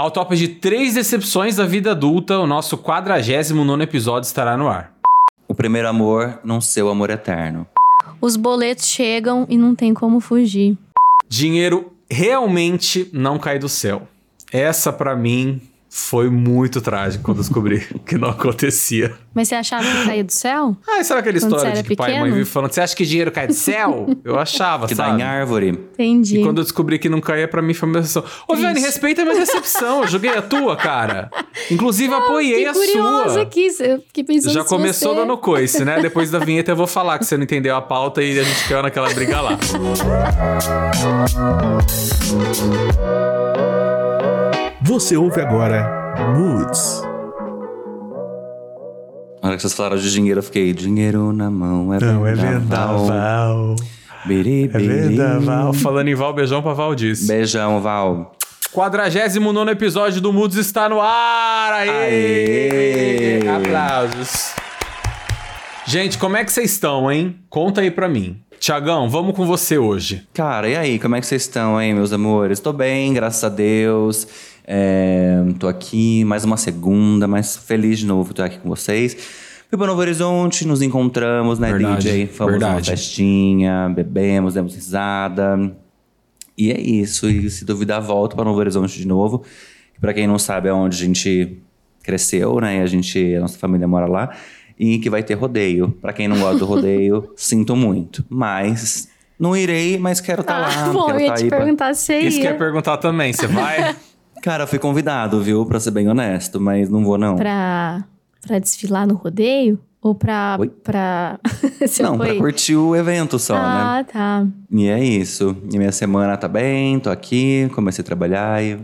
Ao top de três decepções da vida adulta, o nosso 49 episódio estará no ar. O primeiro amor, não seu amor eterno. Os boletos chegam e não tem como fugir. Dinheiro realmente não cai do céu. Essa, pra mim, foi muito trágico quando descobri que não acontecia. Mas você achava que caía do céu? Ah, sabe aquela Quando história de que pai e mãe pequeno? vivem falando, você acha que dinheiro cai do céu? Eu achava, Que dá sabe? em árvore. Entendi. E quando eu descobri que não caía, pra mim foi uma decepção. Ô, Viane, Triste. respeita a minha decepção. Eu joguei a tua, cara. Inclusive, apoiei a Fiquei curiosa sua. aqui, eu fiquei pensando Já começou você... dando coice, né? Depois da vinheta eu vou falar que você não entendeu a pauta e a gente caiu naquela briga lá. Você ouve agora Moods. Na hora que vocês falaram de dinheiro, eu fiquei, dinheiro na mão, é Não, é vendaval. vendaval. Biri, É biri. vendaval. Falando em Val, beijão pra Valdice. Beijão, Val. 49 episódio do Moods está no ar! Aê! Aê! Aplausos. Gente, como é que vocês estão, hein? Conta aí pra mim. Tiagão, vamos com você hoje. Cara, e aí, como é que vocês estão, hein, meus amores? Tô bem, graças a Deus. É, tô aqui mais uma segunda, mas feliz de novo estar aqui com vocês. Fui pra Novo Horizonte, nos encontramos, né, Verdade, DJ? Fomos numa verdade. festinha, bebemos, demos risada. E é isso. E se duvidar, volto pra Novo Horizonte de novo. Que Pra quem não sabe, é onde a gente cresceu, né? E a gente, a nossa família mora lá. E que vai ter rodeio. Pra quem não gosta do rodeio, sinto muito. Mas não irei, mas quero estar Ah, lá. bom, quero eu ia tá te aí pra- perguntar se você Isso que eu ia ia perguntar também. Você vai? Cara, eu fui convidado, viu? Pra ser bem honesto, mas não vou, não. pra, pra desfilar no rodeio? Ou pra... Oi? pra... você não, foi... pra curtir o evento só, né? Ah, tá. E é isso. E minha semana tá bem, tô aqui, comecei a trabalhar e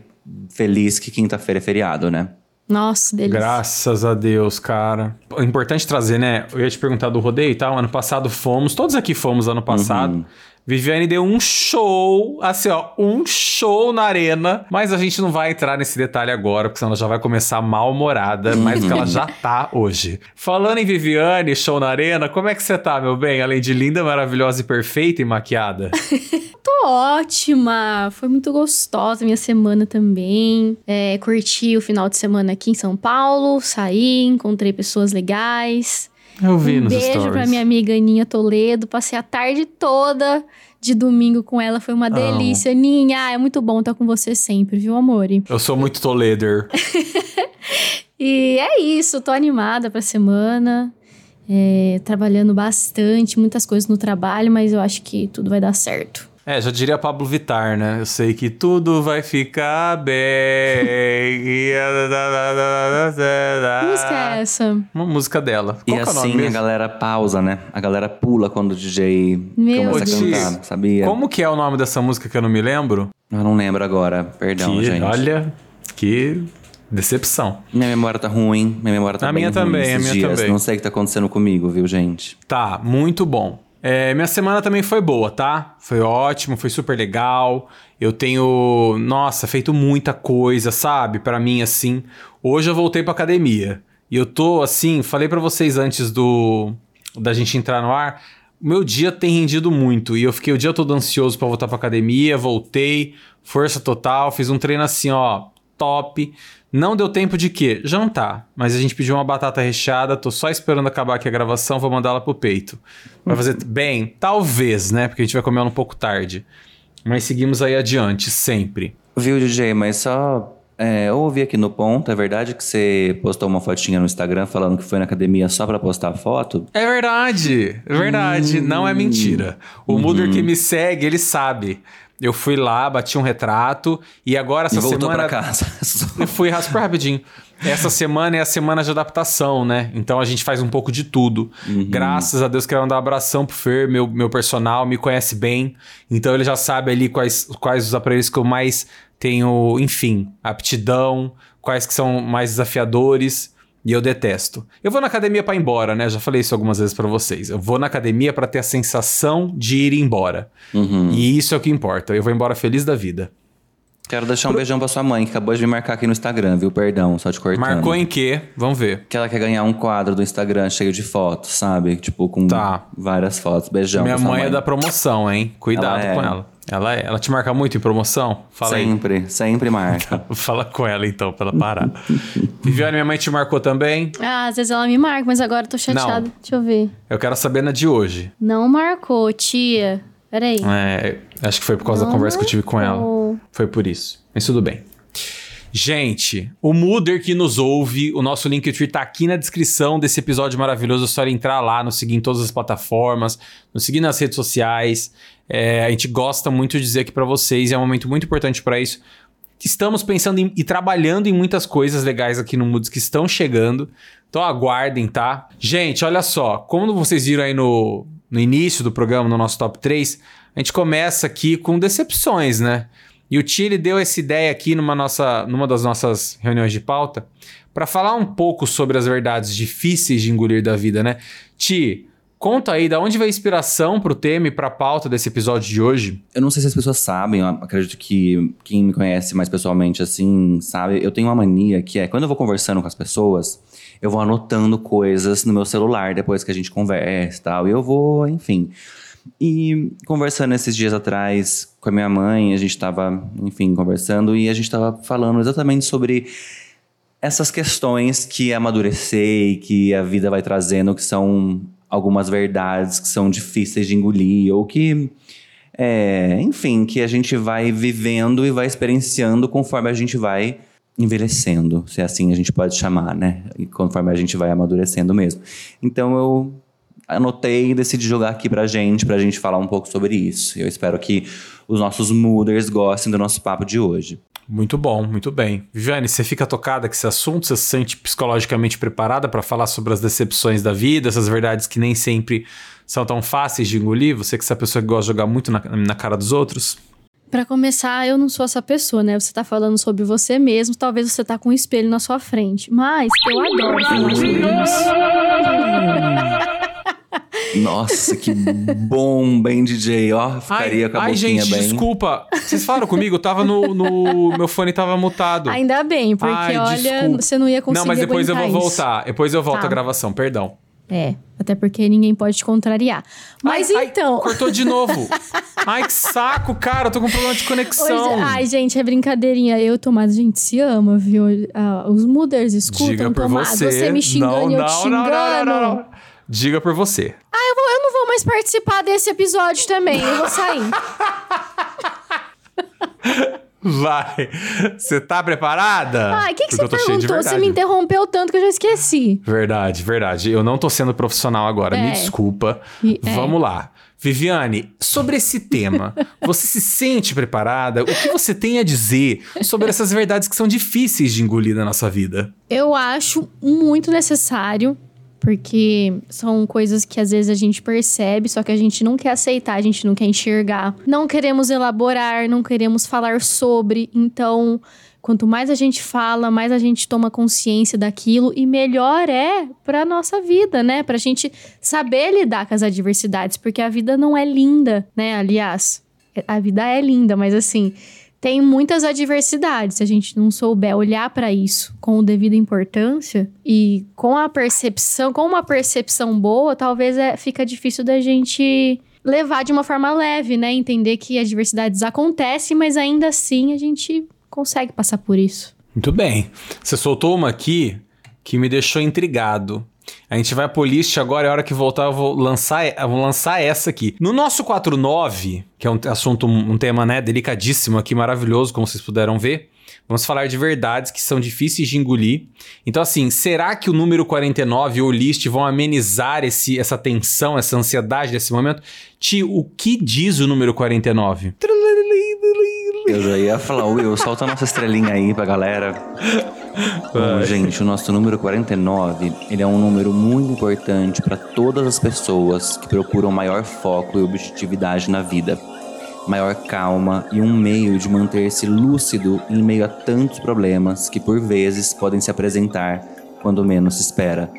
feliz que quinta-feira é feriado, né? Nossa, delícia. Graças a Deus, cara. É importante trazer, né? Eu ia te perguntar do rodeio e tal. Ano passado fomos, todos aqui fomos ano passado. Viviane deu um show, assim, ó, um show na arena. Mas a gente não vai entrar nesse detalhe agora, porque senão ela já vai começar mal-humorada, mais do que ela já tá hoje. Falando em Viviane, show na arena, como é que você tá, meu bem? Além de linda, maravilhosa e perfeita e maquiada. Tô ótima. Foi muito gostosa minha semana também. É, curti o final de semana aqui em São Paulo. Saí, encontrei pessoas legais. Eu vi um nos beijo stories. pra minha amiga Aninha Toledo. Passei a tarde toda de domingo com ela. Foi uma delícia. Aninha, ah, é muito bom estar com você sempre, viu, amor? Eu sou muito Toleder. E é isso, tô animada pra semana. É, trabalhando bastante, muitas coisas no trabalho, mas eu acho que tudo vai dar certo. É, já diria Pablo Vittar, né? Eu sei que tudo vai ficar bem. Que música é essa? Uma música dela. E Qual que é assim a galera pausa, né? A galera pula quando o DJ Meu começa a Deus. cantar, sabia? Como que é o nome dessa música que eu não me lembro? Eu não lembro agora, perdão, que, gente. olha, que decepção. Minha memória tá ruim, minha memória tá A bem minha ruim também, esses a minha dias. também. Não sei o que tá acontecendo comigo, viu, gente? Tá, muito bom. É, minha semana também foi boa, tá? Foi ótimo, foi super legal. Eu tenho, nossa, feito muita coisa, sabe? Pra mim, assim. Hoje eu voltei pra academia. E eu tô, assim, falei pra vocês antes do da gente entrar no ar. Meu dia tem rendido muito. E eu fiquei o dia todo ansioso pra voltar pra academia. Voltei, força total. Fiz um treino assim, ó, top. Não deu tempo de quê? Jantar. Mas a gente pediu uma batata recheada, tô só esperando acabar aqui a gravação, vou mandar ela pro peito. Vai fazer bem? Talvez, né? Porque a gente vai comer ela um pouco tarde. Mas seguimos aí adiante, sempre. Viu, DJ, mas só. É, eu ouvi aqui no ponto, é verdade que você postou uma fotinha no Instagram falando que foi na academia só pra postar a foto? É verdade, é verdade, não é mentira. O Muder que me segue, ele sabe. Eu fui lá, bati um retrato e agora essa e voltou semana pra casa. Eu fui super rapidinho. Essa semana é a semana de adaptação, né? Então a gente faz um pouco de tudo. Graças a Deus, quero mandar um abração pro Fer, meu, meu personal, me conhece bem. Então ele já sabe ali quais, quais os aparelhos que eu mais tenho, enfim, aptidão, quais que são mais desafiadores. E eu detesto. Eu vou na academia pra ir embora, né? Já falei isso algumas vezes pra vocês. Eu vou na academia pra ter a sensação de ir embora. Uhum. E isso é o que importa. Eu vou embora feliz da vida. Quero deixar um beijão pra sua mãe, que acabou de me marcar aqui no Instagram, viu? Perdão, só te cortando. Marcou em quê? Vamos ver. Que ela quer ganhar um quadro do Instagram cheio de fotos, sabe? Tipo, com Tá. várias fotos. Beijão Minha mãe mãe. é da promoção, hein? Cuidado Ela é. com ela. Ela, ela te marca muito em promoção? Fala aí. sempre, sempre marca. Fala com ela então, pra ela parar. Viviane, minha mãe te marcou também? Ah, às vezes ela me marca, mas agora eu tô chateada. Não. Deixa eu ver. Eu quero saber na de hoje. Não marcou, tia. Peraí. É, acho que foi por causa da Não conversa que eu tive com ela. marcou. Foi por isso. Mas tudo bem. Gente, o Muder que nos ouve, o nosso Linktree tá aqui na descrição desse episódio maravilhoso. É só entrar lá, nos seguir em todas as plataformas, nos seguir nas redes sociais. É, a gente gosta muito de dizer aqui pra vocês, é um momento muito importante pra isso. Estamos pensando em- e trabalhando em muitas coisas legais aqui no Moods que estão chegando. Então aguardem, tá? Gente, olha só. Como vocês viram aí no, no início do programa, no nosso top 3, a gente começa aqui com decepções, né? E o ele deu essa ideia aqui numa, nossa, numa das nossas reuniões de pauta para falar um pouco sobre as verdades difíceis de engolir da vida, né? Ti, conta aí da onde veio a inspiração pro tema e pra pauta desse episódio de hoje. Eu não sei se as pessoas sabem, acredito que quem me conhece mais pessoalmente assim, sabe? Eu tenho uma mania que é quando eu vou conversando com as pessoas, eu vou anotando coisas no meu celular depois que a gente conversa e tal. E eu vou, enfim. E conversando esses dias atrás com a minha mãe, a gente tava, enfim, conversando e a gente tava falando exatamente sobre essas questões que amadurecer e que a vida vai trazendo, que são algumas verdades que são difíceis de engolir, ou que, é, enfim, que a gente vai vivendo e vai experienciando conforme a gente vai envelhecendo, se assim a gente pode chamar, né? E conforme a gente vai amadurecendo mesmo. Então eu anotei e decidi jogar aqui pra gente, pra gente falar um pouco sobre isso. Eu espero que os nossos mooders gostem do nosso papo de hoje. Muito bom, muito bem. Viviane, você fica tocada com esse assunto? Você se sente psicologicamente preparada para falar sobre as decepções da vida, essas verdades que nem sempre são tão fáceis de engolir? Você que é essa pessoa que gosta de jogar muito na, na cara dos outros? Pra começar, eu não sou essa pessoa, né? Você tá falando sobre você mesmo, talvez você tá com um espelho na sua frente. Mas eu adoro falar sobre isso. Nossa, que bom, bem DJ, ó. Ficaria ai, com a ai, boquinha gente, bem. desculpa. Vocês falaram comigo? Eu tava no, no- Meu fone tava mutado. Ainda bem, porque Ai, olha, desculpa. você não ia conseguir Não, mas depois eu vou isso. voltar. Depois eu volto Tá. à gravação, perdão. É, até porque ninguém pode te contrariar. Mas Ai, ai, então. cortou de novo. Ai, que saco, cara. Eu tô com problema de conexão. Hoje- ai, gente, é brincadeirinha. Eu, Tomás, a gente se ama, viu? Ah, os mooders escutam, Diga por Tomás. você. me xingando e eu te não, xingando. não, não, não, não. Diga por você. Ah, eu, vou- eu não vou mais participar desse episódio também. Eu vou sair. Vai. Você tá preparada? Ai, o que, que você perguntou? Você me interrompeu tanto que eu já esqueci. Verdade, verdade. Eu não tô sendo profissional agora, me É. desculpa. E- é. Vamos lá. Viviane, sobre esse tema, você se sente preparada? O que você tem a dizer sobre essas verdades que são difíceis de engolir na nossa vida? Eu acho muito necessário, porque são coisas que às vezes a gente percebe, só que a gente não quer aceitar, a gente não quer enxergar. Não queremos elaborar, não queremos falar sobre. Então, quanto mais a gente fala, mais a gente toma consciência daquilo e melhor é pra nossa vida, né? Pra gente saber lidar com as adversidades, porque a vida não é linda, né? Aliás, a vida é linda, mas assim, tem muitas adversidades. Se a gente não souber olhar para isso com o devido importância e com a percepção, com uma percepção boa, talvez é, fica difícil da gente levar de uma forma leve, né? Entender que adversidades acontecem, mas ainda assim a gente consegue passar por isso. Muito bem. Você soltou uma aqui que me deixou intrigado. A gente vai pro list agora, é hora que voltar, eu vou lançar, eu vou lançar essa aqui. No nosso 49, que é um assunto, um tema, né, delicadíssimo aqui, maravilhoso, como vocês puderam ver, vamos falar de verdades que são difíceis de engolir. Então, assim, será que o número 49 ou o list vão amenizar esse, essa tensão, essa ansiedade desse momento? Ti, o que diz o número 49? Eu já ia falar, Will, solta a nossa estrelinha aí pra galera. Bom, gente, o nosso número 49, ele é um número muito importante para todas as pessoas que procuram maior foco e objetividade na vida, maior calma e um meio de manter-se lúcido em meio a tantos problemas que por vezes podem se apresentar quando menos se espera.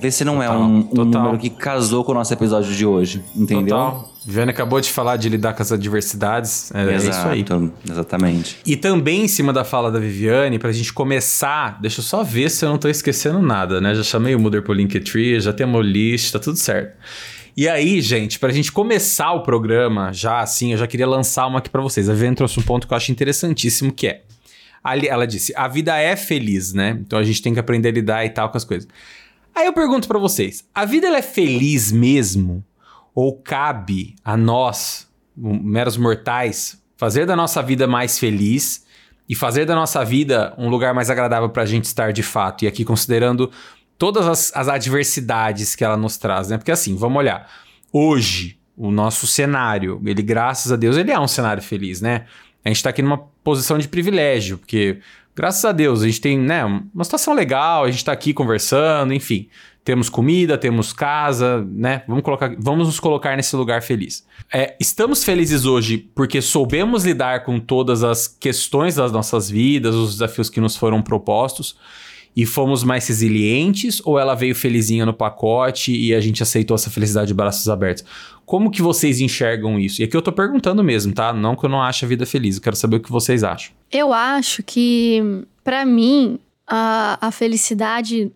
Vê se não é Total, um, um total. número que casou com o nosso episódio de hoje, entendeu? Total. Viviane acabou de falar de lidar com as adversidades. É, é isso aí. Exato, exatamente. E também em cima da fala da Viviane, pra gente começar, deixa eu só ver se eu não tô esquecendo nada, né? Já chamei o Mother pro Linktree, já temos o list, tá tudo certo. E aí, gente, pra gente começar o programa, já assim, eu já queria lançar uma aqui pra vocês. A Viviane trouxe um ponto que eu acho interessantíssimo, que é... Ali, ela disse, a vida é feliz, né? Então a gente tem que aprender a lidar e tal com as coisas. Aí eu pergunto pra vocês, a vida ela é feliz mesmo? Ou cabe a nós, um, meros mortais, fazer da nossa vida mais feliz e fazer da nossa vida um lugar mais agradável pra gente estar de fato? E aqui considerando todas as, as adversidades que ela nos traz, né? Porque assim, vamos olhar. Hoje, o nosso cenário, ele, graças a Deus, ele é um cenário feliz, né? A gente tá aqui numa posição de privilégio, porque, graças a Deus, a gente tem, né, uma situação legal, a gente tá aqui conversando, enfim. Temos comida, temos casa, né? Vamos, colocar, vamos nos colocar nesse lugar feliz. É, estamos felizes hoje porque soubemos lidar com todas as questões das nossas vidas, os desafios que nos foram propostos e fomos mais resilientes ou ela veio felizinha no pacote e a gente aceitou essa felicidade de braços abertos? Como que vocês enxergam isso? E aqui eu tô perguntando mesmo, tá? Não que eu não ache a vida feliz, eu quero saber o que vocês acham. Eu acho que, para mim, a, a felicidade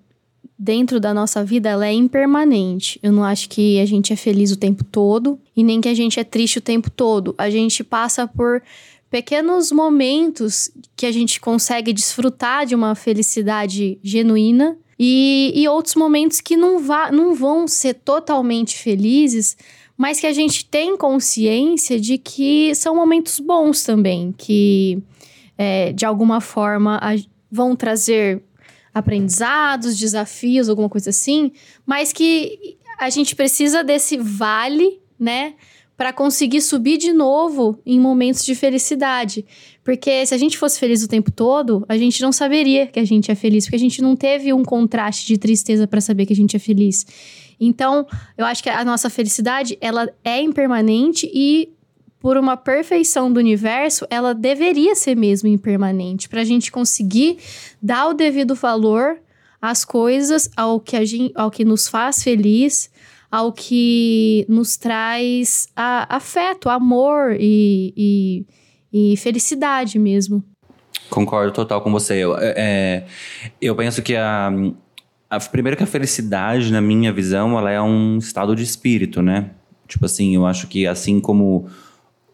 dentro da nossa vida ela é impermanente. Eu não acho que a gente é feliz o tempo todo e nem que a gente é triste o tempo todo. A gente passa por pequenos momentos que a gente consegue desfrutar de uma felicidade genuína e, e outros momentos que não, não vão ser totalmente felizes, mas que a gente tem consciência de que são momentos bons também, que é, de alguma forma a, vão trazer aprendizados, desafios, alguma coisa assim, mas que a gente precisa desse vale, né? para conseguir subir de novo em momentos de felicidade. Porque se a gente fosse feliz o tempo todo, a gente não saberia que a gente é feliz, porque a gente não teve um contraste de tristeza para saber que a gente é feliz. Então, eu acho que a nossa felicidade, ela é impermanente e por uma perfeição do universo, ela deveria ser mesmo impermanente, para a gente conseguir dar o devido valor às coisas, ao que, a gente, ao que nos faz feliz, ao que nos traz a, afeto, amor e, e, e, felicidade mesmo. Concordo total com você. Eu, é, é, eu penso que a, a. Primeiro que a felicidade, na minha visão, ela é um estado de espírito, né? Tipo assim, eu acho que assim como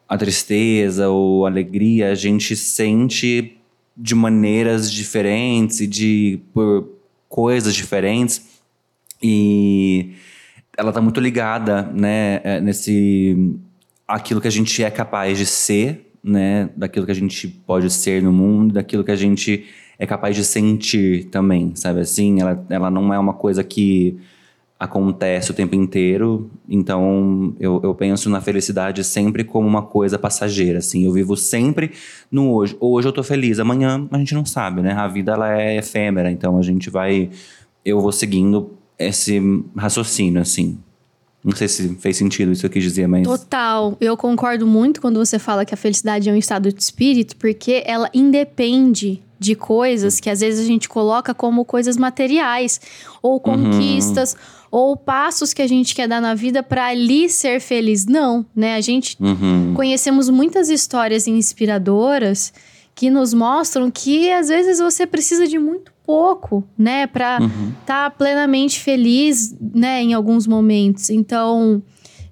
a tristeza ou a alegria, a gente sente de maneiras diferentes e de por coisas diferentes. E ela tá muito ligada, né, é, nesse aquilo que a gente é capaz de ser, né, daquilo que a gente pode ser no mundo, daquilo que a gente é capaz de sentir também, sabe assim? Ela, ela não é uma coisa que acontece o tempo inteiro, então eu, eu penso na felicidade sempre como uma coisa passageira, assim, eu vivo sempre no hoje. Hoje eu tô feliz, amanhã a gente não sabe, né? A vida ela é efêmera, então a gente vai eu vou seguindo esse raciocínio, assim. Não sei se fez sentido isso que eu quis dizer, mas. Total. Eu concordo muito quando você fala que a felicidade é um estado de espírito, porque ela independe de coisas que às vezes a gente coloca como coisas materiais, ou uhum. conquistas, uhum. Ou passos que a gente quer dar na vida para ali ser feliz. Não, né? A gente uhum. conhecemos muitas histórias inspiradoras que nos mostram que às vezes você precisa de muito pouco, né, para estar uhum. tá plenamente feliz, né, em alguns momentos. Então,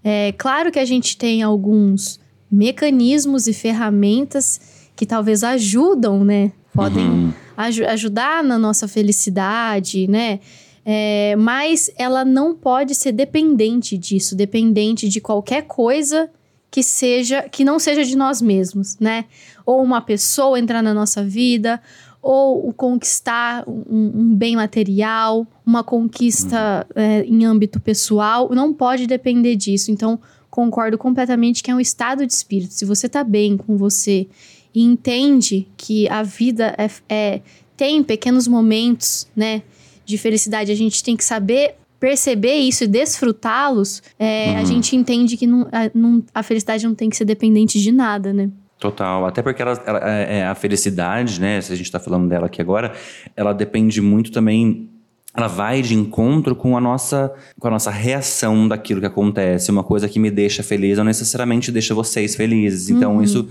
é claro que a gente tem alguns mecanismos e ferramentas que talvez ajudam, né, podem uhum. aj ajudar na nossa felicidade, né, é, mas ela não pode ser dependente disso, dependente de qualquer coisa que seja que não seja de nós mesmos, né? Ou uma pessoa entrar na nossa vida, ou conquistar um, um, bem material, uma conquista uhum. é, em âmbito pessoal, não pode depender disso. Então, concordo completamente que é um estado de espírito. Se você tá bem com você e entende que a vida é, é tem pequenos momentos, né, de felicidade, a gente tem que saber perceber isso e desfrutá-los, é, uhum. a gente entende que não, a, não, a felicidade não tem que ser dependente de nada, né? Total. Até porque ela, ela é, é, a felicidade, né? Se a gente está falando dela aqui agora, ela depende muito também. Ela vai de encontro com a nossa com a nossa reação daquilo que acontece. Uma coisa que me deixa feliz não necessariamente deixa vocês felizes. Então, uhum. isso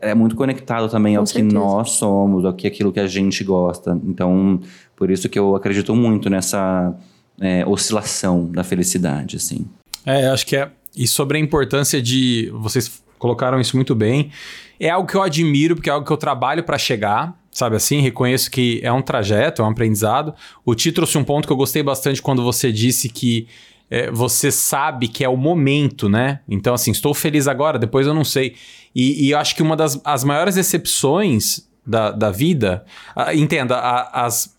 é muito conectado também com ao certeza. que nós somos, ao que aquilo que a gente gosta. Então, por isso que eu acredito muito nessa é, oscilação da felicidade, assim. É, acho que é. E sobre a importância de. Vocês colocaram isso muito bem. É algo que eu admiro, porque é algo que eu trabalho para chegar, sabe assim? Reconheço que é um trajeto, é um aprendizado. O Ti trouxe um ponto que eu gostei bastante quando você disse que é, você sabe que é o momento, né? Então, assim, estou feliz agora, depois eu não sei. E, e eu acho que uma das as maiores decepções da, da vida, ah, entenda, a, as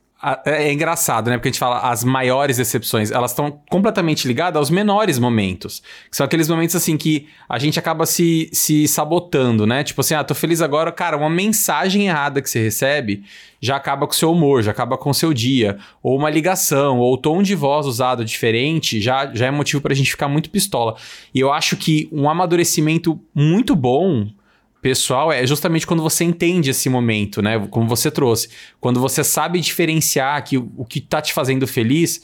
é engraçado, né? Porque a gente fala as maiores decepções, elas estão completamente ligadas aos menores momentos. Que são aqueles momentos assim que a gente acaba se, se sabotando, né? Tipo assim, ah, tô feliz agora. Cara, uma mensagem errada que você recebe já acaba com o seu humor, já acaba com o seu dia. Ou uma ligação, ou o tom de voz usado diferente, já, já é motivo pra gente ficar muito pistola. E eu acho que um amadurecimento muito bom pessoal é justamente quando você entende esse momento, né? Como você trouxe. Quando você sabe diferenciar que o que está te fazendo feliz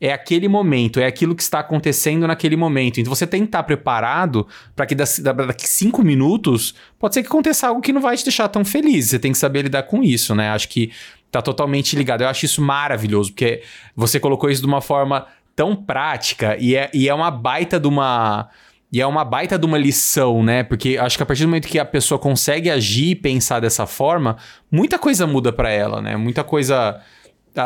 é aquele momento, é aquilo que está acontecendo naquele momento. Então você tem que estar preparado para que daqui cinco minutos pode ser que aconteça algo que não vai te deixar tão feliz. Você tem que saber lidar com isso, né? Acho que tá totalmente ligado. Eu acho isso maravilhoso, porque você colocou isso de uma forma tão prática e é, e é uma baita de uma e é uma baita de uma lição, né? Porque acho que a partir do momento que a pessoa consegue agir e pensar dessa forma, muita coisa muda para ela, né? Muita coisa.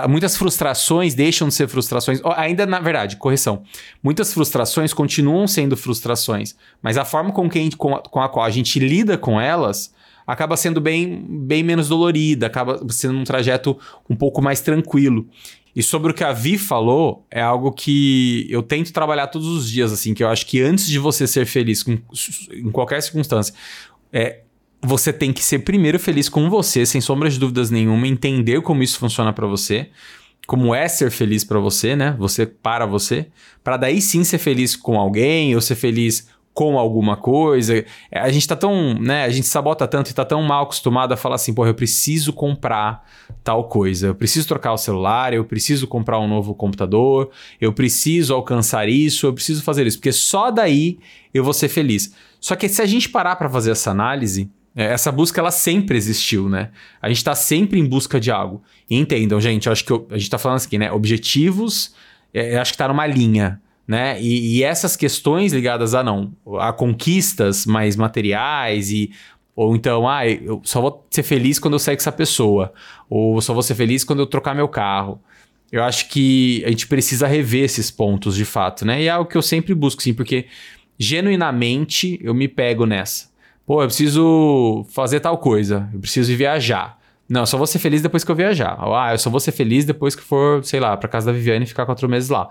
Muitas frustrações deixam de ser frustrações. Ainda, na verdade, correção. Muitas frustrações continuam sendo frustrações, mas a forma com, quem, com, a, com a qual a gente lida com elas acaba sendo bem, bem menos dolorida, acaba sendo um trajeto um pouco mais tranquilo. E sobre o que a Vi falou, é algo que eu tento trabalhar todos os dias, assim, que eu acho que antes de você ser feliz com, em qualquer circunstância, é, você tem que ser primeiro feliz com você, sem sombra de dúvidas nenhuma, entender como isso funciona para você, como é ser feliz para você, né? Você para você, para daí sim ser feliz com alguém ou ser feliz com alguma coisa. É, a gente tá tão, né, a gente sabota tanto e tá tão mal acostumado a falar assim, porra, eu preciso comprar tal coisa, eu preciso trocar o celular, eu preciso comprar um novo computador, eu preciso alcançar isso, eu preciso fazer isso, porque só daí eu vou ser feliz. Só que se a gente parar para fazer essa análise, é, essa busca ela sempre existiu, né? A gente tá sempre em busca de algo. E entendam, gente, acho que eu, a gente tá falando aqui, né? Objetivos, é, acho que tá numa linha né? E, e, essas questões ligadas a não, a conquistas mais materiais e ou então, ah, eu só vou ser feliz quando eu sair com essa pessoa, ou só vou ser feliz quando eu trocar meu carro. Eu acho que a gente precisa rever esses pontos de fato, né? E é algo que eu sempre busco, sim, porque genuinamente eu me pego nessa. Pô, eu preciso fazer tal coisa, eu preciso viajar. Não, eu só vou ser feliz depois que eu viajar. Ah, eu só vou ser feliz depois que for, sei lá, pra casa da Viviane e ficar quatro meses lá.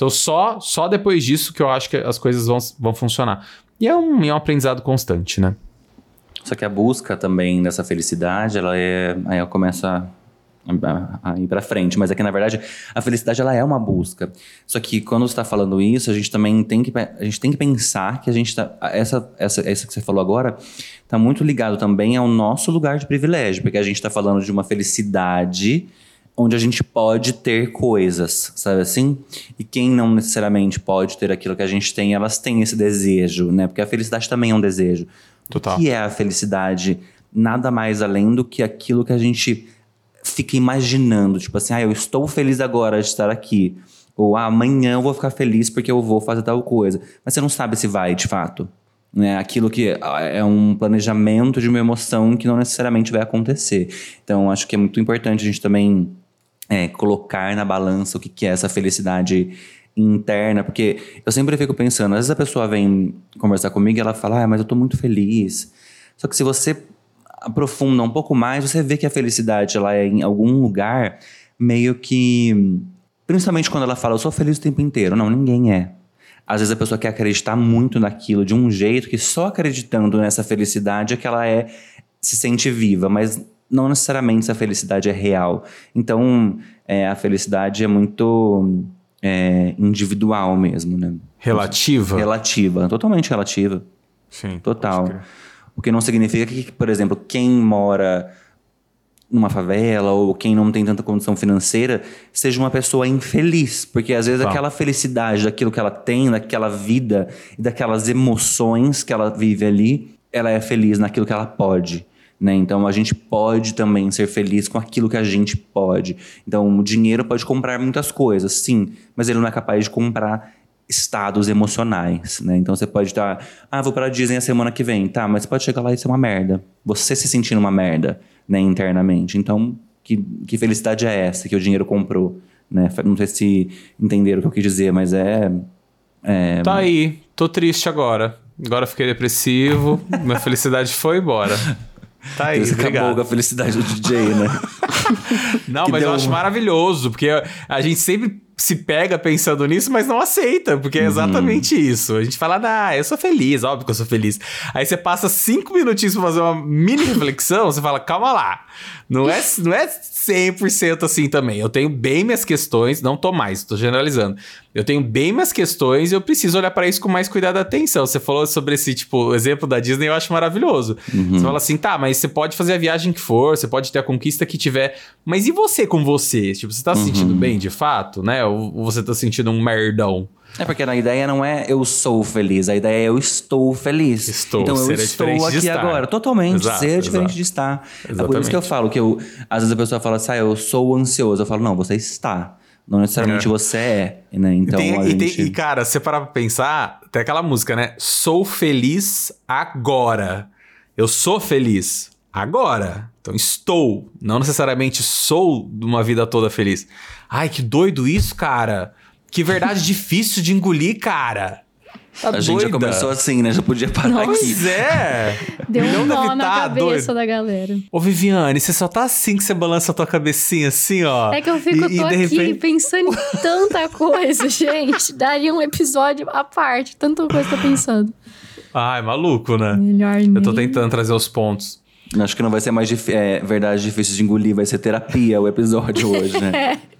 Então, só, só depois disso que eu acho que as coisas vão, vão funcionar. E é um, é um aprendizado constante, né? Só que a busca também dessa felicidade, ela é. Aí eu começo a, a, ir para frente, mas é que na verdade a felicidade ela é uma busca. Só que quando você está falando isso, a gente também tem que, a gente tem que pensar que a gente está. Essa, essa, essa que você falou agora está muito ligado também ao nosso lugar de privilégio, porque a gente está falando de uma felicidade onde a gente pode ter coisas, sabe assim? E quem não necessariamente pode ter aquilo que a gente tem, elas têm esse desejo, né? Porque a felicidade também é um desejo. Total. O que é a felicidade? Nada mais além do que aquilo que a gente fica imaginando, tipo assim, ah, eu estou feliz agora de estar aqui. Ou ah, amanhã eu vou ficar feliz porque eu vou fazer tal coisa. Mas você não sabe se vai de fato. Né? Aquilo que ah, é um planejamento de uma emoção que não necessariamente vai acontecer. Então, acho que é muito importante a gente também é, colocar na balança o que, que é essa felicidade interna, porque eu sempre fico pensando, às vezes a pessoa vem conversar comigo e ela fala, ah, mas eu tô muito feliz. Só que se você aprofunda um pouco mais, você vê que a felicidade ela é em algum lugar meio que. Principalmente quando ela fala, eu sou feliz o tempo inteiro. Não, ninguém é. Às vezes a pessoa quer acreditar muito naquilo de um jeito que só acreditando nessa felicidade é que ela é se sente viva, mas não necessariamente essa felicidade é real. Então, é, a felicidade é muito é, individual mesmo, né? Relativa? Relativa, totalmente relativa. Sim. Total. O que não significa que, por exemplo, quem mora numa favela ou quem não tem tanta condição financeira seja uma pessoa infeliz, porque às vezes tá. aquela felicidade daquilo que ela tem, daquela vida e daquelas emoções que ela vive ali, ela é feliz naquilo que ela pode. Né? Então a gente pode também ser feliz com aquilo que a gente pode. Então o dinheiro pode comprar muitas coisas, sim, mas ele não é capaz de comprar estados emocionais, né? Então você pode estar, ah, vou para Disney a semana que vem, tá? Mas você pode chegar lá e ser uma merda. Você se sentindo uma merda, né, internamente. Então, que, que felicidade é essa que o dinheiro comprou, né? Não sei se entenderam o que eu quis dizer, mas é, é Tá aí, tô triste agora. Agora fiquei depressivo, minha felicidade foi embora. Tá aí, acabou obrigado. com a felicidade do DJ, né? Não, que mas eu acho maravilhoso, porque a gente sempre se pega pensando nisso, mas não aceita, porque Uhum. é exatamente isso. A gente fala, ah, eu sou feliz, óbvio que eu sou feliz. Aí você passa cinco minutinhos pra fazer uma mini reflexão, você fala, calma lá. Não é, não é 100% assim também. Eu tenho bem minhas questões, não tô mais, tô generalizando. Eu tenho bem minhas questões e eu preciso olhar pra isso com mais cuidado e atenção. Você falou sobre esse, tipo, exemplo da Disney, eu acho maravilhoso. Você fala assim, tá, mas você pode fazer a viagem que for, você pode ter a conquista que tiver, mas e você com você? Tipo, você tá se sentindo bem de fato, né? Ou ou você tá sentindo um merdão? É porque a ideia não é eu sou feliz, a ideia é eu estou feliz. Estou, então eu é estou diferente de aqui agora. Totalmente, Exato, ser diferente exato. de estar. É por isso Exatamente. que eu falo que eu. Às vezes a pessoa fala assim, ah, eu sou ansioso. Eu falo, não, você está. Não necessariamente É. você é. Né? Então e, tem- a e tem- gente. e, cara, se você parar pra pensar, tem aquela música, né? Sou feliz agora. Eu sou feliz agora. Então estou. Não necessariamente sou uma vida toda feliz. Ai, que doido isso, cara. Que verdade difícil de engolir, cara. Tá a gente já doida? começou assim, né? Já podia parar aqui. Pois é. Deu um nó na tá cabeça doido. da galera. Ô, Viviane, você só tá assim que você balança a tua cabecinha assim, ó. É que eu fico, E- tô aqui repente- pensando em tanta coisa, gente. Daria um episódio à parte, tanta coisa que eu tô pensando. Ai, maluco, né? Melhor Eu tô nem. tentando trazer os pontos. Acho que não vai ser mais dif- é, verdade difícil de engolir, vai ser terapia o episódio hoje, né? É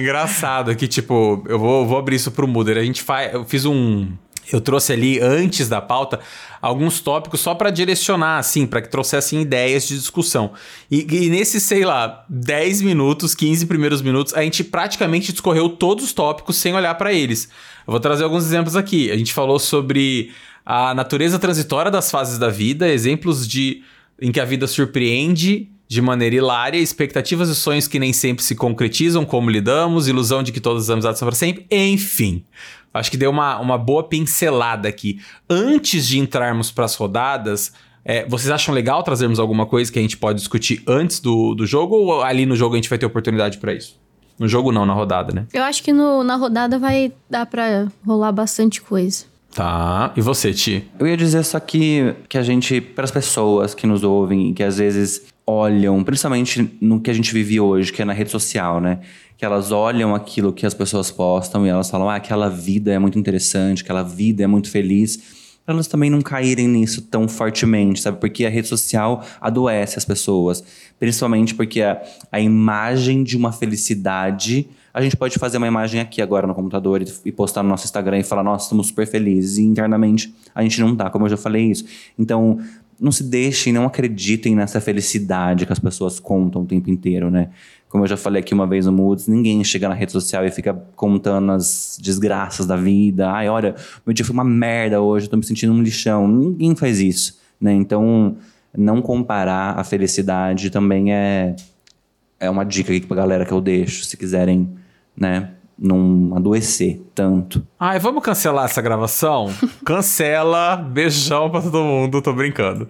engraçado que, tipo, eu vou, vou abrir isso pro Moodle. A gente faz. Eu fiz um. Eu trouxe ali, antes da pauta, alguns tópicos só pra direcionar, assim, pra que trouxessem ideias de discussão. E, e nesses, sei lá, 10 minutos, 15 primeiros minutos, a gente praticamente discorreu todos os tópicos sem olhar pra eles. Eu vou trazer alguns exemplos aqui. A gente falou sobre a natureza transitória das fases da vida, exemplos de em que a vida surpreende de maneira hilária, expectativas e sonhos que nem sempre se concretizam, como lidamos, ilusão de que todas as amizades são para sempre, enfim. Acho que deu uma, uma boa pincelada aqui. Antes de entrarmos para as rodadas, é, vocês acham legal trazermos alguma coisa que a gente pode discutir antes do, do jogo ou ali no jogo a gente vai ter oportunidade para isso? No jogo não, na rodada, né? Eu acho que no- na rodada vai dar pra rolar bastante coisa. Tá. E você, Ti? Eu ia dizer só que, que a gente, para as pessoas que nos ouvem e que às vezes olham, principalmente no que a gente vive hoje, que é na rede social, né? Que elas olham aquilo que as pessoas postam e elas falam, ah, aquela vida é muito interessante, aquela vida é muito feliz. Para elas também não caírem nisso tão fortemente, sabe? Porque a rede social adoece as pessoas. Principalmente porque a, a imagem de uma felicidade a gente pode fazer uma imagem aqui agora no computador e, e postar no nosso Instagram e falar, nossa, estamos super felizes. E internamente a gente não tá, como eu já falei isso. Então, não se deixem, não acreditem nessa felicidade que as pessoas contam o tempo inteiro, né? Como eu já falei aqui uma vez no Moods, ninguém chega na rede social e fica contando as desgraças da vida. Ai, olha, meu dia foi uma merda hoje, eu tô me sentindo um lixão. Ninguém faz isso, né? Então, não comparar a felicidade também é é uma dica aqui pra galera que eu deixo, se quiserem, né, não adoecer tanto. Ai, vamos cancelar essa gravação? Cancela, beijão pra todo mundo, tô brincando.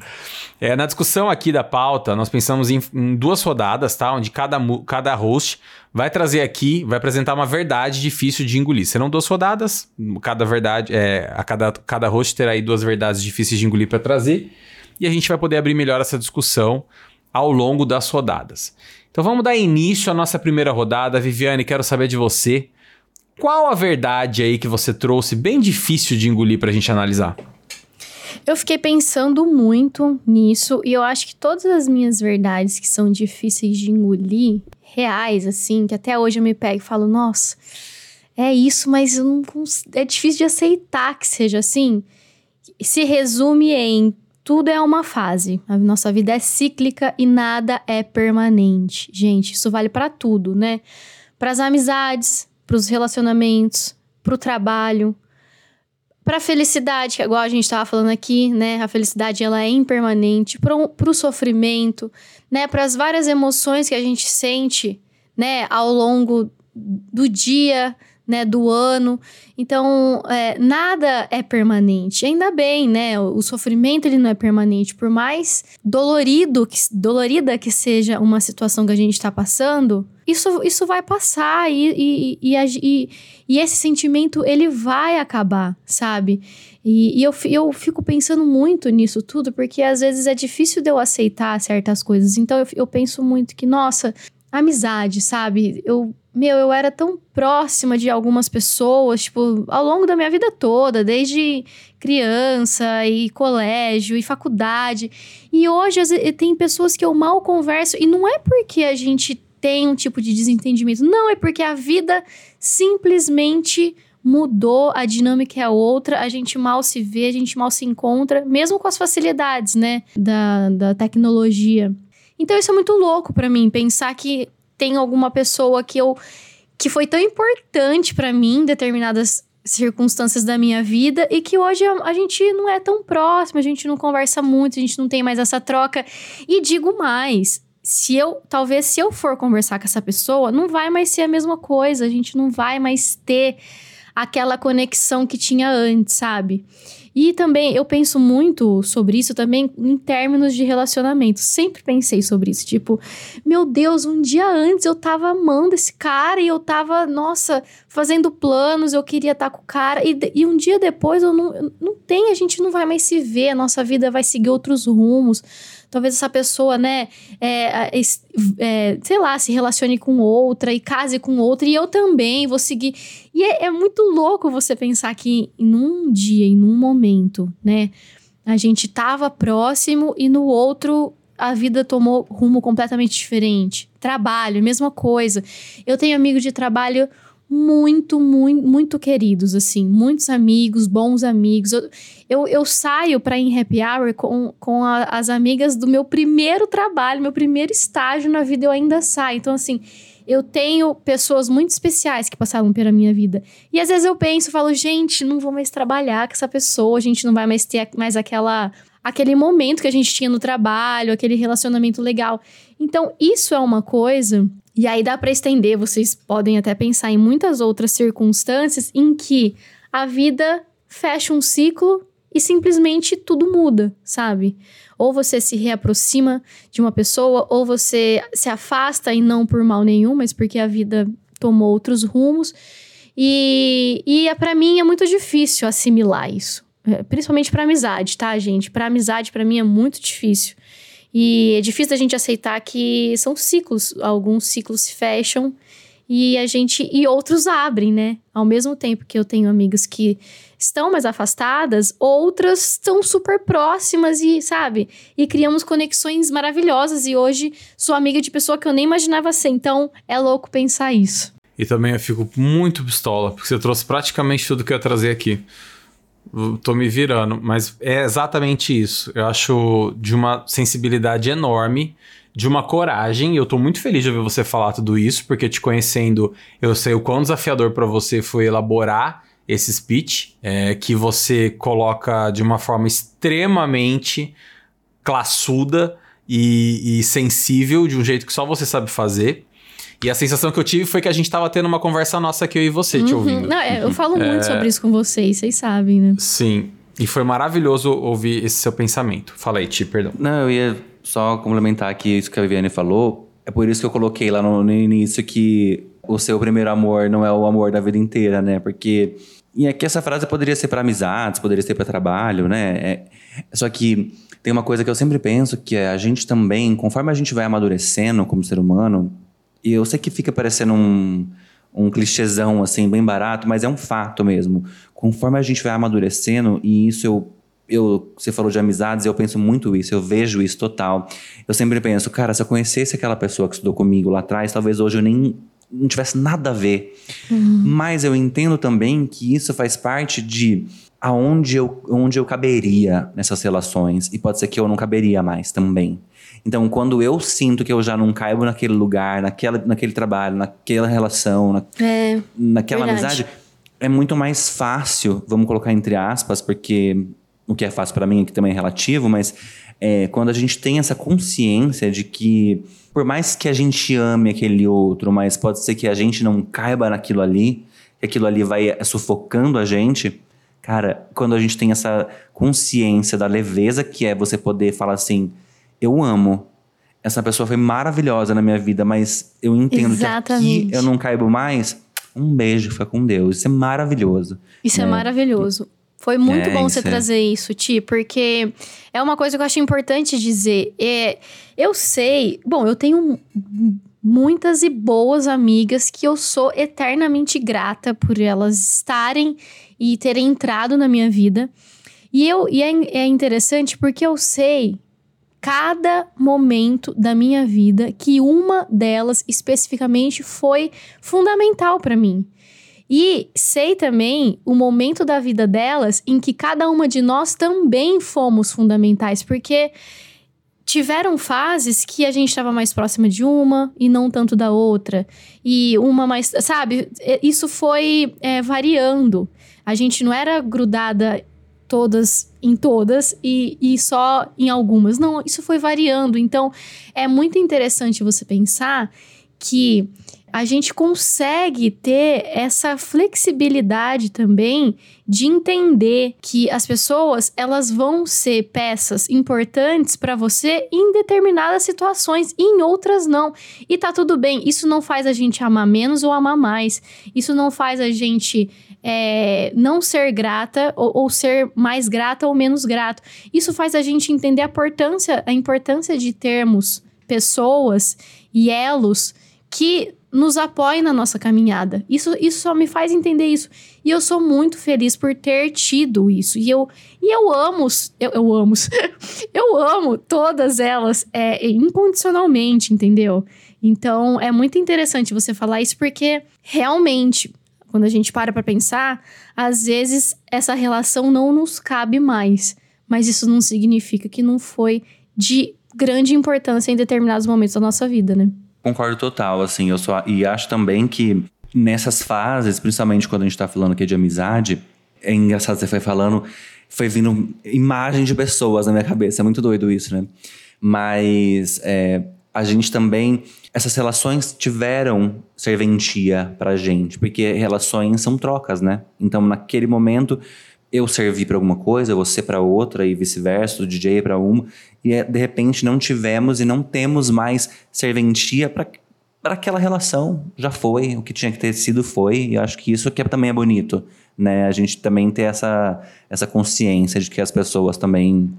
É, na discussão aqui da pauta, nós pensamos em, em duas rodadas, tá? Onde cada, cada host vai trazer aqui, vai apresentar uma verdade difícil de engolir. Serão duas rodadas, cada verdade, é, a cada, cada host terá aí duas verdades difíceis de engolir para trazer, e a gente vai poder abrir melhor essa discussão ao longo das rodadas. Então vamos dar início à nossa primeira rodada. Viviane, quero saber de você. Qual a verdade aí que você trouxe bem difícil de engolir pra gente analisar? Eu fiquei pensando muito nisso e eu acho que todas as minhas verdades que são difíceis de engolir, reais, assim, que até hoje eu me pego e falo, nossa, é isso, mas eu não é difícil de aceitar que seja assim. Se resume em tudo é uma fase. A nossa vida é cíclica e nada é permanente. Gente, isso vale pra tudo, né? Para as amizades, para os relacionamentos, para o trabalho, para a felicidade, que é igual a gente estava falando aqui, né? A felicidade ela é impermanente, para o sofrimento, né? Para as várias emoções que a gente sente, né? Ao longo do dia, né, do ano. Então, é, nada é permanente. Ainda bem, né? O, sofrimento ele não é permanente. Por mais dolorido, que, dolorida que seja uma situação que a gente está passando, isso, isso vai passar e, e, e, e, e esse sentimento ele vai acabar, sabe? E, e, eu, eu fico pensando muito nisso tudo, porque às vezes é difícil de eu aceitar certas coisas. Então eu, eu penso muito que, nossa, amizade, sabe? Eu, meu, eu era tão próxima de algumas pessoas, tipo, ao longo da minha vida toda, desde criança e colégio e faculdade. E hoje tem pessoas que eu mal converso, e não é porque a gente tem um tipo de desentendimento, não, é porque a vida simplesmente mudou, a dinâmica é outra, a gente mal se vê, a gente mal se encontra, mesmo com as facilidades, né, da, da tecnologia. Então isso é muito louco para mim, pensar que tem alguma pessoa que eu que foi tão importante para mim em determinadas circunstâncias da minha vida e que hoje a, gente não é tão próximo, a gente não conversa muito, a gente não tem mais essa troca. E digo mais, se eu, talvez se eu for conversar com essa pessoa, não vai mais ser a mesma coisa, a gente não vai mais ter aquela conexão que tinha antes, sabe? E também eu penso muito sobre isso também em termos de relacionamento. Sempre pensei sobre isso. Tipo, meu Deus, um dia antes eu tava amando esse cara e eu tava, nossa, fazendo planos, eu queria estar tá com o cara. E, e um dia depois eu não, não tem, a gente não vai mais se ver, a nossa vida vai seguir outros rumos talvez essa pessoa, né, é, é, sei lá, se relacione com outra e case com outra, e eu também vou seguir. E é, é muito louco você pensar que em um dia, em um momento, né, a gente tava próximo e no outro a vida tomou rumo completamente diferente. Trabalho, mesma coisa. Eu tenho amigo de trabalho muito, muito, muito queridos, assim. Muitos amigos, bons amigos. Eu, eu, eu saio para em happy hour com, com a, as amigas do meu primeiro trabalho, meu primeiro estágio na vida, eu ainda saio. Então, assim, eu tenho pessoas muito especiais que passaram pela minha vida. E às vezes eu penso, falo, gente, não vou mais trabalhar com essa pessoa, a gente não vai mais ter mais aquela aquele momento que a gente tinha no trabalho, aquele relacionamento legal. Então, isso é uma coisa e aí dá para estender, vocês podem até pensar em muitas outras circunstâncias em que a vida fecha um ciclo e simplesmente tudo muda, sabe? Ou você se reaproxima de uma pessoa, ou você se afasta e não por mal nenhum, mas porque a vida tomou outros rumos. E, e é, para mim é muito difícil assimilar isso, é, principalmente para amizade, tá, gente? Para amizade para mim é muito difícil. E é difícil a gente aceitar que são ciclos, alguns ciclos se fecham e a gente e outros abrem, né? Ao mesmo tempo que eu tenho amigas que estão mais afastadas, outras estão super próximas e, sabe? E criamos conexões maravilhosas e hoje sou amiga de pessoa que eu nem imaginava ser. Então, é louco pensar isso. E também eu fico muito pistola, porque você trouxe praticamente tudo que eu ia trazer aqui tô me virando, mas é exatamente isso. Eu acho de uma sensibilidade enorme, de uma coragem. E eu tô muito feliz de ouvir você falar tudo isso, porque te conhecendo, eu sei o quão desafiador para você foi elaborar esse speech, é, que você coloca de uma forma extremamente classuda e, e sensível, de um jeito que só você sabe fazer. E a sensação que eu tive foi que a gente tava tendo uma conversa nossa aqui, eu e você, uhum. te ouvindo. Não, é, eu falo muito é... sobre isso com vocês, vocês sabem, né? Sim. E foi maravilhoso ouvir esse seu pensamento. Fala aí, Ti, perdão. Não, eu ia só complementar aqui isso que a Viviane falou. É por isso que eu coloquei lá no, no início que o seu primeiro amor não é o amor da vida inteira, né? Porque e aqui essa frase poderia ser para amizades, poderia ser para trabalho, né? É, só que tem uma coisa que eu sempre penso que é a gente também, conforme a gente vai amadurecendo como ser humano, e eu sei que fica parecendo um, um clichêzão, assim, bem barato, mas é um fato mesmo. Conforme a gente vai amadurecendo, e isso eu eu, você falou de amizades, eu penso muito isso, eu vejo isso total. Eu sempre penso, cara, se eu conhecesse aquela pessoa que estudou comigo lá atrás, talvez hoje eu nem não tivesse nada a ver. Uhum. Mas eu entendo também que isso faz parte de aonde eu, onde eu caberia nessas relações. E pode ser que eu não caberia mais também. Então, quando eu sinto que eu já não caibo naquele lugar, naquela, naquele trabalho, naquela relação, na, é, naquela verdade. amizade, é muito mais fácil, vamos colocar entre aspas, porque o que é fácil para mim aqui também é relativo, mas é, quando a gente tem essa consciência de que, por mais que a gente ame aquele outro, mas pode ser que a gente não caiba naquilo ali, que aquilo ali vai sufocando a gente. Cara, quando a gente tem essa consciência da leveza que é você poder falar assim: eu amo. Essa pessoa foi maravilhosa na minha vida, mas eu entendo Exatamente. que aqui eu não caibo mais. Um beijo, fica com Deus. Isso é maravilhoso. Isso é, maravilhoso. Foi muito É, bom você é. trazer isso, Ti, porque é uma coisa que eu acho importante dizer. É, eu sei, bom, eu tenho muitas e boas amigas que eu sou eternamente grata por elas estarem e terem entrado na minha vida. E, eu, e é, é interessante porque eu sei cada momento da minha vida que uma delas especificamente foi fundamental para mim. E sei também o momento da vida delas em que cada uma de nós também fomos fundamentais, porque tiveram fases que a gente estava mais próxima de uma e não tanto da outra. E uma mais. Sabe? Isso foi é, variando. A gente não era grudada todas em todas e, e só em algumas. Não, isso foi variando. Então é muito interessante você pensar que a gente consegue ter essa flexibilidade também de entender que as pessoas elas vão ser peças importantes para você em determinadas situações e em outras não. E tá tudo bem. Isso não faz a gente amar menos ou amar mais. Isso não faz a gente é, não ser grata ou, ou ser mais grata ou menos grato. Isso faz a gente entender a importância, a importância de termos pessoas e elos que nos apoiem na nossa caminhada. Isso, isso só me faz entender isso. E eu sou muito feliz por ter tido isso. E eu, e eu amo, eu, eu amo, eu amo todas elas é, incondicionalmente, entendeu? Então é muito interessante você falar isso porque realmente, quando a gente para pra pensar, às vezes essa relação não nos cabe mais. Mas isso não significa que não foi de grande importância em determinados momentos da nossa vida, né? Concordo total, assim, eu só e acho também que nessas fases, principalmente quando a gente tá falando aqui de amizade, é engraçado você foi falando, foi vindo imagem de pessoas na minha cabeça, é muito doido isso, né? Mas é, a gente também, essas relações tiveram serventia pra gente, porque relações são trocas, né? Então naquele momento eu servi pra alguma coisa, você pra outra e vice-versa, o DJ pra uma, e é, de repente não tivemos e não temos mais serventia pra para aquela relação. Já foi, o que tinha que ter sido foi, e acho que isso é- também é bonito, né? A gente também ter essa, essa consciência de que as pessoas também,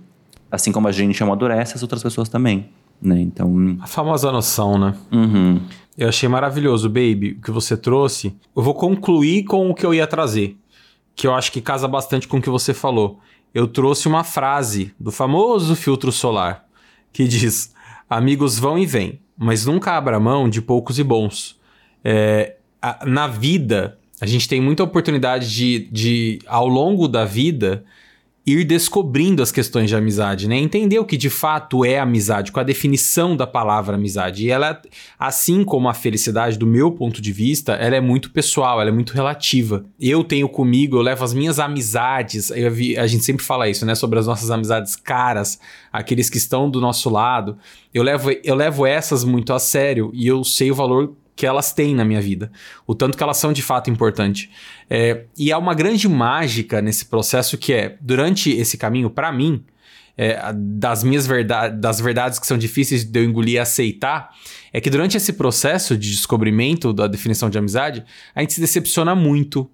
assim como a gente amadurece, as outras pessoas também, né? Então, A famosa noção, né? uhum. Eu achei maravilhoso, baby, o que você trouxe. Eu vou concluir com o que eu ia trazer, que eu acho que casa bastante com o que você falou. Eu trouxe uma frase do famoso filtro solar, que diz: Amigos vão e vêm, mas nunca abra mão de poucos e bons. É, a- na vida, a gente tem muita oportunidade de, de, ao longo da vida, ir descobrindo as questões de amizade, né? Entender o que de fato é amizade, qual a definição da palavra amizade. E ela, assim como a felicidade, do meu ponto de vista, ela é muito pessoal, ela é muito relativa. Eu tenho comigo, eu levo as minhas amizades, eu vi- a gente sempre fala isso, né? Sobre as nossas amizades caras, aqueles que estão do nosso lado. Eu levo, eu levo essas muito a sério e eu sei o valor que elas têm na minha vida, o tanto que elas são de fato importantes. É, e há uma grande mágica nesse processo que é, durante esse caminho, pra mim, é, das minhas verdades, das verdades que são difíceis de eu engolir e aceitar, é que durante esse processo de descobrimento da definição de amizade, a gente se decepciona muito.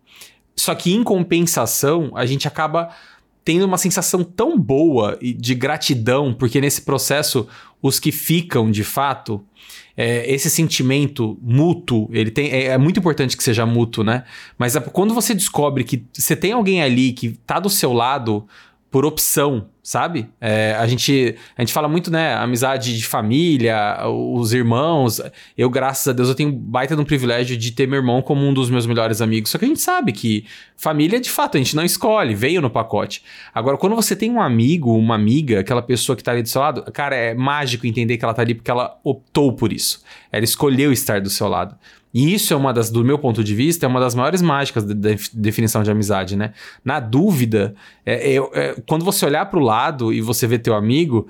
Só que em compensação, a gente acaba tendo uma sensação tão boa de gratidão, porque nesse processo, os que ficam de fato, é, esse sentimento mútuo, ele tem, é, é muito importante que seja mútuo, né? Mas a- quando você descobre que você tem alguém ali que tá do seu lado por opção, sabe? É, a, gente, a gente fala muito, né? Amizade de família, os irmãos. Eu, graças a Deus, eu tenho baita de um privilégio de ter meu irmão como um dos meus melhores amigos. Só que a gente sabe que família, de fato, a gente não escolhe, veio no pacote. Agora, quando você tem um amigo, uma amiga, aquela pessoa que tá ali do seu lado, cara, é mágico entender que ela tá ali porque ela optou por isso. Ela escolheu estar do seu lado. E isso é uma das, do meu ponto de vista, é uma das maiores mágicas da da definição de amizade, né? Na dúvida, é, é- é- quando você olhar pro lado e você ver teu amigo,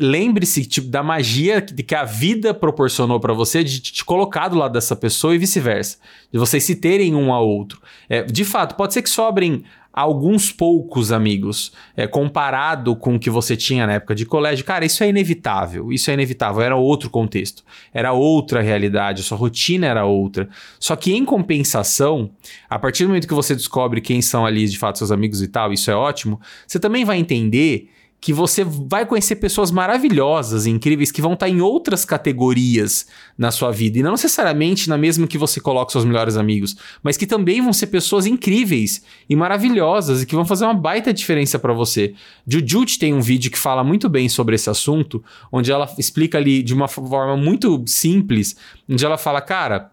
lembre-se tipo, da magia que que a vida proporcionou pra você de te colocar do lado dessa pessoa e vice-versa. De vocês se terem um ao outro. É, de fato, pode ser que sobrem alguns poucos amigos, é, comparado com o que você tinha na época de colégio. Cara, isso é inevitável. Isso é inevitável. Era outro contexto. Era outra realidade. Sua rotina era outra. Só que em compensação, a partir do momento que você descobre quem são ali de fato seus amigos e tal, isso é ótimo, você também vai entender que você vai conhecer pessoas maravilhosas, incríveis, que vão estar em outras categorias na sua vida. E não necessariamente na mesma que você coloca seus melhores amigos, mas que também vão ser pessoas incríveis e maravilhosas e que vão fazer uma baita diferença para você. Jujut tem um vídeo que fala muito bem sobre esse assunto, onde ela explica ali de uma forma muito simples, onde ela fala, cara.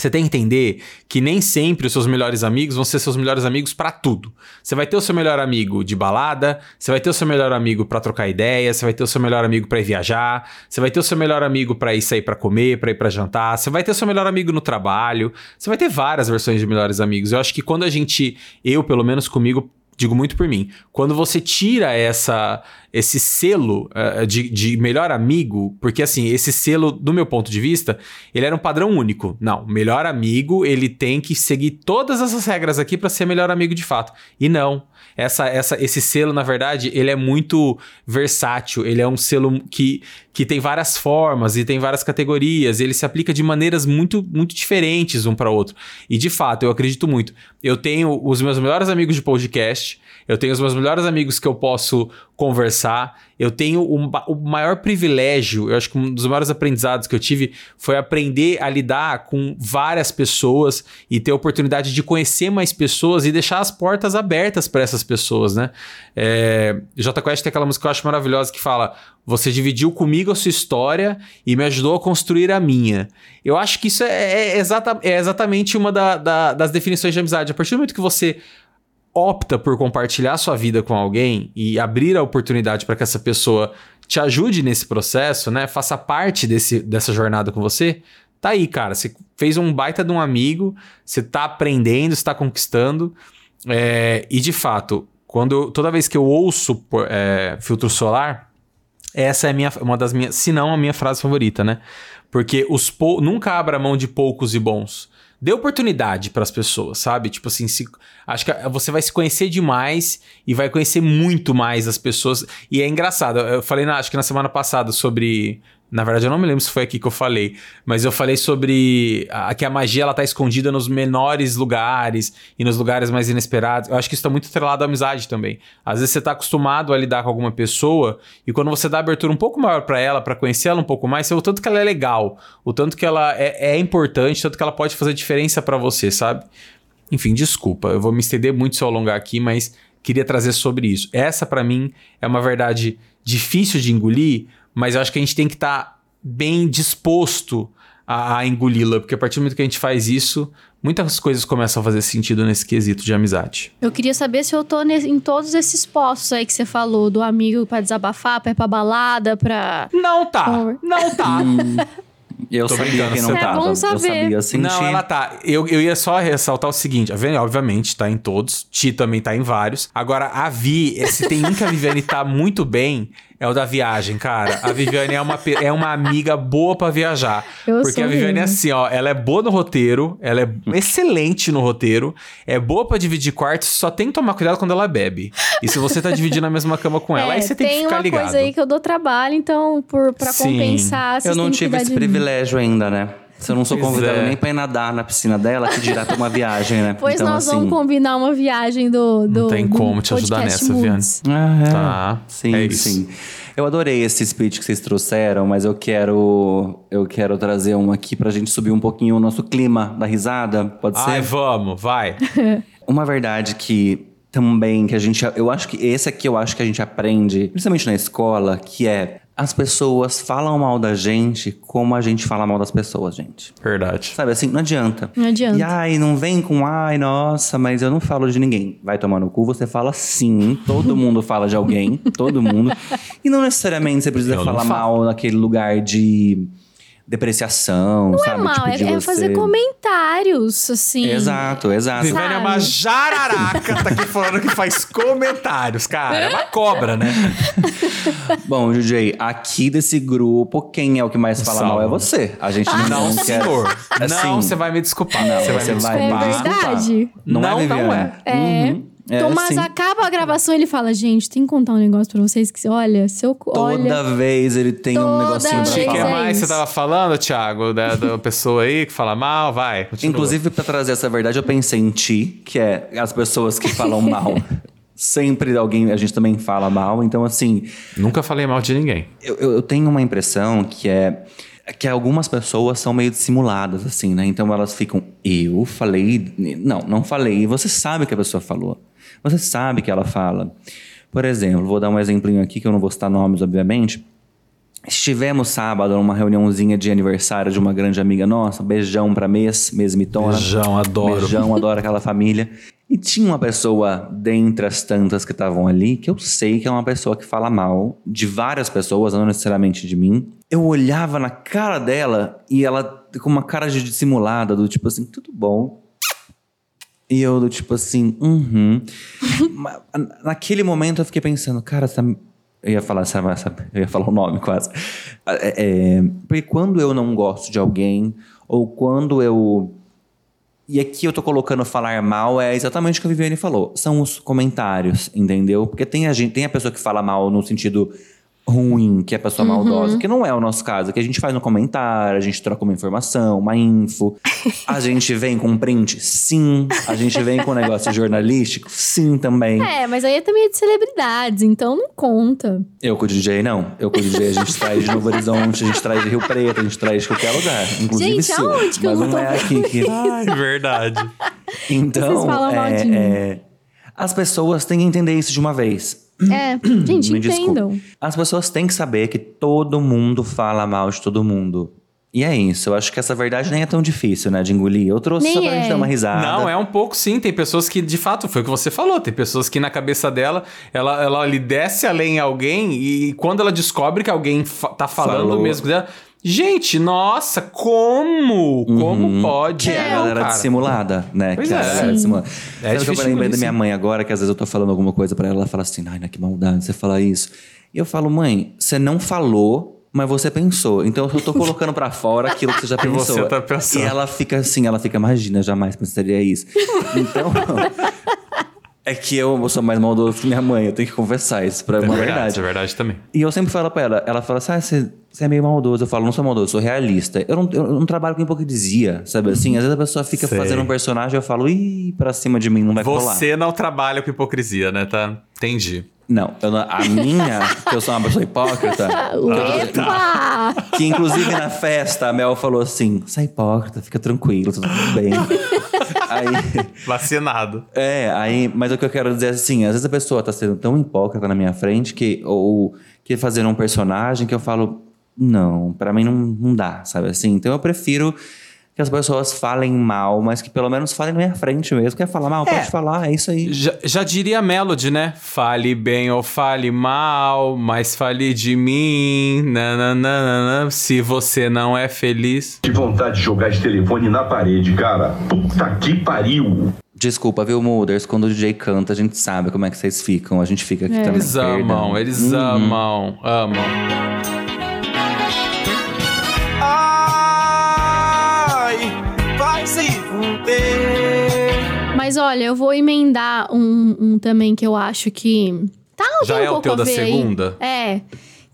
Você tem que entender que nem sempre os seus melhores amigos vão ser seus melhores amigos para tudo. Você vai ter o seu melhor amigo de balada, você vai ter o seu melhor amigo para trocar ideia, você vai ter o seu melhor amigo para ir viajar, você vai ter o seu melhor amigo para ir sair para comer, para ir para jantar, você vai ter o seu melhor amigo no trabalho, você vai ter várias versões de melhores amigos. Eu acho que quando a gente, eu pelo menos comigo, digo muito por mim. Quando você tira essa esse selo uh, de, de melhor amigo, porque assim, esse selo, do meu ponto de vista, ele era um padrão único. Não, melhor amigo, ele tem que seguir todas essas regras aqui para ser melhor amigo de fato. E não. Essa, essa, esse selo, na verdade, ele é muito versátil. Ele é um selo que, que tem várias formas e tem várias categorias. Ele se aplica de maneiras muito, muito diferentes um para outro. E de fato, eu acredito muito. Eu tenho os meus melhores amigos de podcast. Eu tenho os meus melhores amigos que eu posso conversar. Eu tenho um, o maior privilégio, eu acho que um dos maiores aprendizados que eu tive foi aprender a lidar com várias pessoas e ter a oportunidade de conhecer mais pessoas e deixar as portas abertas para essas pessoas, né? É, J Quest tem aquela música que eu acho maravilhosa que fala: Você dividiu comigo a sua história e me ajudou a construir a minha. Eu acho que isso é, é, exata, é exatamente uma da, da, das definições de amizade. A partir do momento que você opta por compartilhar sua vida com alguém e abrir a oportunidade para que essa pessoa te ajude nesse processo, né? Faça parte desse, dessa jornada com você, tá aí, cara. Você fez um baita de um amigo, você tá aprendendo, está conquistando. É, e de fato, quando toda vez que eu ouço é, filtro solar, essa é minha, uma das minhas, se não a minha frase favorita, né? Porque os nunca abra mão de poucos e bons dê oportunidade para as pessoas, sabe? Tipo assim, se, acho que você vai se conhecer demais e vai conhecer muito mais as pessoas. E é engraçado, eu falei, na, acho que na semana passada sobre na verdade, eu não me lembro se foi aqui que eu falei, mas eu falei sobre a, que a magia ela tá escondida nos menores lugares e nos lugares mais inesperados. Eu acho que isso está muito atrelado à amizade também. Às vezes você tá acostumado a lidar com alguma pessoa e quando você dá abertura um pouco maior para ela, para conhecer ela um pouco mais, você vê o tanto que ela é legal, o tanto que ela é, é importante, tanto que ela pode fazer diferença para você, sabe? Enfim, desculpa, eu vou me estender muito se eu alongar aqui, mas queria trazer sobre isso. Essa para mim é uma verdade difícil de engolir, mas eu acho que a gente tem que estar tá bem disposto a, a engoli-la, porque a partir do momento que a gente faz isso, muitas coisas começam a fazer sentido nesse quesito de amizade. Eu queria saber se eu tô em todos esses postos aí que você falou, do amigo para desabafar, pra ir pra balada, pra. Não tá! Não tá! Eu Tô sabia que não é tava. Bom saber. Eu sabia, Não, ela tá. Eu, eu ia só ressaltar o seguinte: a Viviane, obviamente, tá em todos. Ti também tá em vários. Agora, a Vi, se tem um que a Viviane tá muito bem, é o da viagem, cara. A Viviane é uma, é uma amiga boa para viajar. Eu porque a Viviane é assim, ó. Ela é boa no roteiro, ela é excelente no roteiro, é boa para dividir quartos, só tem que tomar cuidado quando ela bebe. E se você tá dividindo a mesma cama com ela, é, aí você tem, que ficar ligado. Tem uma coisa aí que eu dou trabalho, então, por, pra Sim. compensar, Eu não tive esse privilégio ainda, né? Se eu não sou convidado é. nem pra ir nadar na piscina dela, que dirá pra uma viagem, né? Pois então, nós assim... vamos combinar uma viagem do. do Não tem do como te ajudar podcast nessa, Viane. Ah, é. Tá, Sim, é isso. sim. Eu adorei esse speech que vocês trouxeram, mas eu quero eu quero trazer um aqui pra gente subir um pouquinho o nosso clima da risada, pode Ai, ser? vamos, vai. Uma verdade que também que a gente eu acho que esse aqui eu acho que a gente aprende, principalmente na escola, que é as pessoas falam mal da gente como a gente fala mal das pessoas, gente. Verdade. Sabe assim, não adianta. Não adianta. E ai, não vem com ai, nossa, mas eu não falo de ninguém. Vai tomar no cu, você fala sim. Todo mundo fala de alguém, todo mundo. E não necessariamente você precisa Eu falar mal naquele lugar de depreciação, Não sabe? é mal, Tipo, é, é você- fazer comentários, assim. Exato, exato. Sabe? Vivênia é uma jararaca, tá aqui falando que faz comentários, cara. É uma cobra, né? Bom, DJ, aqui desse grupo, quem é o que mais fala Salve. mal é você. A gente não, Não, quer... senhor. Assim, Não, você vai me desculpar. Não, você vai me desculpar. É me desculpar. verdade. Não, Não, é, não Viviane? É. Uhum. É, Tomás sim. acaba a gravação ele fala: Gente, tem que contar um negócio pra vocês que, olha, se eu. Toda olha, vez ele tem um negocinho pra vez O que é falar. mais você tava falando, Thiago? Da, da pessoa aí que fala mal? Vai. continua. Inclusive, pra trazer essa verdade, eu pensei em ti, que é as pessoas que falam mal. Sempre alguém, a gente também fala mal. Então, assim, Nunca falei mal de ninguém. eu, eu eu tenho uma impressão que é que algumas pessoas são meio dissimuladas, assim, né? Então elas ficam, eu falei. Não, não falei. E você sabe que a pessoa falou. Você sabe que ela fala. Por exemplo, vou dar um exemplinho aqui, que eu não vou citar nomes, obviamente. Estivemos sábado numa reuniãozinha de aniversário de uma grande amiga nossa. Beijão pra Mês, Mês Mitona. Beijão, adoro. Beijão, adoro aquela família. E tinha uma pessoa, dentre as tantas que estavam ali, que eu sei que é uma pessoa que fala mal de várias pessoas, não necessariamente de mim. Eu olhava na cara dela e ela com uma cara de dissimulada, do tipo assim, tudo bom. E eu tipo assim, uhum. Naquele momento eu fiquei pensando, cara, eu ia falar, eu ia falar o nome quase. É, é, porque quando eu não gosto de alguém, ou quando eu. E aqui eu tô colocando falar mal, é exatamente o que a Viviane falou. São os comentários, entendeu? Porque tem a gente, tem a pessoa que fala mal no sentido ruim, que é a pessoa maldosa, que não é o nosso caso, que a gente faz um comentário, a gente troca uma informação, uma info, a gente vem com um print, sim, a gente vem com um negócio jornalístico, sim também. É, mas aí é também de celebridades, então não conta. Eu com o DJ, não. Eu com o DJ, a gente traz de Novo Horizonte, a gente traz de Rio Preto, a gente traz de qualquer lugar. Inclusive Gente, seu. aonde que eu Mas não não tô é aqui que... Ai, verdade. Então, Vocês falam mal de mim. é, é, as pessoas têm que entender isso de uma vez. É, gente, Me entendam. As pessoas têm que saber que todo mundo fala mal de todo mundo. E é isso. Eu acho que essa verdade nem é tão difícil, né, de engolir. Eu trouxe Nem só pra é. gente dar uma risada. Não, é um pouco sim. Tem pessoas que, de fato, foi o que você falou. Tem pessoas que na cabeça dela, ela, ela lhe desce além alguém e quando ela descobre que alguém fa tá falando Falou. mesmo dela. Gente, nossa, como? Como pode? Que é a galera cara. dissimulada, né? Pois que é a é. galera dissimulada. É Sabe que eu lembrei da minha mãe agora, que às vezes eu tô falando alguma coisa pra ela, ela fala assim, ai, né, que maldade você falar isso. E eu falo, mãe, você não falou, mas você pensou. Então eu só tô colocando pra fora aquilo que você já pensou. você tá pensando. E ela fica assim, ela fica, imagina, jamais pensaria isso. Então... É que eu sou mais maldoso que minha mãe, eu tenho que confessar isso pra É uma verdade, verdade. é verdade também. E eu sempre falo pra ela, ela fala assim, ah, você, você é meio maldoso. Eu falo, não sou maldoso, sou realista. Eu não, eu não trabalho com hipocrisia, sabe assim? Às vezes a pessoa fica Sei. fazendo um personagem eu falo, ih, pra cima de mim, não vai colar. Você não trabalha com hipocrisia, né? Tá? Entendi. Não, eu a minha, que eu sou uma pessoa hipócrita, Epa! que inclusive na festa a Mel falou assim, você é hipócrita, fica tranquilo, tá tudo bem. aí, Vacinado. é, aí, mas o que eu quero dizer é assim, às vezes a pessoa tá sendo tão hipócrita na minha frente que, ou que fazendo um personagem que eu falo, não, pra mim não, não dá, sabe assim? Então eu prefiro que as pessoas falem mal, mas que pelo menos falem na minha frente mesmo. Quer falar mal? Pode falar, é isso aí. Já, já diria a Melody, né? Fale bem ou fale mal, mas fale de mim. Nananana, se você não é feliz. Que vontade de jogar esse telefone na parede, cara. Puta que pariu. Desculpa, viu, Mooders? Quando o DJ canta, a gente sabe como é que vocês ficam. A gente fica aqui também. Eles amam, perdão. eles amam, amam. Mas olha, eu vou emendar um, um também que eu acho que. Tá, Já um é o teu da ver aí. segunda? É.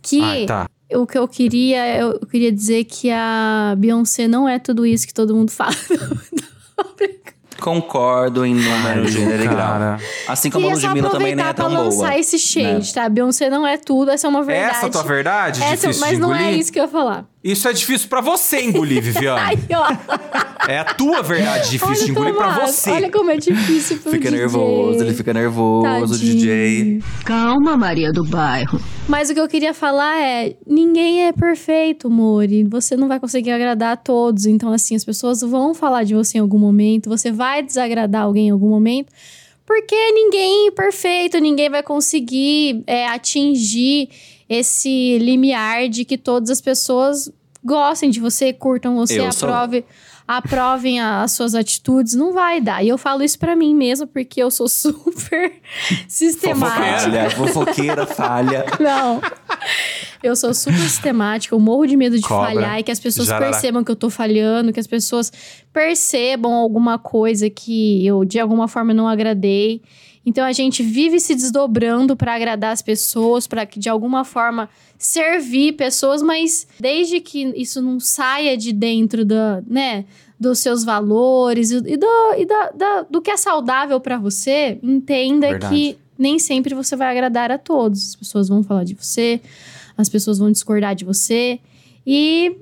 Que Ai, tá. o que eu queria, eu queria dizer que a Beyoncé não é tudo isso que todo mundo fala. Concordo em número, gênero e grau. Assim como a Ludmilla também aproveitar é pra tão lançar boa. esse shade, né? tá? Beyoncé não é tudo, essa é uma verdade. Essa é a tua verdade? Essa- mas não é isso que eu ia falar. Isso é difícil pra você engolir, Viviane. Ai, ó. É a tua verdade difícil de Olha, engolir pra Tomás, você. Olha como é difícil pro Fica DJ. nervoso, ele fica nervoso, Tadinho. DJ. Calma, Maria do Bairro. Mas o que eu queria falar é: ninguém é perfeito, Mori. Você não vai conseguir agradar a todos. Então, assim, as pessoas vão falar de você em algum momento, você vai desagradar alguém em algum momento, porque ninguém é perfeito, ninguém vai conseguir é, atingir esse limiar de que todas as pessoas gostem de você, curtam você, Eu sou. aprove, aprovem a- as suas atitudes. Não vai dar. E eu falo isso pra mim mesma, porque eu sou super sistemática. Falha, fofoqueira, falha. Não. Eu sou super sistemática, eu morro de medo de Cobra, falhar e que as pessoas jararaca. percebam que eu tô falhando, que as pessoas percebam alguma coisa que eu de alguma forma não agradei. Então a gente vive se desdobrando pra agradar as pessoas, pra que de alguma forma servir pessoas, mas desde que isso não saia de dentro da, né, dos seus valores e, do, e da, da- do que é saudável pra você, entenda Verdade. que nem sempre você vai agradar a todos. As pessoas vão falar de você, as pessoas vão discordar de você. E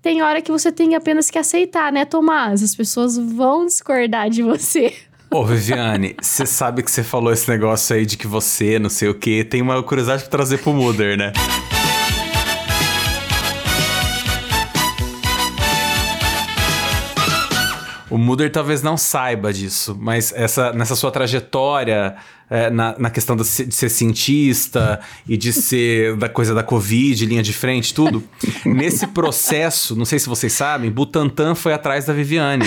tem hora que você tem apenas que aceitar, né, Tomás? As pessoas vão discordar de você. Ô, Viviane, você sabe que você falou esse negócio aí de que você, não sei o quê, tem uma curiosidade pra trazer pro Mudder, né? O Mudder talvez não saiba disso, mas essa, nessa sua trajetória, é, na, na questão de ser, cientista e de ser da coisa da Covid, linha de frente, tudo, nesse processo, não sei se vocês sabem, Butantan foi atrás da Viviane.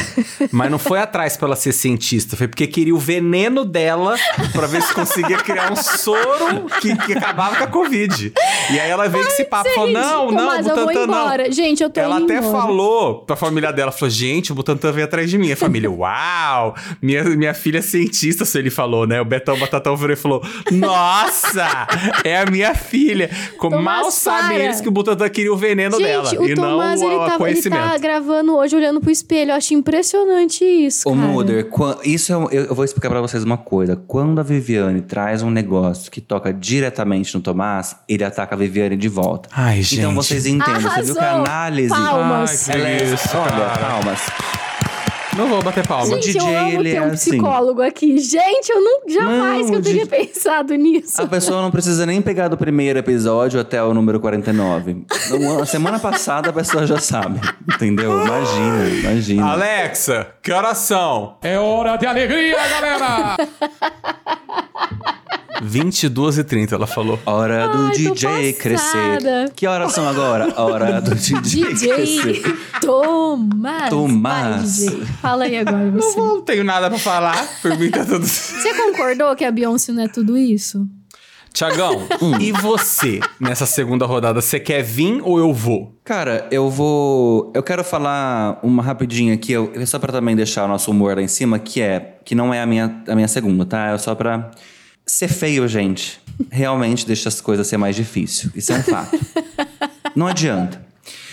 Mas não foi atrás pra ela ser cientista, foi porque queria o veneno dela pra ver se conseguia criar um soro que, que acabava com a Covid. E aí ela veio com esse papo, falou: não, não, Butantan não. Gente, eu tô Ela até embora. falou pra família dela, falou, gente, o Butantan veio atrás de mim. A família, uau! Minha, minha filha é cientista, se ele falou, né? O Betão Virou e falou, nossa! É a minha filha. Com- Tomás, Mal sabem para. eles que o Butantan queria o veneno dela. Gente, o e Tomás, não o, ele, o tá, ele conhecimento. tá gravando hoje olhando pro espelho. Eu acho impressionante isso, Ô, cara. Quan- isso é um- eu, eu vou explicar pra vocês uma coisa. Quando a Viviane traz um negócio que toca diretamente no Tomás, ele ataca a Viviane de volta. Ai, gente. Então vocês entendem. Você viu que a Arrasou. análise. Palmas. Ai, que Ela é, isso, olha, palmas. Não vou bater palma. Gente, eu DJ, amo ele ter é um assim. psicólogo aqui. Gente, eu não, jamais Não, que eu o teria DJ pensado nisso. A pessoa não precisa nem pegar do primeiro episódio até o número 49. No- A semana passada a pessoa já sabe. Entendeu? Imagina, imagina. Alexa, que horas são? É hora de alegria, galera! 22 e 30 ela falou. Hora do Ai, tô DJ crescer. Que horas são agora? Hora do DJ, DJ crescer. Tomás. Tomás. Vai, DJ. Fala aí agora Não, você. vou- não tenho nada pra falar. Por mim tá tudo Você concordou que a Beyoncé não é tudo isso? Tiagão, e você nessa segunda rodada? Você quer vir ou eu vou? Cara, eu vou. Eu quero falar uma rapidinha aqui, eu, só pra também deixar o nosso humor lá em cima, que é. Que não é a minha, a minha segunda, tá? É só pra. Ser feio, gente, realmente deixa as coisas ser mais difícil. Isso é um fato. não adianta.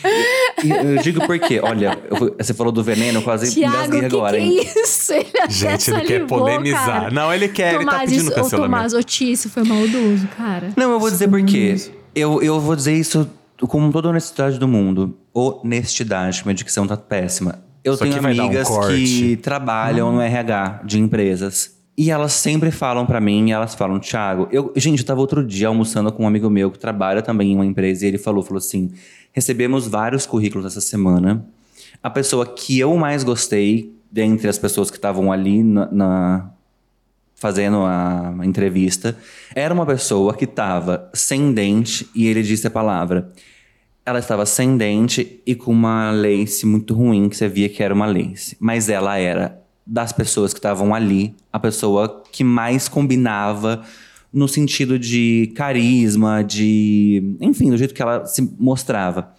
E- e eu digo por quê? Olha, eu você falou do veneno, eu quase Tiago, engasguei que agora, que hein? é isso? Ele até Gente, ele quer polemizar. cara. Não, ele quer, ele tá Tomás, pedindo isso, cancelamento. Tomás, ô, Ti, isso foi maldoso, cara. Não, eu vou dizer por quê. Eu, eu vou dizer isso com toda a honestidade do mundo. Honestidade, minha dicção tá péssima. Eu Isso tenho um amigas corte. que trabalham no RH de empresas. E elas sempre falam pra mim, elas falam, Thiago, eu, gente, eu tava outro dia almoçando com um amigo meu que trabalha também em uma empresa e ele falou, falou assim, recebemos vários currículos essa semana. A pessoa que eu mais gostei, dentre as pessoas que estavam ali na- na, fazendo a entrevista, era uma pessoa que estava sem dente e ele disse a palavra. Ela estava sem dente e com uma lace muito ruim, que você via que era uma lace. Mas ela era, das pessoas que estavam ali, a pessoa que mais combinava no sentido de carisma, de. Enfim, do jeito que ela se mostrava.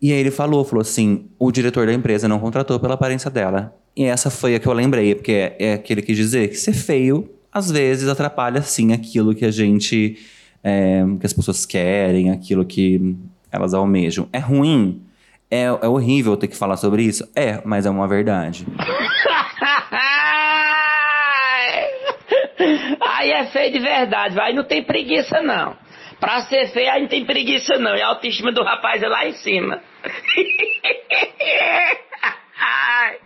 E aí ele falou, falou assim, o diretor da empresa não contratou pela aparência dela. E essa foi a que eu lembrei, porque é, é aquele que quis dizer que ser feio, às vezes, atrapalha sim aquilo que a gente, é, que as pessoas querem, aquilo que elas almejam. É ruim? É, é horrível ter que falar sobre isso? É, mas é uma verdade. Aí é feio de verdade, vai. Não tem preguiça, não. Pra ser feio, aí não tem preguiça, não. E a autoestima do rapaz é lá em cima. Ai.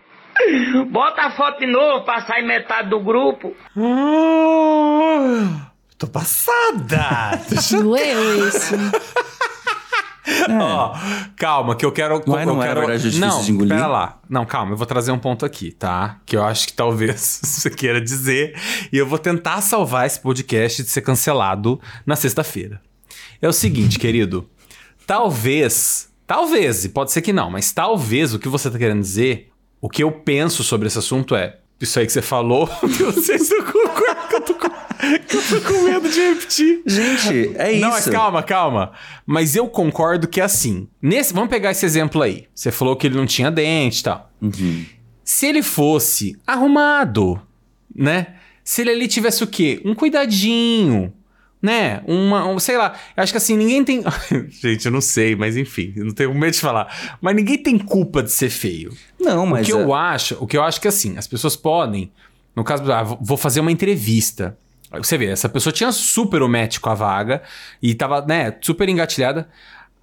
Bota a foto de novo pra sair metade do grupo. Ah, tô passada. Doeu isso. Ó, calma, que eu quero. Mas eu não era quero... verdade difícil não, de engolir? Pera lá. Não, calma, eu vou trazer um ponto aqui, tá? Que eu acho que talvez você queira dizer. E eu vou tentar salvar esse podcast de ser cancelado na sexta-feira. É o seguinte, querido. Talvez Talvez, e pode ser que não, mas talvez o que você tá querendo dizer, o que eu penso sobre esse assunto é. Isso aí que você falou, eu não sei se eu concordo que eu tô com, que eu tô com medo de repetir. Gente, é isso. Não, mas calma, calma. Mas eu concordo que é assim. Nesse, vamos pegar esse exemplo aí. Você falou que ele não tinha dente e tal. Se ele fosse arrumado, né? Se ele ali tivesse o quê? Um cuidadinho, né? Uma, um, sei lá. Eu acho que assim, ninguém tem. Gente, eu não sei, mas enfim, eu não tenho medo de falar. Mas ninguém tem culpa de ser feio. Não, mas. o que é- eu acho, o que eu acho que assim, as pessoas podem, no caso, ah, vou fazer uma entrevista. Você vê, essa pessoa tinha super o match com a vaga e tava, né, super engatilhada.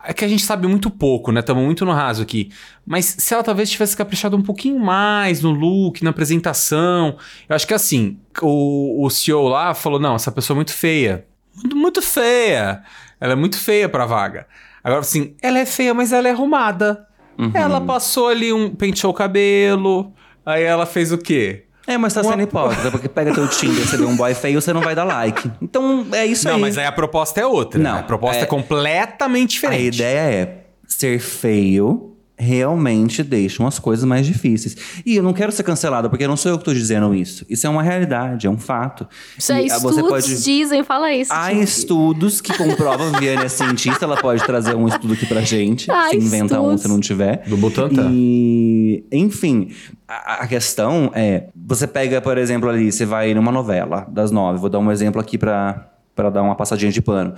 É que a gente sabe muito pouco, né? Estamos muito no raso aqui. Mas se ela talvez tivesse caprichado um pouquinho mais no look, na apresentação. Eu acho que assim, o, o CEO lá falou: não, essa pessoa é muito feia. Muito, muito feia. Ela é muito feia pra vaga. Agora, assim, ela é feia, mas ela é arrumada. Ela passou ali um. penteou o cabelo. Aí ela fez o quê? É, mas tá sendo hipócrita, porque pega teu Tinder, você vê um boy feio, você não vai dar like. Então, é isso Não, aí. mas aí a proposta é outra. Não, né? A proposta é, é- completamente A diferente. ideia é ser feio realmente deixa umas coisas mais difíceis. E eu não quero ser cancelado, porque não sou eu que tô dizendo isso. Isso é uma realidade, é um fato. Isso é ah, estudos dizem, fala isso. Há gente. estudos que comprovam, Viane é cientista, ela pode trazer um estudo aqui pra gente. Ah, se inventa um se não tiver. Do Butantan. E, enfim, a, a questão é: você pega, por exemplo, ali, você vai numa novela das nove, vou dar um exemplo aqui pra, pra dar uma passadinha de pano.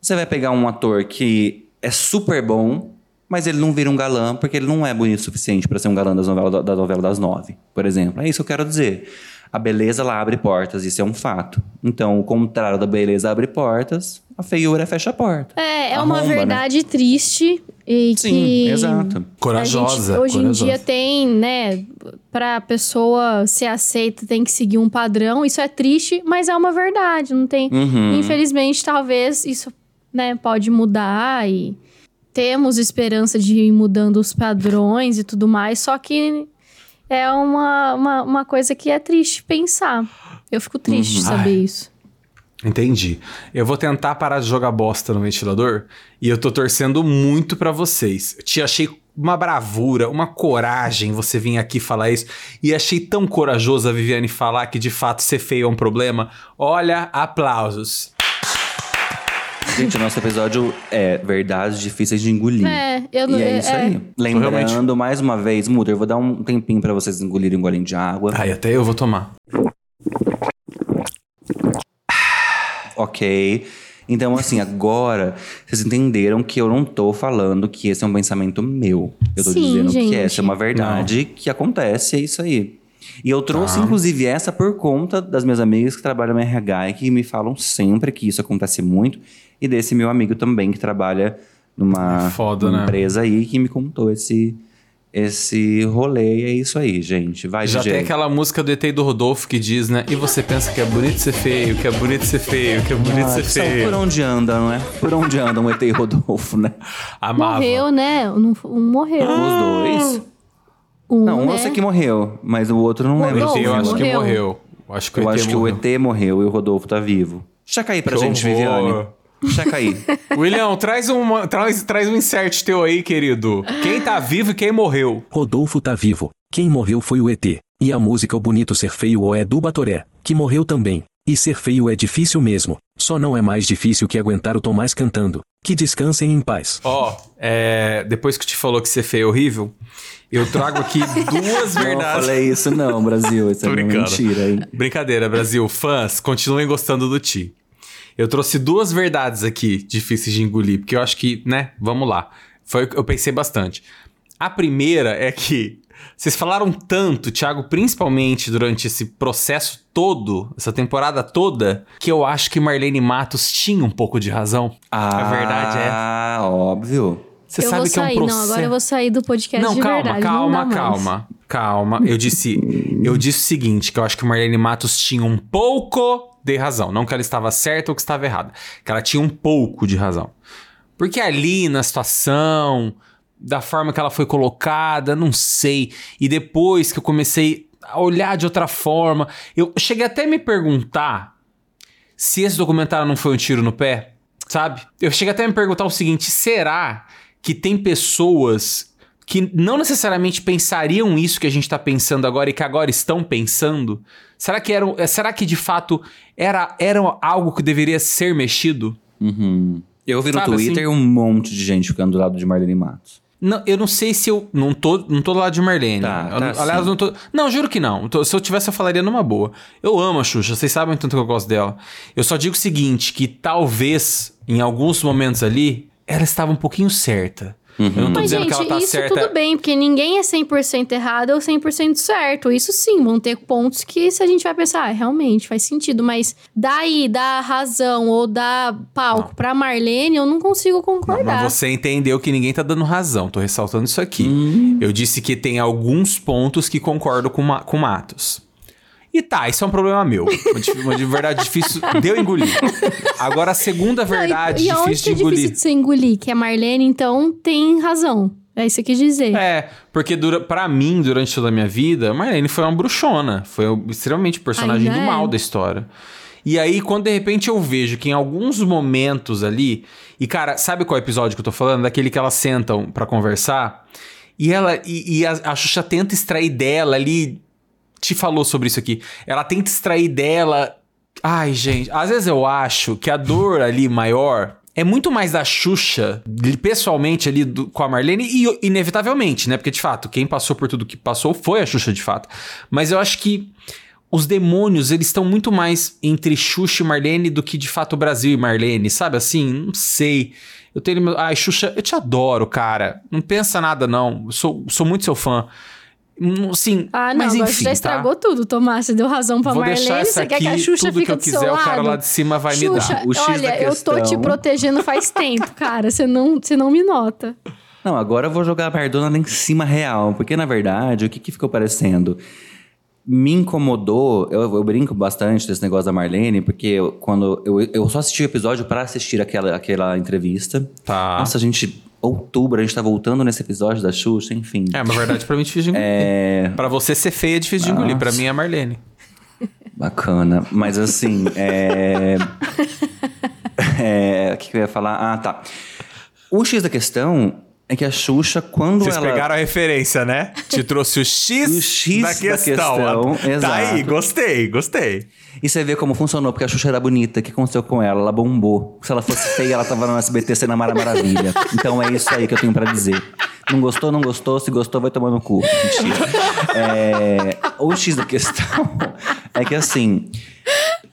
Você vai pegar um ator que é super bom, mas ele não vira um galã porque ele não é bonito o suficiente pra ser um galã das novela, da novela das nove, por exemplo. É isso que eu quero dizer. A beleza ela abre portas, isso é um fato. Então, o contrário da beleza abre portas, a feiura fecha a porta. É, é uma né? verdade triste e Sim, que... exato. Corajosa. A gente, hoje corajosa. em dia tem, né, pra pessoa ser aceita, tem que seguir um padrão. Isso é triste, mas é uma verdade. Não tem. Uhum. Infelizmente, talvez isso, né, pode mudar e temos esperança de ir mudando os padrões e tudo mais. Só que é uma, uma, uma coisa que é triste pensar. Eu fico triste Uhum. de saber Ai. isso. Entendi. Eu vou tentar parar de jogar bosta no ventilador e eu tô torcendo muito pra vocês. Eu te achei uma bravura, uma coragem você vir aqui falar isso e achei tão corajoso a Viviane falar que de fato ser feio é um problema. Olha, aplausos. Gente, o nosso episódio é verdades difíceis de engolir. É, eu não- E é é- isso é. aí. Lembrando, Realmente. mais uma vez, Muda, eu vou dar um tempinho pra vocês engolirem um golinho de água. Ai, até eu vou tomar. Ok. Então, assim, agora vocês entenderam que eu não tô falando que esse é um pensamento meu. Eu tô Sim, dizendo gente. que essa é uma verdade que acontece, é isso aí. E eu trouxe, inclusive, essa por conta das minhas amigas que trabalham no RH e que me falam sempre que isso acontece muito. E desse meu amigo também que trabalha numa É foda, né? empresa aí que me contou esse, esse rolê. E é isso aí, gente. Vai, Já DJ. tem aquela música do ET e do Rodolfo que diz, né? E você pensa que é bonito ser feio, que é bonito ser feio, que é bonito Ah, ser são feio. por onde anda, não é? Por onde anda um ET e Rodolfo, né? Amava. Morreu, né? Um, morreu. Os dois? Um, Não, um né? eu sei que morreu, mas o outro não O lembro. Rodolfo ET eu acho que morreu. morreu. Eu acho que o Eu ET acho que o morreu. ET morreu e o Rodolfo tá vivo. Checa aí pra Que gente, horror. Viviane. Checa aí. William, traz, uma, traz, traz um insert teu aí, querido. Quem tá vivo e quem morreu? Rodolfo tá vivo. Quem morreu foi o ET. E a música O Bonito Ser Feio ou é do Batoré, que morreu também. E ser feio é difícil mesmo. Só não é mais difícil que aguentar o Tomás cantando. Que descansem em paz. Ó, é, depois que te falou que ser feio é horrível, eu trago aqui duas Não verdades. falei isso não, Brasil. Isso é mentira, hein? Brincadeira, Brasil. Fãs, continuem gostando do Ti. Eu trouxe duas verdades aqui difíceis de engolir, porque eu acho que, né, vamos lá. Foi, eu pensei bastante. A primeira é que vocês falaram tanto, Thiago, principalmente durante esse processo todo, essa temporada toda, que eu acho que Marlene Matos tinha um pouco de razão. Ah, A verdade é. Ah, óbvio. Você eu sabe vou que é um sair, processo. não, agora eu vou sair do podcast Não, de calma, verdade. calma, não calma, calma. Eu disse, eu disse o seguinte, que eu acho que Marlene Matos tinha um pouco de razão, não que ela estava certa ou que estava errada, que ela tinha um pouco de razão. Porque ali na situação, da forma que ela foi colocada, não sei. E depois que eu comecei a olhar de outra forma, eu cheguei até a me perguntar se esse documentário não foi um tiro no pé, sabe? Eu cheguei até a me perguntar o seguinte: será que tem pessoas que não necessariamente pensariam isso que a gente tá pensando agora e que agora estão pensando? Será que eram, eh, será que de fato era, era algo que deveria ser mexido? Uhum. Eu vi no Sabe, Twitter assim? um monte de gente ficando do lado de Marlene Matos. Não, eu não sei se eu. Não tô, não tô do lado de Marlene. Tá, Eu tá não- aliás, sim. não tô. Não, juro que não. Se eu tivesse, eu falaria numa boa. Eu amo a Xuxa, vocês sabem o tanto que eu gosto dela. Eu só digo o seguinte: que talvez, em alguns momentos ali, ela estava um pouquinho certa. Eu não tô Mas, dizendo gente, que ela tá isso certa. tudo bem, porque ninguém é 100% errado ou 100% certo. Isso sim, vão ter pontos que se a gente vai pensar, ah, realmente faz sentido. Mas daí, dar razão ou dar palco pra Marlene, eu não consigo concordar. Mas você entendeu que ninguém tá dando razão. Tô ressaltando isso aqui. Hum. Eu disse que tem alguns pontos que concordo com, Ma com Matos. E tá, isso é um problema meu. Uma, de verdade difícil de eu engolir. Agora, a segunda Não, e- verdade e, difícil que é de engolir. difícil de você engolir? Que a Marlene, então, tem razão. É isso que quis dizer. É, porque dura, pra mim, durante toda a minha vida, Marlene foi uma bruxona. Foi extremamente o personagem Ainda do é. mal da história. E aí, quando de repente eu vejo que em alguns momentos ali. E, cara, sabe qual episódio que eu tô falando? Daquele que elas sentam pra conversar. E ela. E, e a, a Xuxa tenta extrair dela ali. Te falou sobre isso aqui. Ela tenta extrair dela. Ai, gente. Às vezes eu acho que a dor ali maior é muito mais da Xuxa, pessoalmente ali do- com a Marlene, e inevitavelmente, né? Porque de fato, quem passou por tudo que passou foi a Xuxa de fato. Mas eu acho que os demônios, eles estão muito mais entre Xuxa e Marlene do que de fato o Brasil e Marlene, sabe assim? Não sei. Eu tenho. Ai, Xuxa, eu te adoro, cara. Não pensa nada, não. Eu sou, sou muito seu fã. Hum, Sim, Ah, não, mas enfim, você já tá? estragou tudo, Tomás. Você deu razão pra Vou deixar Marlene, essa você quer que a aqui, Xuxa tudo fique que eu do quiser, seu o lado. cara lá de cima vai me dar. Xuxa, O X da olha, eu tô te protegendo faz tempo, cara. Você não, você não me nota. Não, agora eu vou jogar a Mardona lá em cima real. Porque, na verdade, o que, que ficou parecendo? Me incomodou, eu, eu brinco bastante desse negócio da Marlene, porque eu, quando eu, eu só assisti o episódio pra assistir aquela, aquela entrevista. Tá. Nossa, a gente, outubro, a gente tá voltando nesse episódio da Xuxa, enfim. É, mas na verdade, pra mim é difícil de engolir. É. Pra você ser feia é difícil de engolir. Pra mim é a Marlene. Bacana. Mas assim, é. é, O que, que eu ia falar? Ah, tá. O X da questão é que a Xuxa, quando Vocês ela. pegaram a referência, né? Te trouxe o X, O X da da questão. questão, Tá aí, gostei, gostei. E você vê como funcionou, porque a Xuxa era bonita. O que aconteceu com ela? Ela bombou. Se ela fosse feia, ela tava no SBT sendo a Mara Maravilha. Então é isso aí que eu tenho pra dizer. Não gostou, não gostou. Se gostou, vai tomar no cu. Mentira. É, o X da questão é que assim.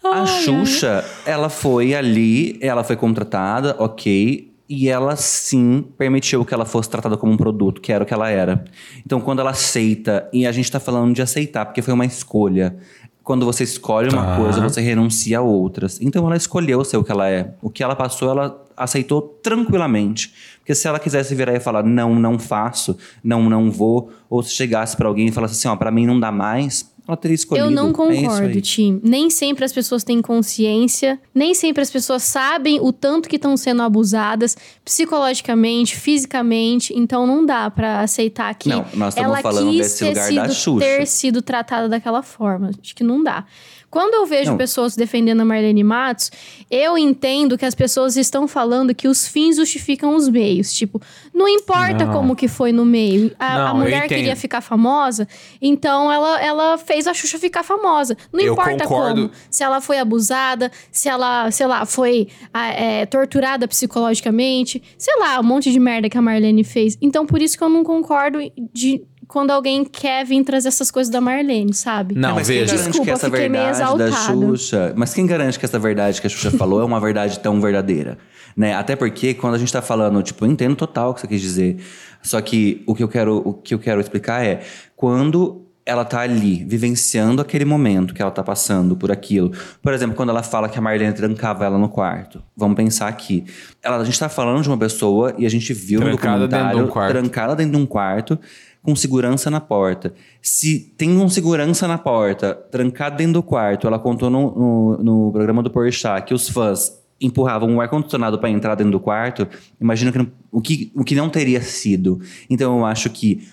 A Xuxa, ela foi ali, ela foi contratada, ok. E ela sim permitiu que ela fosse tratada como um produto, que era o que ela era. Então, quando ela aceita, e a gente tá falando de aceitar, porque foi uma escolha. Quando você escolhe uma Tá. coisa, você renuncia a outras. Então ela escolheu ser o que ela é. O que ela passou, ela aceitou tranquilamente. Porque se ela quisesse virar e falar, não, não faço, não, não vou, ou se chegasse pra alguém e falasse assim, ó, pra mim não dá mais, ela teria escolhido. Eu não É concordo, aí. Tim. Nem sempre as pessoas têm consciência, nem sempre as pessoas sabem o tanto que estão sendo abusadas psicologicamente, fisicamente. Então não dá pra aceitar que Não, nós ela falando quis desse ter lugar sido, ter sido tratada daquela forma. Acho que não dá. Quando eu vejo Não. pessoas defendendo a Marlene Matos, eu entendo que as pessoas estão falando que os fins justificam os meios. Tipo, não importa Não. como que foi no meio. A, Não, a mulher queria ficar famosa, então ela, ela fez a Xuxa ficar famosa. Não Eu importa concordo. como. Se ela foi abusada, se ela, sei lá, foi é, torturada psicologicamente. Sei lá, um monte de merda que a Marlene fez. Então, por isso que eu não concordo de quando alguém quer vir trazer essas coisas da Marlene, sabe? Não, mas quem veja. garante Desculpa, que essa verdade da. Xuxa. Mas quem garante que essa verdade que a Xuxa falou é uma verdade tão verdadeira? Né? Até porque quando a gente tá falando, tipo, eu entendo total o que você quis dizer. Só que o que eu quero, o que eu quero explicar é quando ela tá ali, vivenciando aquele momento que ela tá passando por aquilo. Por exemplo, quando ela fala que a Marlene trancava ela no quarto. Vamos pensar aqui. Ela, a gente tá falando de uma pessoa e a gente viu Trancada no dentro de um documentário quarto. trancada dentro de um quarto com segurança na porta. Se tem um segurança na porta, trancado dentro do quarto, ela contou no, no, no programa do Porchat que os fãs empurravam um ar-condicionado para entrar dentro do quarto, imagina que o, que, o que não teria sido. Então eu acho que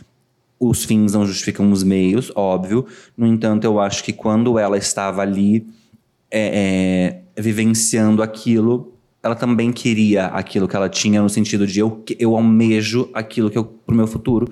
os fins não justificam os meios, óbvio. No entanto, eu acho que quando ela estava ali é, é, vivenciando aquilo, ela também queria aquilo que ela tinha, no sentido de eu, eu almejo aquilo que eu, pro meu futuro.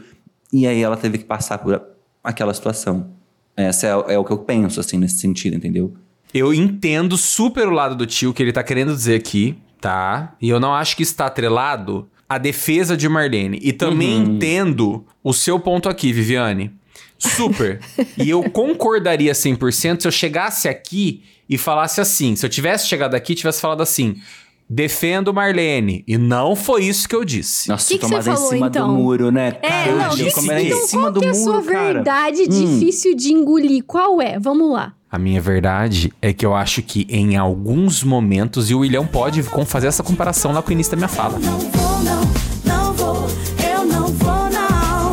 E aí ela teve que passar por aquela situação. Essa é, é o que eu penso, assim, nesse sentido, entendeu? Eu entendo super o lado do tio que ele tá querendo dizer aqui, tá? E eu não acho que está atrelado à defesa de Marlene. E também entendo o seu ponto aqui, Viviane. Super. e eu concordaria 100% se eu chegasse aqui e falasse assim. Se eu tivesse chegado aqui e tivesse falado assim. Defendo Marlene. E não foi isso que eu disse. Nossa, Que que tomada você em falou, cima então? do muro, né? É, Cara, não, eu é então em cima qual do que é a sua cara. verdade Hum. difícil de engolir? Qual é? Vamos lá. A minha verdade é que eu acho que em alguns momentos, e o William pode fazer essa comparação lá com o início da minha fala. Não vou, não, não vou, eu não vou, não.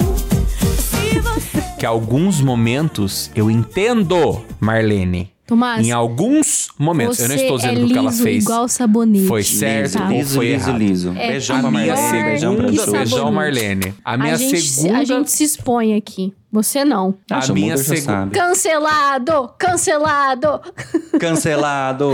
Se você. Que alguns momentos eu entendo, Marlene. Tomás, Em alguns momentos. Eu não estou dizendo é que o que ela fez igual sabonete. foi certo tá? ou Liso, foi liso, errado. liso. É beijão A pra Marlene, beijão pra beijão. Marlene. A minha a, gente, segunda, a gente se expõe aqui. Você não. a Acho, minha segunda. Cancelado! Cancelado! Cancelado!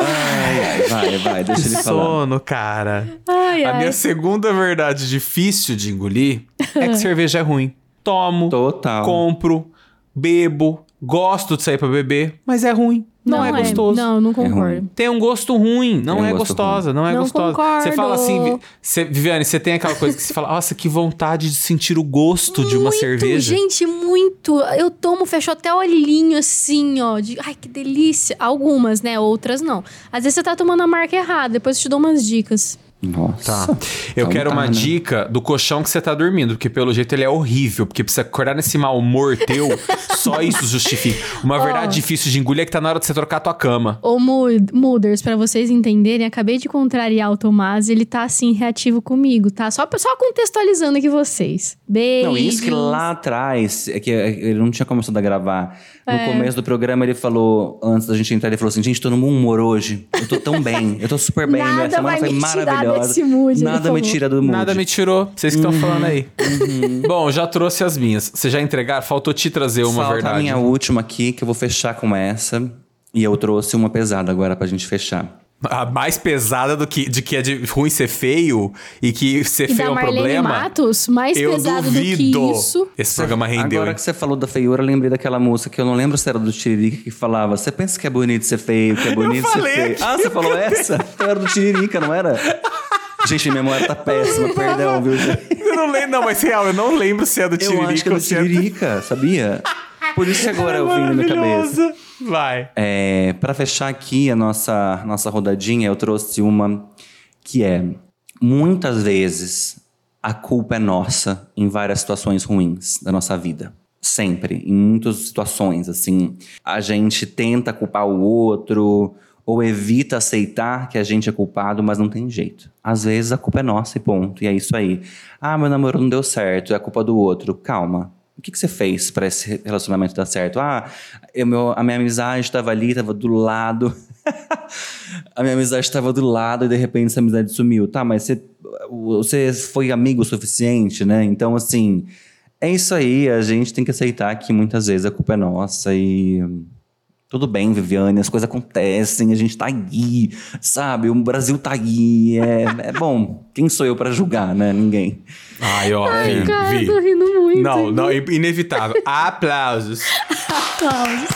ai, ai, vai, vai, deixa ele falar. sono, cara. Ai, A ai. minha segunda verdade difícil de engolir é que cerveja é ruim. Tomo, Total. compro, bebo, gosto de sair pra beber, mas é ruim. Não, é gostoso. Não, não concordo. Tem um gosto ruim, não um é gosto gostosa, não é Não gostosa. concordo. Você fala assim, você- Viviane, você tem aquela coisa que você fala, nossa, que vontade de sentir o gosto de uma muito, cerveja. gente, muito. Eu tomo, fecho até o olhinho assim, ó. De, ai, que delícia. Algumas, né? Outras não. Às vezes você tá tomando a marca errada, depois eu te dou umas dicas. Nossa. Tá. Eu Então quero tá, uma né? dica do colchão que você tá dormindo, porque pelo jeito ele é horrível, porque precisa acordar nesse mau humor teu, só isso justifica. Uma verdade difícil de engolir é que tá na hora de você trocar a tua cama. Ô, Mood- Mooders, pra vocês entenderem, acabei de contrariar o Tomás. Ele tá, assim, reativo comigo, tá? Só, só contextualizando aqui vocês. Beijo. Não, isso que lá atrás, é que ele não tinha começado a gravar. No É. começo do programa, ele falou, antes da gente entrar, ele falou assim: gente, tô no bom humor hoje. Eu tô tão bem, eu tô super bem. Minha Nada semana vai foi me tirar maravilhosa. desse mood, Nada me tira do mood. Nada me tirou, vocês que Uhum. estão falando aí. Bom, já trouxe as minhas. Vocês já entregaram? Faltou te trazer uma Falta verdade. a minha última aqui, que eu vou fechar com essa. E eu trouxe uma pesada agora pra gente fechar. A mais pesada do que de que é de ruim ser feio e que ser E feio é um Marlene problema. Matos, mais eu pesado duvido. do que isso. Esse programa rendeu. Agora hein? que você falou da feiura, eu lembrei daquela música que eu não lembro se era do Tiririca que falava: Você pensa que é bonito ser feio, que é bonito ser falei feio. aqui. Ah, você falou essa? Então era do Tiririca, não era? Gente, minha memória tá péssima, perdão, viu, gente? Eu não lembro, não, mas real, eu não lembro se é do Tiririca Eu acho que é do é do- Tiririca, sabia? Por isso que agora eu vim na minha cabeça. Vai. É, para fechar aqui a nossa, nossa rodadinha, eu trouxe uma que é: muitas vezes a culpa é nossa em várias situações ruins da nossa vida. Sempre, em muitas situações, assim, a gente tenta culpar o outro ou evita aceitar que a gente é culpado, mas não tem jeito. Às vezes a culpa é nossa e ponto, e é isso aí. Ah, meu namoro não deu certo, é a culpa do outro. Calma, o que, que você fez para esse relacionamento dar certo? Ah, eu, meu, a minha amizade estava ali, estava do lado. a minha amizade estava do lado e de repente essa amizade sumiu. Tá, mas você, você foi amigo o suficiente, né? Então, assim, é isso aí. A gente tem que aceitar que muitas vezes a culpa é nossa e. Tudo bem, Viviane, as coisas acontecem, a gente tá aí, sabe? O Brasil tá aí. É, é bom, quem sou eu para julgar, né? Ninguém. Ai, ó, vi, Cara, vi. tô rindo muito. Não, não, inevitável. Aplausos. Aplausos.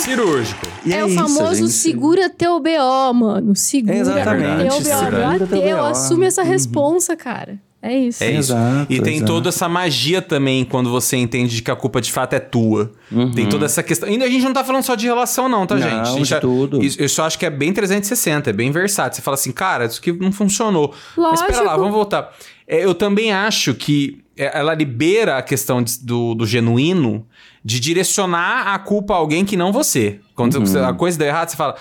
Cirúrgico. E É, o isso, famoso gente. segura teu BO, mano. Segura Exatamente, teu BO. segura teu assume essa responsa, cara. É isso. É isso. Exato, e tem exato. toda essa magia também quando você entende de que a culpa de fato é tua. Tem toda essa questão. Ainda a gente não tá falando só de relação, não, tá, Não, gente? A gente de já- tudo. Isso, eu só acho que é bem 360, é bem versátil. Você fala assim, cara, isso aqui não funcionou. Mas espera lá, Lógico. vamos voltar. É, eu também acho que é, ela libera a questão de- do, do genuíno de direcionar a culpa a alguém que não você. Quando Uhum. você- a coisa deu errado, você fala.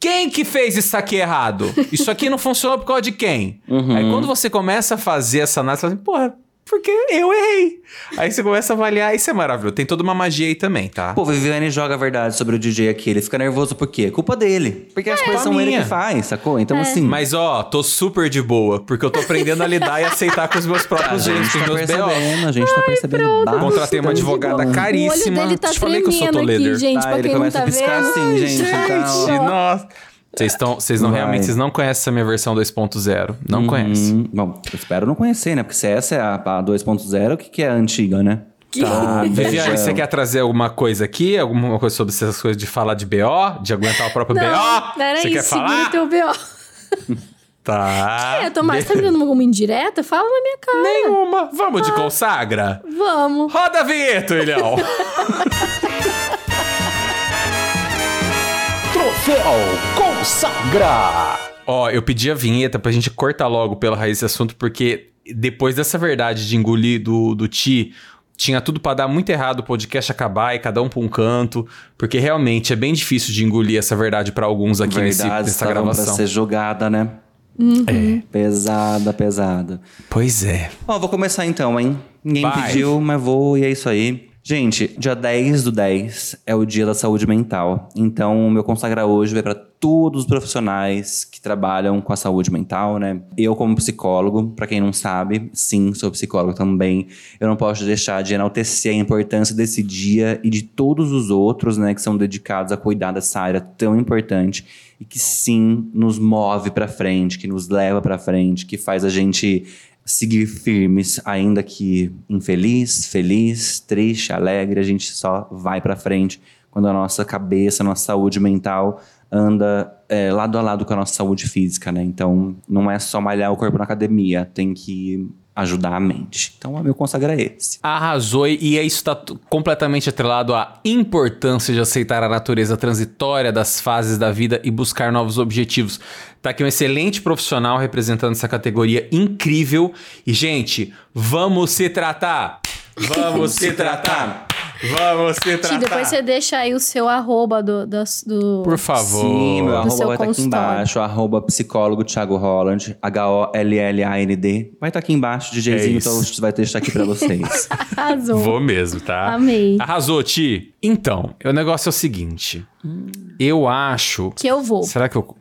Quem que fez isso aqui errado? Isso aqui não funcionou por causa de quem? Uhum. Aí quando você começa a fazer essa análise, você fala assim, porra, Porque eu errei. Aí você começa a avaliar, isso é maravilhoso. Tem toda uma magia aí também, tá? Pô, Viviane joga a verdade sobre o DJ aqui. Ele fica nervoso por quê? É culpa dele. Porque as coisas são ele minha. que faz, sacou? Então, É. assim. Mas ó, tô super de boa, porque eu tô aprendendo a lidar e aceitar com os meus próprios gente jeitos, com os tá meus B.O. percebendo, a gente tá percebendo. bastante. Contratei uma advogada bom. caríssima. O olho dele tá Te falei que eu sou Toledo. gente, Tá, pra ele quem não começa tá a piscar vendo. assim, gente, então. Nossa. Vocês estão, vocês não Vai. realmente, vocês não conhecem essa minha versão 2.0. Não conhecem. Hum, bom, eu espero não conhecer, né? Porque se essa é a, a 2.0, o que, que é a antiga, né? Tá, Viviane, beijão. você quer trazer alguma coisa aqui? Alguma coisa sobre essas coisas de falar de BO? De aguentar o próprio Não, BO? peraí, Você quer segura falar? o teu B.O. Tá. É, Tomás, tá me dando alguma indireta? Fala na minha cara. Nenhuma. Vamos de consagra? Vamos. Roda a vinheta, Ilhão. Troféu Consagra. Ó, eu pedi a vinheta pra gente cortar logo pela raiz desse assunto, porque depois dessa verdade de engolir do, do Ti, tinha tudo pra dar muito errado o podcast acabar e cada um pra um canto, porque realmente é bem difícil de engolir essa verdade pra alguns aqui nesse, Verdade, nessa estavam pra gravação. ser jogada, né? É. Pesada, pesada. Pois é. Ó, vou começar então, hein? Ninguém Vai. pediu, mas vou e é isso aí. Gente, dia 10 do 10 é o dia da saúde mental. Então, o meu consagrar hoje vai para todos os profissionais que trabalham com a saúde mental, né? Eu, como psicólogo, para quem não sabe, sim, sou psicólogo também. Eu não posso deixar de enaltecer a importância desse dia e de todos os outros, né, que são dedicados a cuidar dessa área tão importante e que sim nos move para frente, que nos leva para frente, que faz a gente seguir firmes, ainda que infeliz, feliz, triste, alegre, a gente só vai pra frente quando a nossa cabeça, a nossa saúde mental anda é, lado a lado com a nossa saúde física, né? Então, não é só malhar o corpo na academia, tem que ajudar a mente. Então, o meu consagrar é esse. Arrasou e e isso está completamente atrelado à importância de aceitar a natureza transitória das fases da vida e buscar novos objetivos. Tá aqui um excelente profissional representando essa categoria incrível. E, gente, vamos se tratar! Vamos se tratar! Vamos se Ti, tratar! depois você deixa aí o seu arroba do... do, do- Por favor. Sim, meu arroba vai estar aqui consultório. embaixo, arroba psicólogo Thiago Holland, H-O-L-L-A-N-D. Vai estar aqui embaixo, DJzinho, É então vai deixar aqui pra vocês. Arrasou. Vou mesmo, tá? Amei. Arrasou, Ti. Então, o negócio é o seguinte. Eu acho. Que eu vou. Será que eu.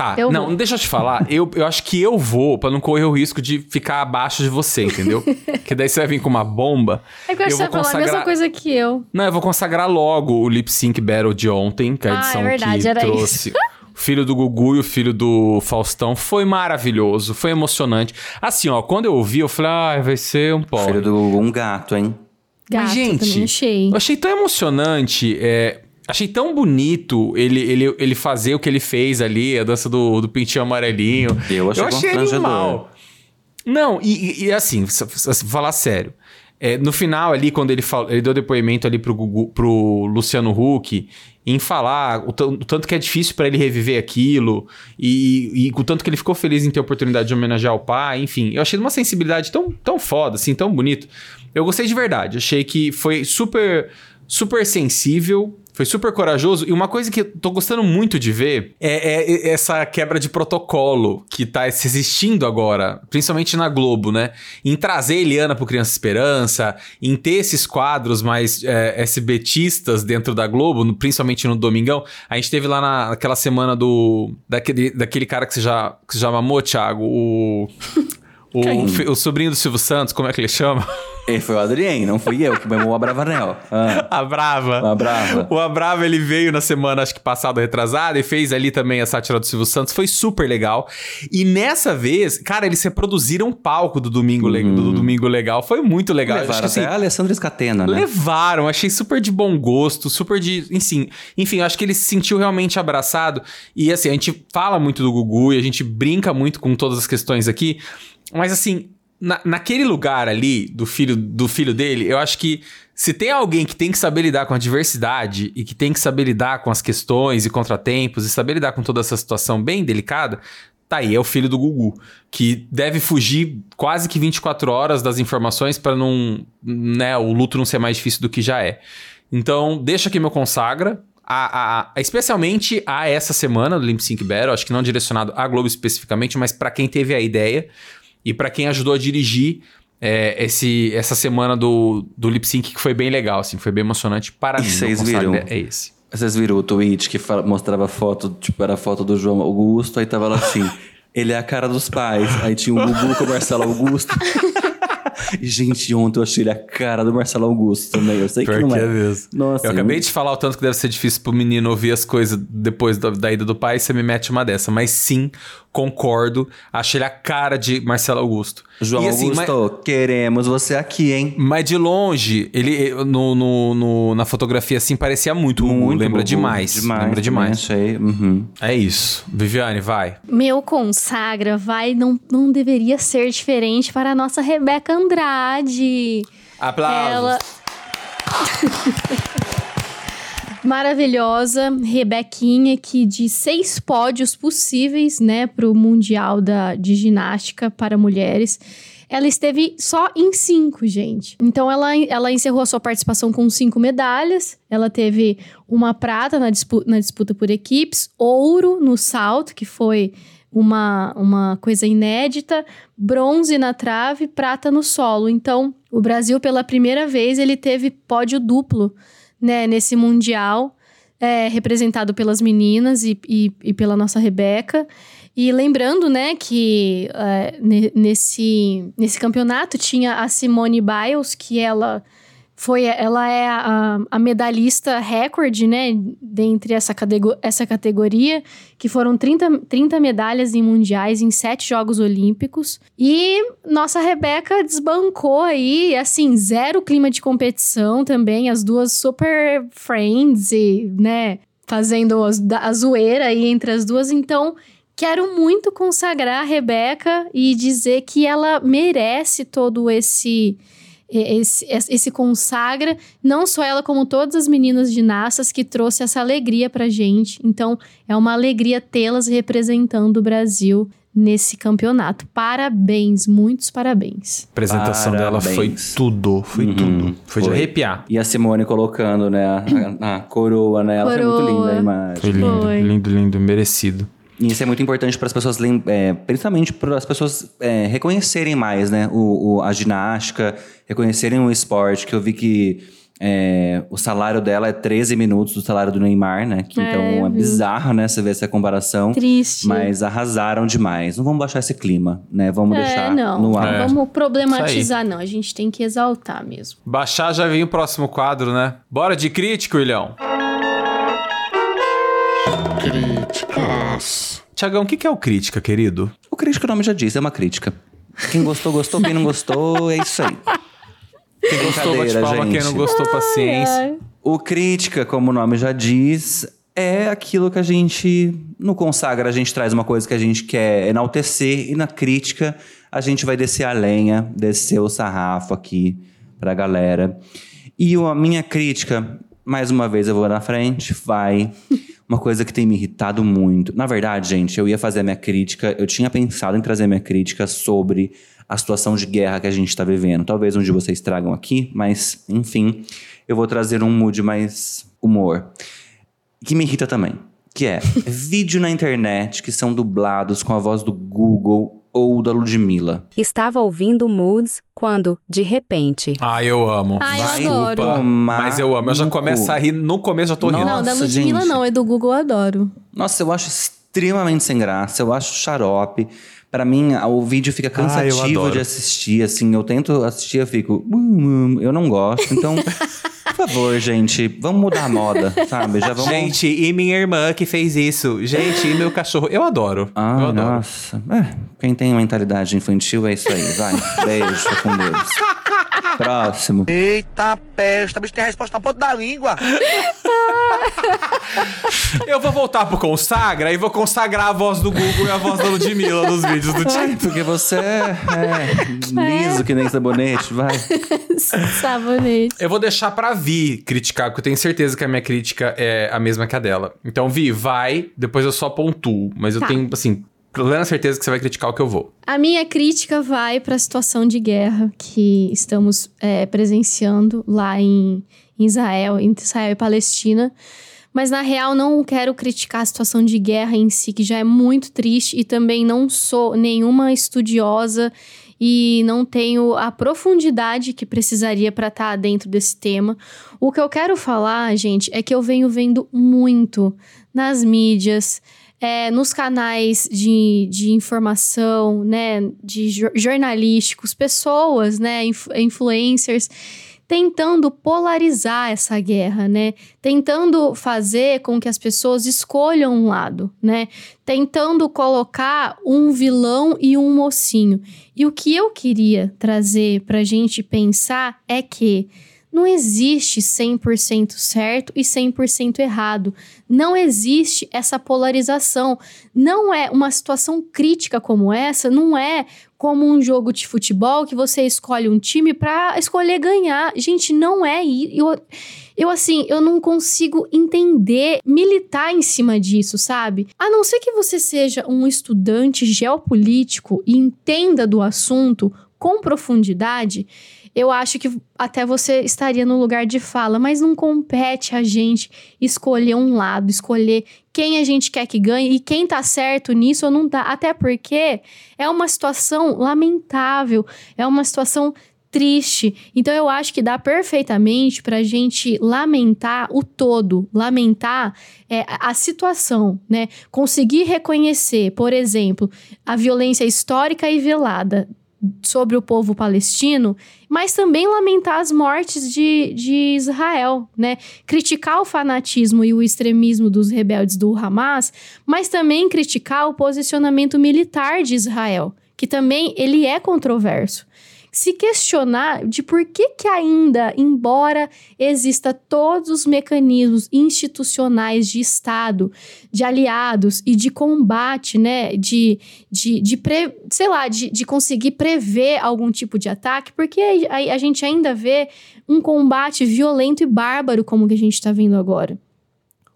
Tá, Eu não, vou. deixa eu te falar. Eu, eu acho que eu vou pra não correr o risco de ficar abaixo de você, entendeu? que daí você vai vir com uma bomba. É que eu acho que você vai falar a mesma coisa que eu. Não, eu vou consagrar logo o Lip Sync Battle de ontem, que é a Ah, é edição verdade, que era trouxe. O filho do Gugu e o filho do Faustão foi maravilhoso, foi emocionante. Assim, ó, quando eu ouvi, eu falei, ah, vai ser um pó. Filho do um gato, hein? Gato, Mas, gente, também achei. eu achei tão emocionante, é, achei tão bonito ele, ele, ele fazer o que ele fez ali, a dança do, do pintinho amarelinho. Eu achei constrangedor. animal. Não, e, e- assim, falar sério, é, no final ali, quando ele, falou, ele deu depoimento ali pro, Gugu, pro Luciano Huck, em falar o, o tanto que é difícil pra ele reviver aquilo, e, e o tanto que ele ficou feliz em ter a oportunidade de homenagear o pai, enfim, eu achei de uma sensibilidade tão, tão foda, assim, tão bonito. Eu gostei de verdade, achei que foi super, super sensível, foi super corajoso. E uma coisa que eu tô gostando muito de ver é, é essa quebra de protocolo que tá existindo agora, principalmente na Globo, né? Em trazer Eliana pro Criança Esperança, em ter esses quadros mais é, SBTistas dentro da Globo, no- principalmente no Domingão. A gente teve lá na- naquela semana do. Daquele, daquele cara que você já, que você já mamou, Thiago, o. O, o sobrinho do Silvio Santos, como é que ele chama? Ele foi o Adrien, não fui eu que memou a Bravanel. Ah, A Brava. a Brava. O Abrava, ele veio na semana, acho que passada, retrasada, e fez ali também a sátira do Silvio Santos. Foi super legal. E nessa vez, cara, eles reproduziram um palco do Domingo, Le- do Domingo Legal. Foi muito legal. Acho Levaram que, assim, até a Alessandra Scatena, né? Levaram, achei super de bom gosto, super de. Enfim, enfim, eu acho que ele se sentiu realmente abraçado. E assim, a gente fala muito do Gugu e a gente brinca muito com todas as questões aqui. Mas assim, na- naquele lugar ali do filho, do filho dele, eu acho que se tem alguém que tem que saber lidar com a diversidade e que tem que saber lidar com as questões e contratempos e saber lidar com toda essa situação bem delicada, Tá aí, é o filho do Gugu, que deve fugir quase que 24 horas das informações para não, né, o luto não ser mais difícil do que já é. Então, deixa aqui meu consagra, a, a- a- especialmente a essa semana do Limp Sync Battle, acho que não direcionado à Globo especificamente, mas para quem teve a ideia e para quem ajudou a dirigir é, esse, essa semana do, do lip sync que foi bem legal, assim, foi bem emocionante para E mim. vocês viram? É esse. Vocês viram o tweet que mostrava foto, tipo, era a foto do João Augusto, aí tava lá assim, ele é a cara dos pais. Aí tinha o Gugu com o Marcelo Augusto. e, gente, ontem eu achei ele a cara do Marcelo Augusto também. Eu sei Pior que não é. é mesmo. Nossa, eu acabei de falar o tanto que deve ser difícil pro menino ouvir as coisas depois da, da ida do pai você me mete uma dessa. Mas sim, concordo. Achei ele a cara de Marcelo Augusto. João E, assim, Augusto, queremos você aqui, hein? Mas de longe, ele no, no- no- na fotografia assim parecia muito, Gugu, Muito lembra Gugu, demais, demais, lembra também demais. Achei. Uhum. É isso. Viviane, vai. Meu consagra vai, não, não deveria ser diferente para a nossa Rebeca Andrade. Aplausos. Ela. Maravilhosa, Rebequinha, que de seis pódios possíveis, né, para o Mundial da, de Ginástica para Mulheres, ela esteve só em cinco, gente. Então, ela, ela encerrou a sua participação com cinco medalhas. Ela teve uma prata na, dispu na disputa por equipes, ouro no salto, que foi uma, uma coisa inédita, bronze na trave, prata no solo. Então, o Brasil, pela primeira vez, ele teve pódio duplo né, nesse Mundial, é, representado pelas meninas e, e, e pela nossa Rebeca. E lembrando, né, que é, ne- nesse, nesse campeonato tinha a Simone Biles, que ela foi, ela é a, a medalhista recorde, né, dentre essa, catego- essa categoria, que foram 30, 30 medalhas em mundiais em sete Jogos Olímpicos. E nossa Rebeca desbancou aí, assim, zero clima de competição também, as duas super friends e, né, fazendo a zoeira aí entre as duas. Então, quero muito consagrar a Rebeca e dizer que ela merece todo esse esse, esse consagra, não só ela, como todas as meninas ginastas que trouxe essa alegria pra gente. Então, é uma alegria tê-las representando o Brasil nesse campeonato. Parabéns, muitos parabéns. A apresentação dela foi Parabéns. tudo, foi Uhum, tudo. Foi, de foi. arrepiar. E a Simone colocando, né, a, a- a coroa nela. Foi muito linda a imagem. Foi lindo, Foi. lindo, lindo, merecido. E isso é muito importante para as pessoas, é, principalmente para as pessoas é, reconhecerem mais, né? O, o- a ginástica, reconhecerem o esporte, que eu vi que é, o salário dela é 13 minutos do salário do Neymar, né? Que, É, então é vi. bizarro, né? Você ver essa comparação. Triste. Mas arrasaram demais. Não vamos baixar esse clima, né? Vamos é, deixar não, no não ar. É. vamos problematizar, não. A gente tem que exaltar mesmo. Baixar já vem o próximo quadro, né? Bora de crítico, Ilhão. Críticas. Tiagão, o que que é o crítica, querido? O crítico, o nome já diz, é uma crítica. Quem gostou, gostou. Quem não gostou, é isso aí. Quem gostou, bate palma. Quem gente. não gostou, paciência. O crítica, como o nome já diz, é aquilo que a gente, no consagra, a gente traz uma coisa que a gente quer enaltecer, e na crítica a gente vai descer a lenha, descer o sarrafo aqui pra galera. E a minha crítica, mais uma vez eu vou na frente, vai. Uma coisa que tem me irritado muito. Na verdade, gente, eu ia fazer a minha crítica, eu tinha pensado em trazer minha crítica sobre a situação de guerra que a gente está vivendo. Talvez um de vocês tragam aqui, mas enfim, eu vou trazer um mood mais humor. Que me irrita também. Que é vídeo na internet que são dublados com a voz do Google ou da Ludmilla. Estava ouvindo Moods quando, de repente, Ah, eu amo. Ah, eu Vai adoro. Mas eu amo. Eu já começo a rir. No começo já tô rindo. não, da Nossa, Ludmilla gente. não, é do Google, eu adoro. Nossa, eu acho extremamente sem graça, eu acho xarope. Pra mim, o vídeo fica Ah, cansativo adoro. de assistir, assim. Eu tento assistir, eu fico... "Hum, hum", eu não gosto, então... por favor, gente, vamos mudar a moda, sabe? Já vamos... Gente, e minha irmã que fez isso. Gente, e meu cachorro. Eu adoro. Ah, eu adoro. nossa. É, quem tem mentalidade infantil é isso aí, vai. Beijo, com Deus. Próximo. Eita pesta, bicho tem a resposta na ponta da língua. Eu vou voltar pro Consagra e vou consagrar a voz do Google e a voz da Ludmilla nos vídeos do Tito. porque você é, é liso que nem sabonete, vai. Sabonete. Eu vou deixar pra Vi criticar, porque eu tenho certeza que a minha crítica é a mesma que a dela. Então, Vi, vai, depois eu só pontuo. Mas eu Tá. tenho, assim, plena certeza que você vai criticar o que eu vou. A minha crítica vai para a situação de guerra que estamos é, presenciando lá em, Israel, entre Israel e Palestina. Mas na real não quero criticar a situação de guerra em si, que já é muito triste, e também não sou nenhuma estudiosa e não tenho a profundidade que precisaria para estar dentro desse tema. O que eu quero falar, gente, é que eu venho vendo muito nas mídias, é, nos canais de, de informação, né, de jor- jornalísticos, pessoas, né, inf- influencers, tentando polarizar essa guerra, né, tentando fazer com que as pessoas escolham um lado, né, tentando colocar um vilão e um mocinho. E o que eu queria trazer pra gente pensar é que não existe 100% certo e 100% errado. Não existe essa polarização. Não é uma situação crítica como essa, não é como um jogo de futebol que você escolhe um time para escolher ganhar. Gente, não é. Eu, eu, assim, eu não consigo entender, militar em cima disso, sabe? A não ser que você seja um estudante geopolítico e entenda do assunto com profundidade, eu acho que até você estaria no lugar de fala, mas não compete a gente escolher um lado, escolher quem a gente quer que ganhe e quem tá certo nisso ou não tá. Até porque é uma situação lamentável, é uma situação triste. Então eu acho que dá perfeitamente pra gente lamentar o todo, lamentar é, a a situação, né? Conseguir reconhecer, por exemplo, a violência histórica e velada sobre o povo palestino, mas também lamentar as mortes de, de Israel, né? Criticar o fanatismo e o extremismo dos rebeldes do Hamas, mas também criticar o posicionamento militar de Israel, que também ele é controverso se questionar de por que que ainda, embora exista todos os mecanismos institucionais de Estado, de aliados e de combate, né, de, de, de pre, sei lá, de, de conseguir prever algum tipo de ataque, porque a, a gente ainda vê um combate violento e bárbaro como que a gente está vendo agora.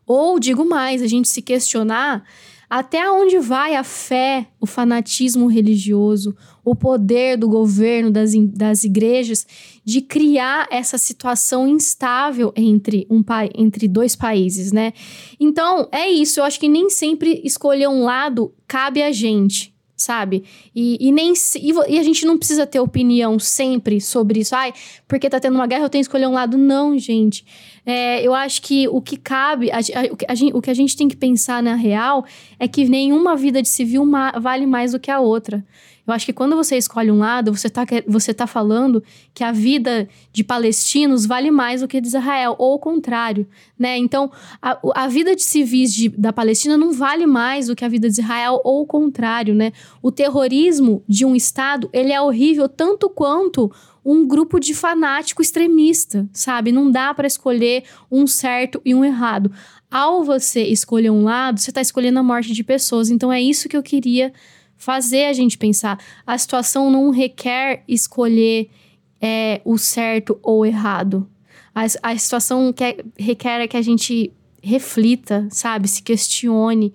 Ou, digo mais, a gente se questionar até onde vai a fé, o fanatismo religioso, o poder do governo, das, das igrejas, de criar essa situação instável entre, um, entre dois países, né? Então, é isso. Eu acho que nem sempre escolher um lado cabe a gente. Sabe? E, e nem e, e a gente não precisa ter opinião sempre sobre isso. Ai, porque tá tendo uma guerra, eu tenho que escolher um lado. Não, gente. É, eu acho que o que cabe, a, a- a gente, o que a gente tem que pensar na real é que nenhuma vida de civil ma- vale mais do que a outra. Eu acho que quando você escolhe um lado, você tá, que- você tá falando que a vida de palestinos vale mais do que de Israel, ou o contrário, né? Então, a, a vida de civis de- da Palestina não vale mais do que a vida de Israel, ou o contrário, né? O terrorismo de um Estado, ele é horrível tanto quanto um grupo de fanático extremista, sabe? Não dá para escolher um certo e um errado. Ao você escolher um lado, você tá escolhendo a morte de pessoas. Então é isso que eu queria fazer a gente pensar. A situação não requer escolher é, o certo ou errado. A, a situação quer, requer que a gente reflita, sabe? Se questione,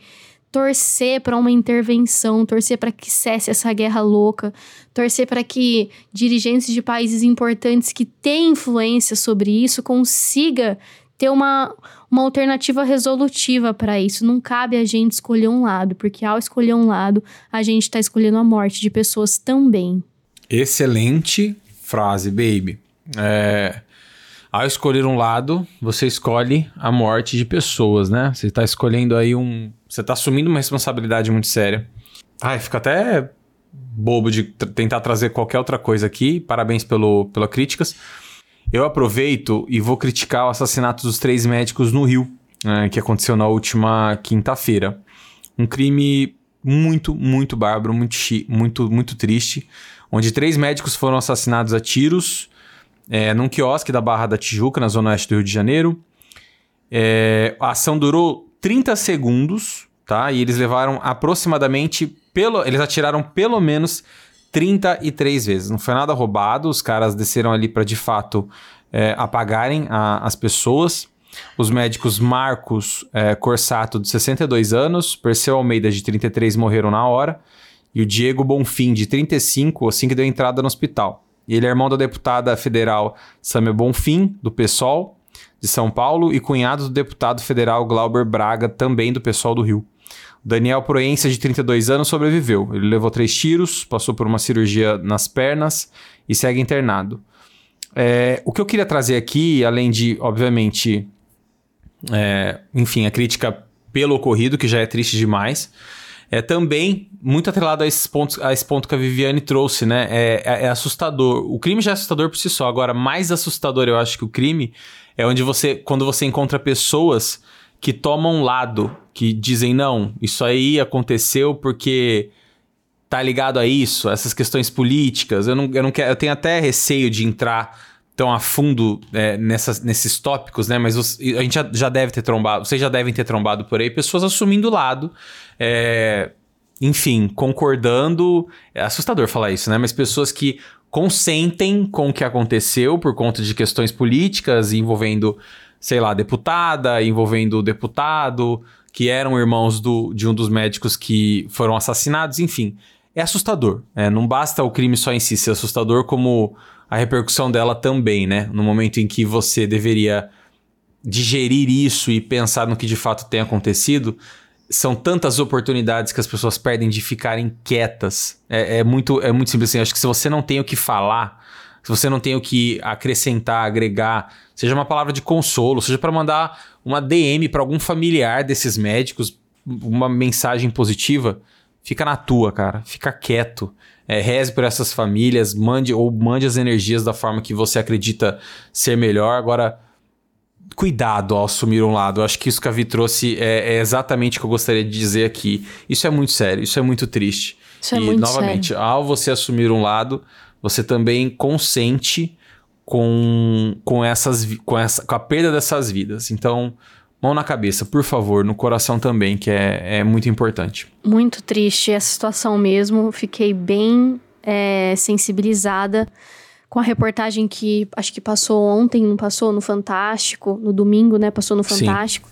torcer para uma intervenção, torcer para que cesse essa guerra louca, torcer para que dirigentes de países importantes que têm influência sobre isso consiga ter uma, uma alternativa resolutiva para isso. Não cabe a gente escolher um lado, porque ao escolher um lado, a gente está escolhendo a morte de pessoas também. Excelente frase, baby. É, ao escolher um lado, você escolhe a morte de pessoas, né? Você tá escolhendo aí um. Você tá assumindo uma responsabilidade muito séria. Ai, fica até bobo de tentar trazer qualquer outra coisa aqui. Parabéns pelo, pela críticas. Eu aproveito e vou criticar o assassinato dos três médicos no Rio, né, que aconteceu na última quinta-feira. Um crime muito, muito bárbaro, muito, muito, muito triste, onde três médicos foram assassinados a tiros é, num quiosque da Barra da Tijuca, na zona oeste do Rio de Janeiro. É, a ação durou 30 segundos, tá? E eles levaram aproximadamente, pelo, eles atiraram pelo menos 33 vezes. Não foi nada roubado, os caras desceram ali para de fato é, apagarem a- as pessoas. Os médicos Marcos é, Corsato, de 62 anos, Perseu Almeida, de 33, morreram na hora, e o Diego Bonfim, de 35, assim que deu entrada no hospital. Ele é irmão da deputada federal Samia Bonfim, do PSOL, de São Paulo, e cunhado do deputado federal Glauber Braga, também do PSOL do Rio. Daniel Proença, de 32 anos, sobreviveu. Ele levou três tiros, passou por uma cirurgia nas pernas e segue internado. É, o que eu queria trazer aqui, além de, obviamente, é, enfim, a crítica pelo ocorrido, que já é triste demais, é também muito atrelado a, esses pontos, a esse ponto que a Viviane trouxe, né? É, é, é assustador. O crime já é assustador por si só. Agora, mais assustador, eu acho que o crime é onde você, quando você encontra pessoas que tomam lado, que dizem, não, isso aí aconteceu porque tá ligado a isso, essas questões políticas. Eu não, eu não quero, eu tenho até receio de entrar tão a fundo é, nessas, nesses tópicos, né? Mas os- a gente já, já deve ter trombado, vocês já devem ter trombado por aí, pessoas assumindo lado, é, enfim, concordando. É assustador falar isso, né? Mas pessoas que consentem com o que aconteceu por conta de questões políticas envolvendo, sei lá, deputada, envolvendo deputado, que eram irmãos do, de um dos médicos que foram assassinados, enfim. É assustador. é, não basta o crime só em si ser assustador, como a repercussão dela também, né? No momento em que você deveria digerir isso e pensar no que de fato tem acontecido, são tantas oportunidades que as pessoas perdem de ficarem quietas. É, é muito, é muito simples assim. Acho que se você não tem o que falar, se você não tem o que acrescentar, agregar, seja uma palavra de consolo, seja para mandar uma DM para algum familiar desses médicos, uma mensagem positiva, fica na tua, cara. Fica quieto. É, reze por essas famílias, mande ou mande as energias da forma que você acredita ser melhor. Agora, cuidado ao assumir um lado. Eu acho que isso que a Vi trouxe é, é exatamente o que eu gostaria de dizer aqui. Isso é muito sério, isso é muito triste. Isso é e, muito novamente, ao você assumir um lado, você também consente com, com, essas, com, essa, com a perda dessas vidas. Então, mão na cabeça, por favor, no coração também, que é, é muito importante. Muito triste essa situação mesmo. Fiquei bem é, sensibilizada com a reportagem que acho que passou ontem, não passou no Fantástico, no domingo, né? Passou no Sim. Fantástico.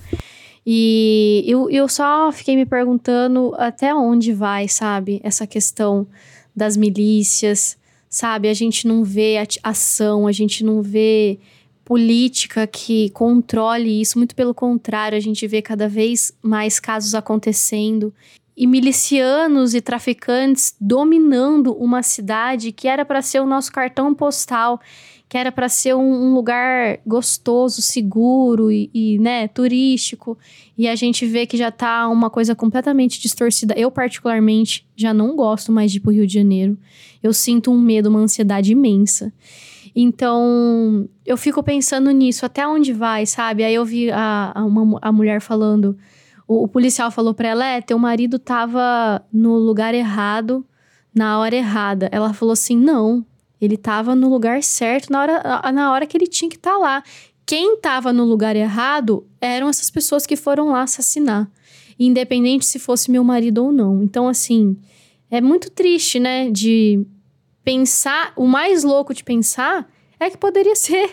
E eu, eu só fiquei me perguntando até onde vai, sabe? Essa questão das milícias, sabe? A gente não vê ação, a gente não vê política que controle isso. Muito pelo contrário, a gente vê cada vez mais casos acontecendo e milicianos e traficantes dominando uma cidade que era para ser o nosso cartão postal, que era para ser um, um lugar gostoso, seguro e, e, né, turístico. E a gente vê que já tá uma coisa completamente distorcida. Eu, particularmente, já não gosto mais de ir pro Rio de Janeiro. Eu sinto um medo, uma ansiedade imensa. Então, eu fico pensando nisso, até onde vai, sabe? Aí eu vi a, a, uma, a mulher falando, o, o policial falou pra ela: é, teu marido tava no lugar errado, na hora errada. Ela falou assim: não, ele tava no lugar certo, na hora, na hora que ele tinha que estar lá. Quem tava no lugar errado eram essas pessoas que foram lá assassinar, independente se fosse meu marido ou não. Então, assim, é muito triste, né? De pensar, o mais louco de pensar é que poderia ser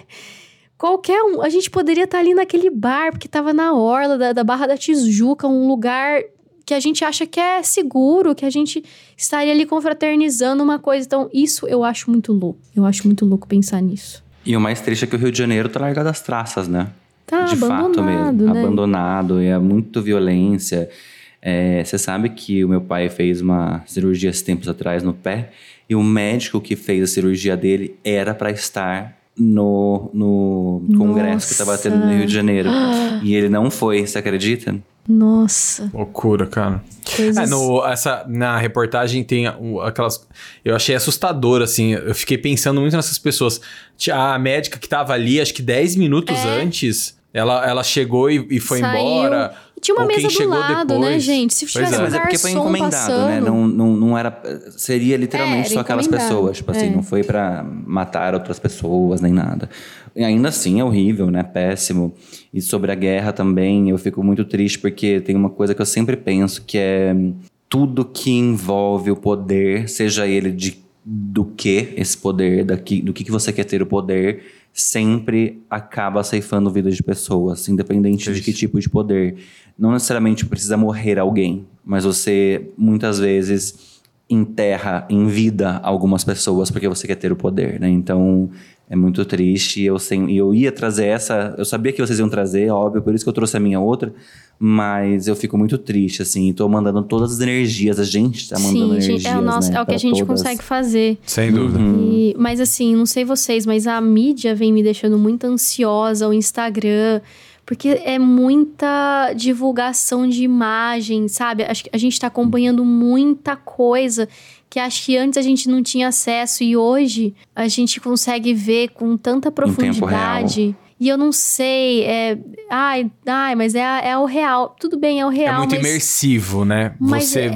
qualquer um. A gente poderia estar ali naquele bar, porque tava na orla da, da Barra da Tijuca, um lugar que a gente acha que é seguro, que a gente estaria ali confraternizando uma coisa. Então, isso eu acho muito louco. Eu acho muito louco pensar nisso. E o mais triste é que o Rio de Janeiro tá largado das traças, né? Tá de fato abandonado, mesmo. né? Abandonado, e é muito violência. É, Você sabe que o meu pai fez uma cirurgia esses tempos atrás no pé, e o médico que fez a cirurgia dele era para estar no, no congresso que estava tendo no Rio de Janeiro. E ele não foi, você acredita? Nossa. Loucura, cara. Coisas- É, no, essa, na reportagem tem aquelas. Eu achei assustador, assim. Eu fiquei pensando muito nessas pessoas. A médica que tava ali, acho que 10 minutos antes, ela, ela chegou e, e foi É. Saiu. embora. E tinha uma Ou quem mesa do chegou lado, né, depois. gente? Se Pois tivesse é. um Mas é porque foi encomendado, né? passando. Não, não, não era. Seria literalmente É, era só aquelas pessoas. Tipo assim, É. não foi pra matar outras pessoas nem nada. E ainda assim é horrível, né? Péssimo. E sobre a guerra também, eu fico muito triste porque tem uma coisa que eu sempre penso que é tudo que envolve o poder, seja ele de do que esse poder, daqui, do que, que você quer ter o poder, sempre acaba ceifando vidas de pessoas, independente de que tipo de poder. Não necessariamente precisa morrer alguém, mas você muitas vezes enterra em vida algumas pessoas porque você quer ter o poder, né? Então é muito triste. Eu, sem, eu ia trazer essa. Eu sabia que vocês iam trazer, óbvio, por isso que eu trouxe a minha outra. Mas eu fico muito triste, assim. Tô mandando todas as energias. A gente tá mandando Sim, energias. gente, é o, nosso, né, é o que a gente todas. consegue fazer. Sem dúvida. E- mas assim, não sei vocês, mas a mídia vem me deixando muito ansiosa, o Instagram, porque é muita divulgação de imagem, sabe? Acho que a gente tá acompanhando muita coisa que acho que antes a gente não tinha acesso e hoje a gente consegue ver com tanta tempo real. profundidade. E eu não sei, é. Ai, ai, mas é, é o real. Tudo bem, é o É real. muito mas... imersivo, né? mas você é-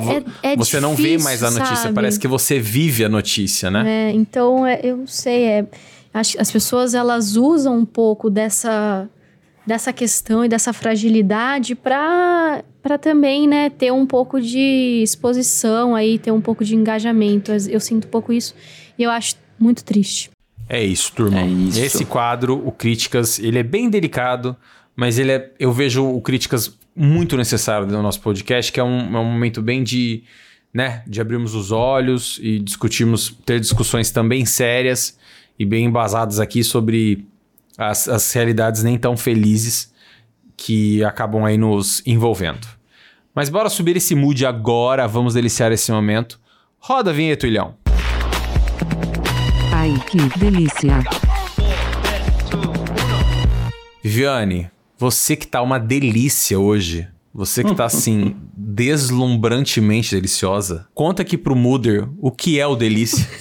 é- é você não vê difícil, mais a notícia, sabe? parece que você vive a notícia, né? É, então, é, eu não sei, é, acho as pessoas elas usam um pouco dessa, dessa questão e dessa fragilidade para para também, né, ter um pouco de exposição aí, ter um pouco de engajamento. Eu sinto um pouco isso e eu acho muito triste. É isso, turma. É isso. Esse quadro, o Críticas, ele é bem delicado, mas ele é, eu vejo o Críticas muito necessário no nosso podcast, que é um, é um momento bem de, né, de abrirmos os olhos e discutirmos, ter discussões também sérias e bem embasadas aqui sobre as, as realidades nem tão felizes que acabam aí nos envolvendo. Mas bora subir esse mood agora, vamos deliciar esse momento. Roda a vinheta, Ilhão. Ai, que delícia. Viviane, você que tá uma delícia hoje. Você que tá assim, deslumbrantemente deliciosa. Conta aqui pro Muder o que é o delícia.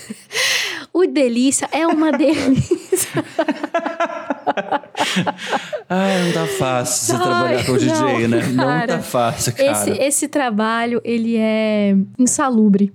O delícia é uma delícia. Ah, não tá fácil você Ai, trabalhar com o DJ, não, né? Não cara. tá fácil, cara. esse, esse trabalho, ele é insalubre.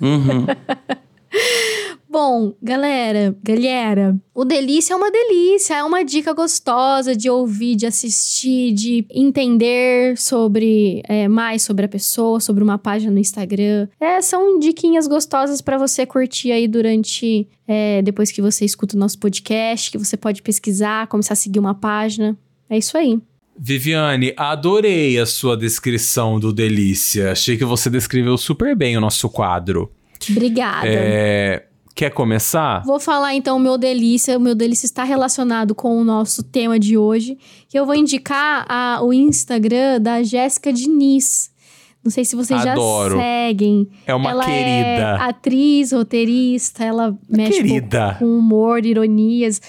Uhum. Bom, galera, galera, o delícia é uma delícia, é uma dica gostosa de ouvir, de assistir, de entender sobre é, mais sobre a pessoa, sobre uma página no Instagram. É, são diquinhas gostosas pra você curtir aí durante é, depois que você escuta o nosso podcast, que você pode pesquisar, começar a seguir uma página. É isso aí. Viviane, adorei a sua descrição do delícia. Achei que você descreveu super bem o nosso quadro. Obrigada. É, quer começar? Vou falar então o meu delícia. O meu delícia está relacionado com o nosso tema de hoje. Que eu vou indicar a- o Instagram da Jéssica Diniz. Não sei se vocês Adoro. já seguem. É uma ela querida. É atriz, roteirista, ela mexe um pouco querida. com humor, ironias.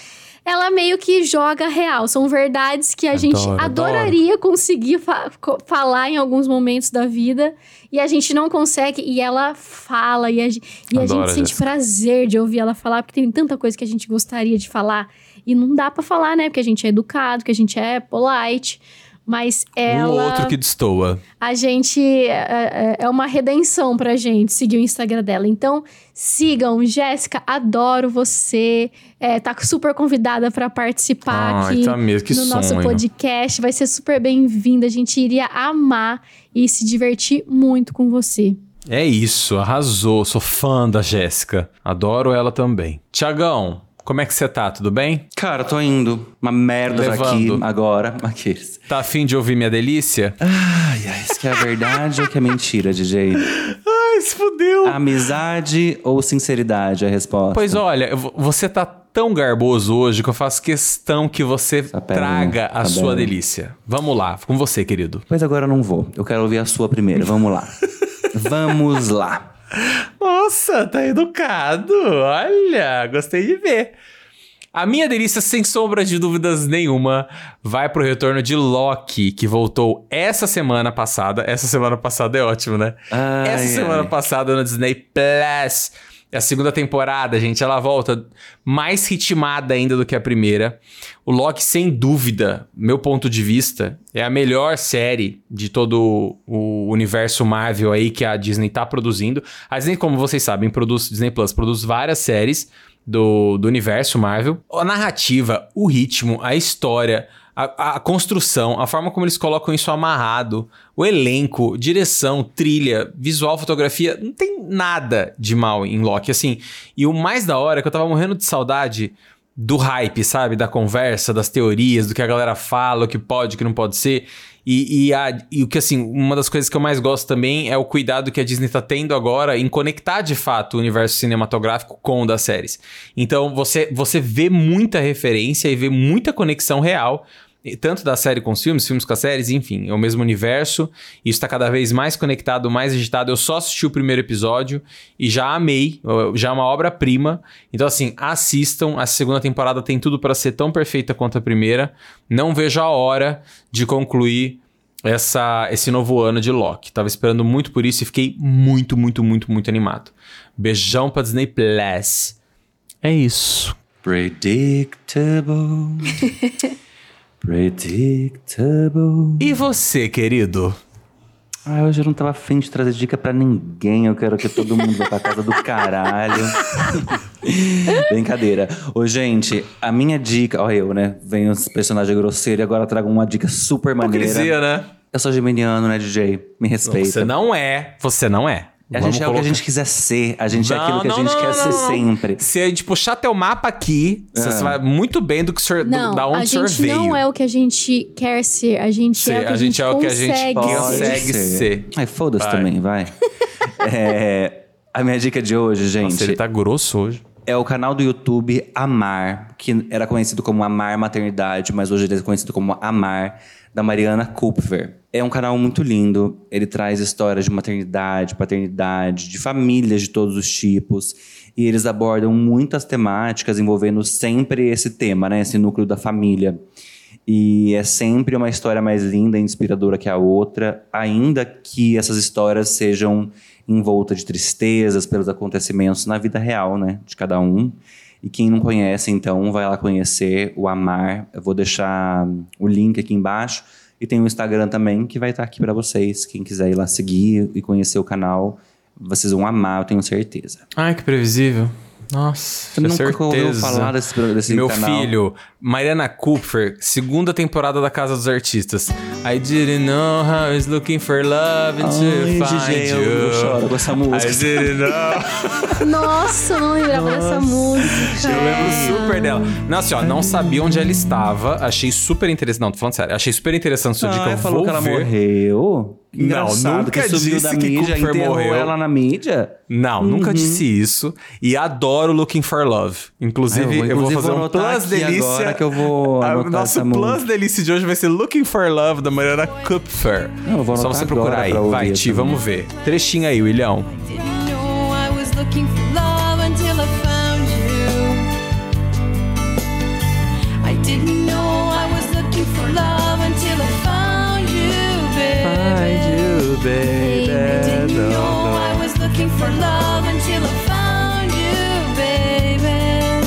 Ela meio que joga real. São verdades que a gente Adoro, adoraria conseguir fa- falar em alguns momentos da vida. E a gente não consegue. E ela fala. E a, e Adoro a gente sente Jéssica. prazer de ouvir ela falar. Porque tem tanta coisa que a gente gostaria de falar. E não dá pra falar, né? Porque a gente é educado, que a gente é polite. Mas ela... O outro que destoa. A gente. É, é- é uma redenção pra gente seguir o Instagram dela. Então, sigam. Jéssica, adoro você. É, tá super convidada pra participar Ai, aqui tá mesmo, que no nosso sonho. podcast. Vai ser super bem-vinda. A gente iria amar e se divertir muito com você. É isso, arrasou. Sou fã da Jéssica. Adoro ela também. Tiagão, como é que você tá? Tudo bem? Cara, tô indo. Uma merda aqui Levando. agora. Aqueles. Tá afim de ouvir minha delícia? Ai, ai, isso que é verdade ou que é mentira, DJ? Ai, se fudeu. Amizade ou sinceridade é a resposta? Pois olha, você tá tão garboso hoje que eu faço questão que você traga a tá sua bem. delícia. Vamos lá, com você, querido. Pois agora eu não vou. Eu quero ouvir a sua primeiro. Vamos lá. Vamos lá. Nossa, tá educado. Olha, gostei de ver. A minha delícia, sem sombra de dúvidas nenhuma, vai pro retorno de Loki, que voltou essa semana passada. Essa semana passada é ótimo, né? Ai, essa semana ai. passada no Disney Plus. É a segunda temporada, gente. Ela volta mais ritmada ainda do que a primeira. O Loki, sem dúvida, meu ponto de vista, é a melhor série de todo o universo Marvel aí que a Disney tá produzindo. A Disney, como vocês sabem, produz Disney Plus, produz várias séries do, do universo Marvel. A narrativa, o ritmo, a história, a, a construção, a forma como eles colocam isso amarrado, o elenco, direção, trilha, visual, fotografia, não tem nada de mal em Loki, assim. E o mais da hora é que eu tava morrendo de saudade do hype, sabe? Da conversa, das teorias, do que a galera fala, o que pode, o que não pode ser. E, e, a- e o que, assim, uma das coisas que eu mais gosto também é o cuidado que a Disney tá tendo agora em conectar de fato o universo cinematográfico com o das séries. Então você, você vê muita referência e vê muita conexão real. Tanto da série com os filmes, filmes com as séries, enfim, é o mesmo universo. Isso tá cada vez mais conectado, mais agitado. Eu só assisti o primeiro episódio e já amei, já é uma obra-prima. Então, assim, assistam. A segunda temporada tem tudo para ser tão perfeita quanto a primeira. Não vejo a hora de concluir essa, esse novo ano de Loki. Tava esperando muito por isso e fiquei muito, muito, muito, muito animado. Beijão pra Disney Plus. É isso. Predictable. Predictable. E você, querido? Ah, hoje eu não tava afim de trazer dica pra ninguém. Eu quero que todo mundo vá pra casa do caralho. Brincadeira. Ô, gente, a minha dica... Olha eu, né? Venho esse personagem grosseiro e agora eu trago uma dica super maneira. Hipocrisia, né? Eu sou geminiano, né, DJ? Me respeita. Você não é. Você não é. A gente é o que a gente quiser ser. A gente é aquilo que a gente quer ser sempre. Se a gente puxar teu mapa aqui, você Ah. vai muito bem do que o senhor, do- Não, da onde a o senhor gente veio. não é o que a gente quer ser, a gente Ser, é o que a, a gente é o que a gente consegue ser. ser. Ai, foda-se também, vai. É, a minha dica de hoje, gente. Nossa, ele tá grosso hoje. É o canal do YouTube Amar, que era conhecido como Amar Maternidade, mas hoje ele é conhecido como Amar, da Mariana Kupfer. É um canal muito lindo. Ele traz histórias de maternidade, paternidade, de famílias de todos os tipos. E eles abordam muitas temáticas envolvendo sempre esse tema, né? Esse núcleo da família. E é sempre uma história mais linda e inspiradora que a outra, ainda que essas histórias sejam envoltas de tristezas pelos acontecimentos na vida real, né, de cada um. E quem não conhece, então, vai lá conhecer o Amar. Eu vou deixar o link aqui embaixo. E tem o Instagram também, que vai estar aqui para vocês. Quem quiser ir lá seguir e conhecer o canal, vocês vão amar, eu tenho certeza. Ai, que previsível. Nossa, Você tinha nunca ouviu certeza. falar desse, desse Meu canal? filho, Mariana Cooper, segunda temporada da Casa dos Artistas. I didn't know how I was looking for love Ai, I find DJ, eu- you. eu choro com essa música. I didn't know. Nossa, eu não lembrava dessa música. Eu lembro super dela. Nossa, ó, não sabia onde ela estava. Achei super interessante. Não, tô falando sério. Achei super interessante sua dica. Ah, Eu falou vou que ela ver. morreu? Que Não, engraçado, nunca que subiu disse da que mídia, Cooper enterrou morreu. ela na mídia. Não, nunca disse isso. E adoro Looking for Love. Inclusive, Ah, eu vou- eu vou inclusive, fazer vou um plus delícia. agora que eu vou Ah, anotar Nosso essa plus música. delícia de hoje vai ser Looking for Love da Mariana Kupfer. Não, eu vou Só você procurar aí. Vai, Ti, vamos ver. Trechinho aí, William. know I was looking for love baby. I didn't know I was looking for love until I found you, baby.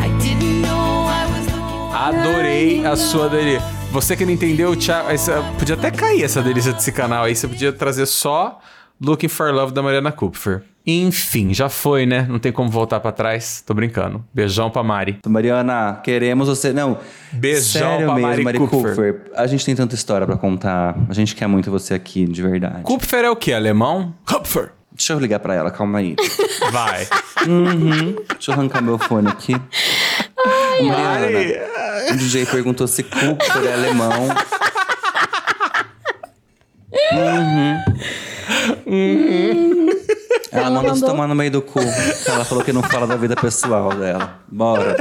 I didn't know I was looking Adorei a sua delícia. Você que não entendeu, Thiago, essa- podia até cair essa delícia desse canal aí. Você podia trazer só Looking for Love da Mariana Kupfer. Enfim, já foi, né? Não tem como voltar pra trás. Tô brincando. Beijão pra Mari. Mariana, queremos você. Não. Beijão sério pra mesmo, Mari Mari Kupfer. Kupfer. A gente tem tanta história pra contar. A gente quer muito você aqui, de verdade. Kupfer é o quê? Alemão? Kupfer. Deixa eu ligar pra ela, calma aí. Vai. Uhum. Deixa eu arrancar meu fone aqui. Mariana, Mari. o DJ perguntou se Kupfer é alemão. Uhum. Ela mandou se mandou. tomar no meio do cu. Ela falou que não fala da vida pessoal dela. Bora.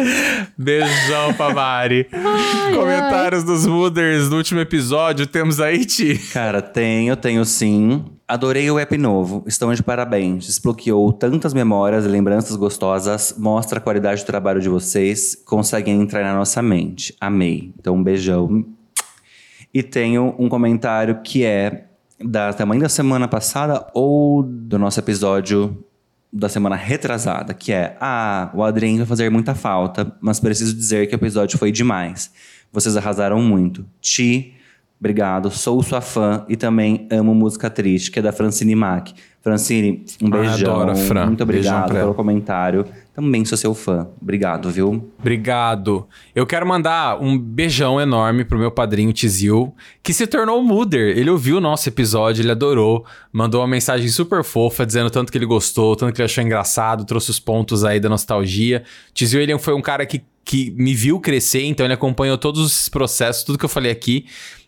Beijão pra Mari. Comentários dos Mooders no último episódio. Temos aí, Ti. Cara, tenho, tenho sim. Adorei o app novo. Estão de parabéns. Desbloqueou tantas memórias e lembranças gostosas. Mostra a qualidade do trabalho de vocês. Conseguem entrar na nossa mente. Amei. Então, um beijão. E tenho um comentário que é da tamanho da semana passada ou do nosso episódio da semana retrasada, que é: Ah, o Adrien vai fazer muita falta, mas preciso dizer que o episódio foi demais. Vocês arrasaram muito. Ti, Obrigado, sou sua fã e também amo música triste, que é da Francine Mack. Francine, um Ah, beijão. adoro Fran. Muito obrigado pelo comentário. Também sou seu fã. Obrigado, viu? Obrigado. Eu quero mandar um beijão enorme pro meu padrinho Tizil, que se tornou Muder. Ele ouviu o nosso episódio, ele adorou, mandou uma mensagem super fofa, dizendo tanto que ele gostou, tanto que ele achou engraçado, trouxe os pontos aí da nostalgia. Tizil, ele foi um cara que, que me viu crescer, então ele acompanhou todos os processos, tudo que eu falei aqui.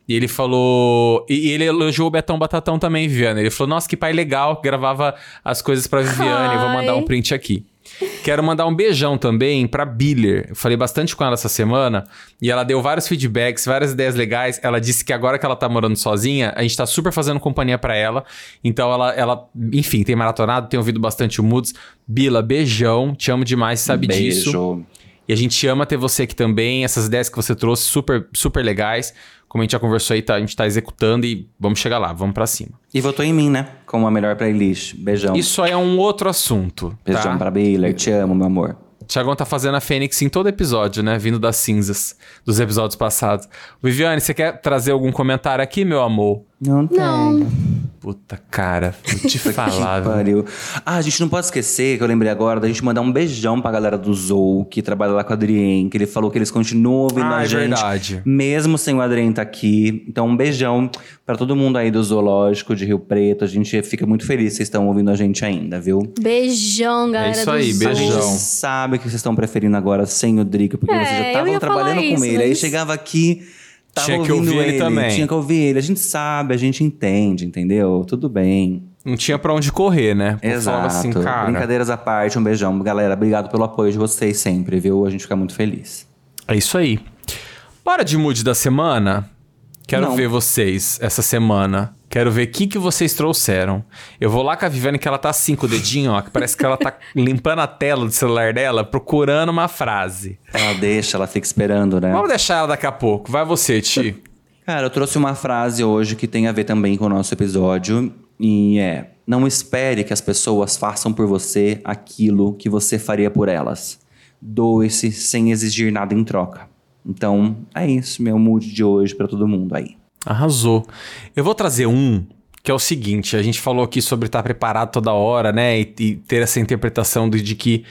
E ele falou. E ele elogiou o Betão Batatão também, Viviane. Ele falou: Nossa, que pai legal, que gravava as coisas pra Viviane. Eu vou mandar um print aqui. Quero mandar um beijão também pra Biller. Eu falei bastante com ela essa semana e ela deu vários feedbacks, várias ideias legais. Ela disse que agora que ela tá morando sozinha, a gente tá super fazendo companhia pra ela. Então ela, ela, enfim, tem maratonado, tem ouvido bastante o Moods. Bila, beijão, te amo demais, sabe Beijo. disso. E a gente ama ter você aqui também. Essas ideias que você trouxe, super, super legais. Como a gente já conversou aí, tá- a gente tá executando e vamos chegar lá, vamos pra cima. E votou em mim, né? Como a melhor playlist. Beijão. Isso aí é um outro assunto. Beijão tá? pra Biller. Te amo, meu amor. Tiagão tá fazendo a Fênix em todo episódio, né? Vindo das cinzas dos episódios passados. Viviane, você quer trazer algum comentário aqui, meu amor? Não tem. Não. Puta cara, vou te falar, pariu. Ah, a gente não pode esquecer, que eu lembrei agora, da gente mandar um beijão pra galera do Zou, que trabalha lá com o Adrien, que ele falou que eles continuam ouvindo Ah, a é gente. verdade. Mesmo sem o Adrien tá aqui. Então, um beijão pra todo mundo aí do Zoológico de Rio Preto. A gente fica muito feliz que vocês estão ouvindo a gente ainda, viu? Beijão, galera isso do aí, Zou. A gente beijão. sabe que vocês estão preferindo agora sem o Drico, porque É, vocês já estavam falar trabalhando com isso, ele. Aí mas- chegava aqui, tava Tinha que ouvir ele também. Tinha que ouvir ele. A gente sabe, a gente entende, entendeu? Tudo bem. Não tinha pra onde correr, né? Eu Exato. assim, cara. Brincadeiras à parte, um beijão. Galera, obrigado pelo apoio de vocês sempre, viu? A gente fica muito feliz. É isso aí. Bora de mood da semana? Quero Não. ver vocês essa semana. Quero ver o que, que vocês trouxeram. Eu vou lá com a Viviane, que ela tá assim com o dedinho, ó. Que parece que ela tá limpando a tela do celular dela, procurando uma frase. Ela deixa, ela fica esperando, né? Vamos deixar ela daqui a pouco. Vai você, Ti. Cara, eu trouxe uma frase hoje que tem a ver também com o nosso episódio. E é: Não espere que as pessoas façam por você aquilo que você faria por elas. Doe-se sem exigir nada em troca. Então, é isso, meu mood de hoje pra todo mundo aí. Arrasou. Eu vou trazer um que é o seguinte: a gente falou aqui sobre estar preparado toda hora, né? E, e ter essa interpretação de, de que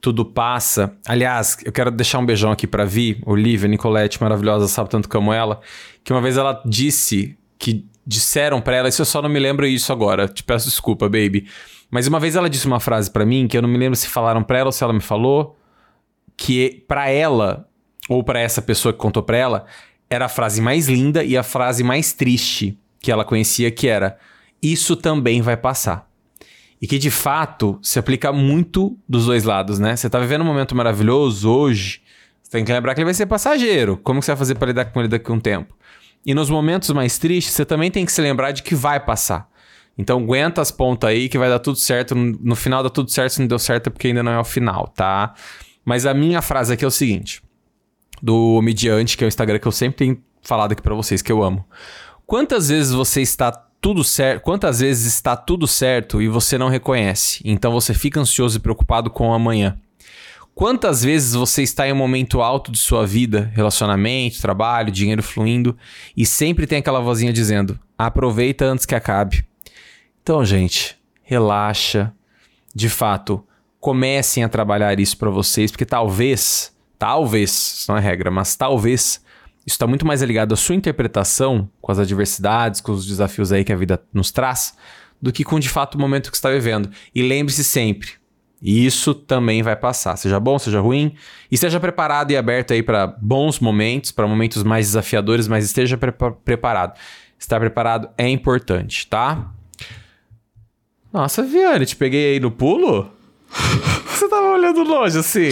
tudo passa. Aliás, eu quero deixar um beijão aqui pra Vi, Olivia, Nicolette, maravilhosa, sabe tanto amo ela. Que uma vez ela disse que disseram pra ela, isso eu só não me lembro isso agora, te peço desculpa, baby. Mas uma vez ela disse uma frase pra mim que eu não me lembro se falaram pra ela ou se ela me falou, que pra ela, ou pra essa pessoa que contou pra ela, era a frase mais linda e a frase mais triste que ela conhecia, que era: Isso também vai passar. E que de fato se aplica muito dos dois lados, né? Você tá vivendo um momento maravilhoso hoje, você tem que lembrar que ele vai ser passageiro. Como que você vai fazer pra lidar com ele daqui a um tempo? E nos momentos mais tristes, você também tem que se lembrar de que vai passar. Então aguenta as pontas aí que vai dar tudo certo. No final dá tudo certo, se não deu certo é porque ainda não é o final, tá? Mas a minha frase aqui é o seguinte: do Mediante, que é o Instagram que eu sempre tenho falado aqui pra vocês, que eu amo. Quantas vezes você está tudo certo? Quantas vezes está tudo certo e você não reconhece? Então você fica ansioso e preocupado com o amanhã. Quantas vezes você está em um momento alto de sua vida, relacionamento, trabalho, dinheiro fluindo, e sempre tem aquela vozinha dizendo: aproveita antes que acabe. Então, gente, relaxa. De fato, comecem a trabalhar isso pra vocês, porque talvez, talvez, não é regra, mas talvez isso está muito mais ligado à sua interpretação com as adversidades, com os desafios aí que a vida nos traz, do que com de fato o momento que está vivendo. E lembre-se sempre, isso também vai passar, seja bom, seja ruim, e esteja preparado e aberto aí para bons momentos, para momentos mais desafiadores, mas esteja prepa- preparado. Estar preparado é importante, tá? Nossa, Viane, te peguei aí no pulo? Você tava olhando longe assim?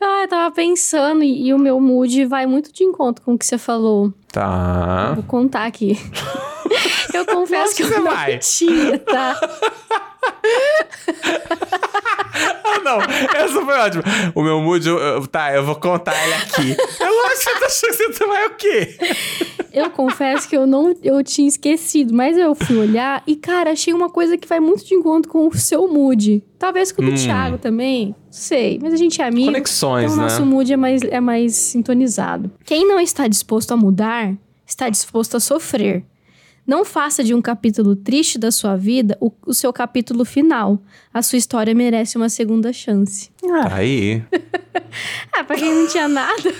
Ah, eu tava pensando e, e o meu mood vai muito de encontro com o que você falou. Tá. Vou contar aqui. eu confesso que eu não vai? tinha, tá? Ah, não. Essa foi ótima. O meu mood, eu- eu- tá, eu vou contar ele aqui. É lógico que você tá achando que você vai o quê? Eu confesso que eu não eu tinha esquecido, mas eu fui olhar e, cara, achei uma coisa que vai muito de encontro com o seu mood. Talvez com o do Hum. Thiago também. Sei. Mas a gente é amigo. Conexões, então o né? nosso mood é mais, é mais sintonizado. Quem não está disposto a mudar está disposto a sofrer. Não faça de um capítulo triste da sua vida o, o seu capítulo final. A sua história merece uma segunda chance. Tá aí. Ah, pra quem não tinha nada.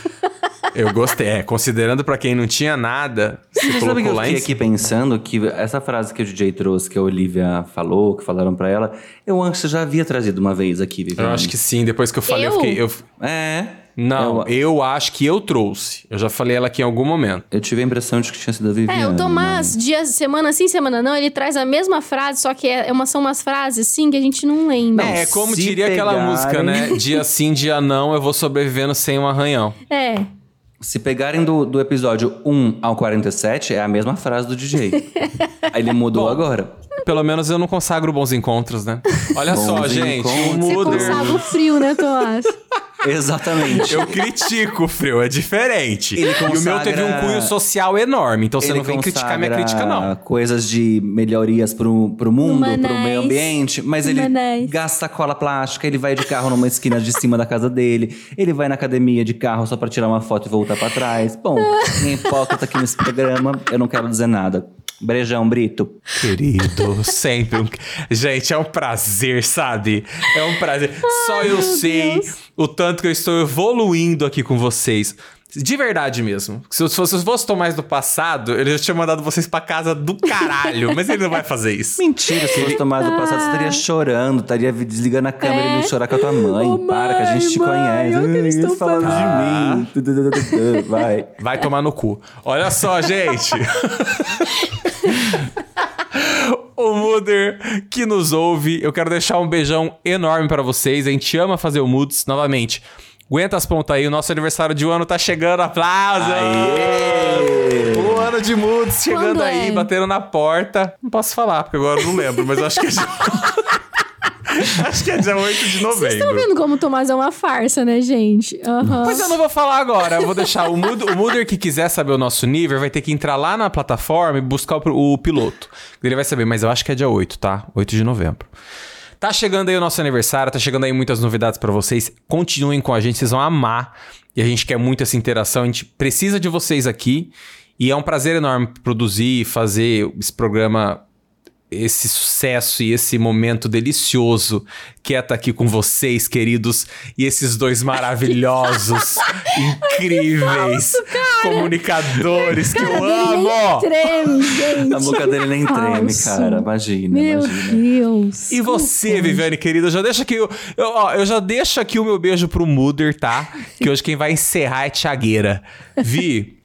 Eu gostei. É, considerando pra quem não tinha nada, você Sabe que colocou eu lá fiquei em aqui pensando que essa frase que o DJ trouxe, que a Olivia falou, que falaram pra ela, eu acho que você já havia trazido uma vez aqui, Viviane. Eu acho que sim, depois que eu falei, eu, Eu? fiquei. eu- É. Não, eu... acho que eu trouxe. Eu já falei ela aqui em algum momento. Eu tive a impressão de que tinha sido a Viviane. É, o Tomás, dia, semana sim, semana não, ele traz a mesma frase, só que é uma, são umas frases, assim, que a gente não lembra. é, como se diria aquela pegarem- música, né? Dia sim, dia não, eu vou sobrevivendo sem um arranhão. É. Se pegarem do, do episódio 1 ao 47, é a mesma frase do DJ. Aí ele mudou agora. Pelo menos eu não consagro bons encontros, né? Olha Bons só, gente, encontros. Você consagra o frio, né, Tomás? Exatamente. Eu critico o frio, é diferente. Ele E o meu teve um consagra- cunho social enorme, então você Ele não vem criticar minha consagra crítica, não. Coisas de melhorias pro, pro mundo, pro Humanais. meio ambiente, mas ele Humanais. gasta cola plástica, ele vai de carro numa esquina de cima da casa dele, ele vai na academia de carro só pra tirar uma foto e voltar pra trás. Bom, ninguém hipócrita aqui nesse programa, eu não quero dizer nada. Beijão, Brito. Querido, sempre. um- Gente, é um prazer, sabe? É um prazer. Só eu sei o tanto que eu estou evoluindo aqui com vocês. De verdade mesmo. Se eu se eu fosse Tomás do passado, ele já tinha mandado vocês pra casa do caralho. mas ele não vai fazer isso. Mentira, se fosse Tomás do passado, você estaria chorando, estaria desligando a câmera e indo chorar com a tua mãe. Ô, Para, que a gente te mãe, conhece. olha o que eles estão falando fazendo. de mim. Vai. Vai tomar no cu. Olha só, gente. o Muder que nos ouve, eu quero deixar um beijão enorme pra vocês. A gente ama fazer o Moods novamente. Aguenta as pontas aí, o nosso aniversário de um ano tá chegando, aplausos! Aê! O ano de Moods chegando Quando aí, é? batendo na porta. Não posso falar, porque agora eu não lembro, mas eu acho que é dia... acho que é dia 8 de novembro. Vocês estão vendo como o Tomás é uma farsa, né, gente? Aham. Mas eu não vou falar agora. Eu vou deixar o, Mood, o Mooder que quiser saber o nosso nível vai ter que entrar lá na plataforma e buscar o, o piloto. Ele vai saber, mas eu acho que é dia 8, tá? 8 de novembro. Tá chegando aí o nosso aniversário, tá chegando aí muitas novidades pra vocês. Continuem com a gente, vocês vão amar. E a gente quer muito essa interação, a gente precisa de vocês aqui. E é um prazer enorme produzir e fazer esse programa esse sucesso e esse momento delicioso que é estar aqui com vocês, queridos, e esses dois maravilhosos, incríveis comunicadores que eu amo. Treme, gente. A boca dele nem treme, Falso. cara. Imagina, Meu imagina. Deus. E você, Viviane, querida, já deixa aqui. Eu, eu, ó, eu já deixo aqui o meu beijo pro Muder, tá? Que hoje quem vai encerrar é Tiagueira. Vi,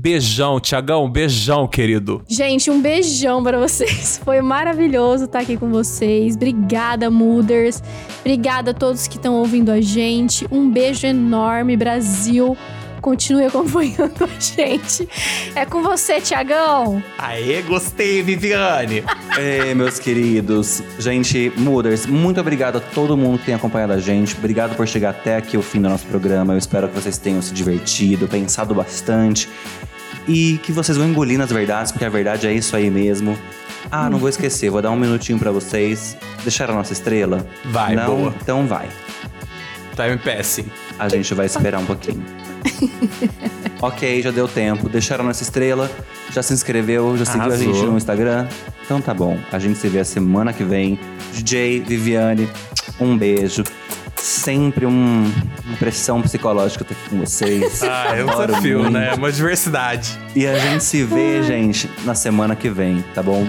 beijão, Tiagão, beijão, querido. Gente, um beijão pra vocês. Foi maravilhoso estar aqui com vocês. Obrigada, Muders. Obrigada a todos que estão ouvindo a gente. Um beijo enorme, Brasil. Continue acompanhando a gente. É com você, Tiagão. Aê, gostei, Viviane. Ei, meus queridos. Gente, Mooders, muito obrigado a todo mundo que tem acompanhado a gente. Obrigado por chegar até aqui o fim do nosso programa. Eu espero que vocês tenham se divertido, pensado bastante. E que vocês vão engolir nas verdades, porque a verdade é isso aí mesmo. Ah, não vou esquecer, vou dar um minutinho pra vocês. Deixar a nossa estrela? Vai, não? boa. Então vai. Time passing. A gente vai esperar um pouquinho. ok, já deu tempo. Deixaram nossa estrela, já se inscreveu, já seguiu a gente no Instagram. Então tá bom. A gente se vê a semana que vem. DJ, Viviane, um beijo. Sempre um- uma pressão psicológica estar aqui com vocês. Ah, é um Adoro desafio, muito. né? É uma diversidade. E a gente se vê, gente, na semana que vem, tá bom?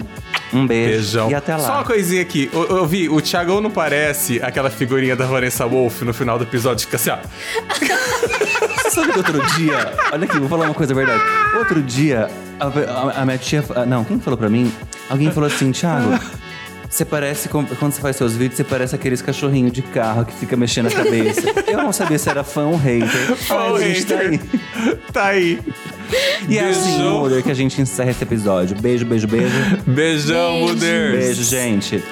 Um beijo. Beijão. E até lá. Só uma coisinha aqui. Eu, eu vi, o Thiagão não parece aquela figurinha da Vanessa Wolf no final do episódio, fica assim, ó. Sabe que outro dia, olha aqui, vou falar uma coisa verdade. Outro dia, a, a- a minha tia. ah, Não, quem falou pra mim? Alguém falou assim, Thiago. Você parece, com- quando você faz seus vídeos, você parece aqueles cachorrinhos de carro que fica mexendo a cabeça. Eu não sabia se era fã ou hater. Fã ou a gente tá hater. aí. Tá aí. E é assim, Beijão. Mulder, que a gente encerra esse episódio. Beijo, beijo, beijo. Beijão, Beijo. Muders. Beijo, gente.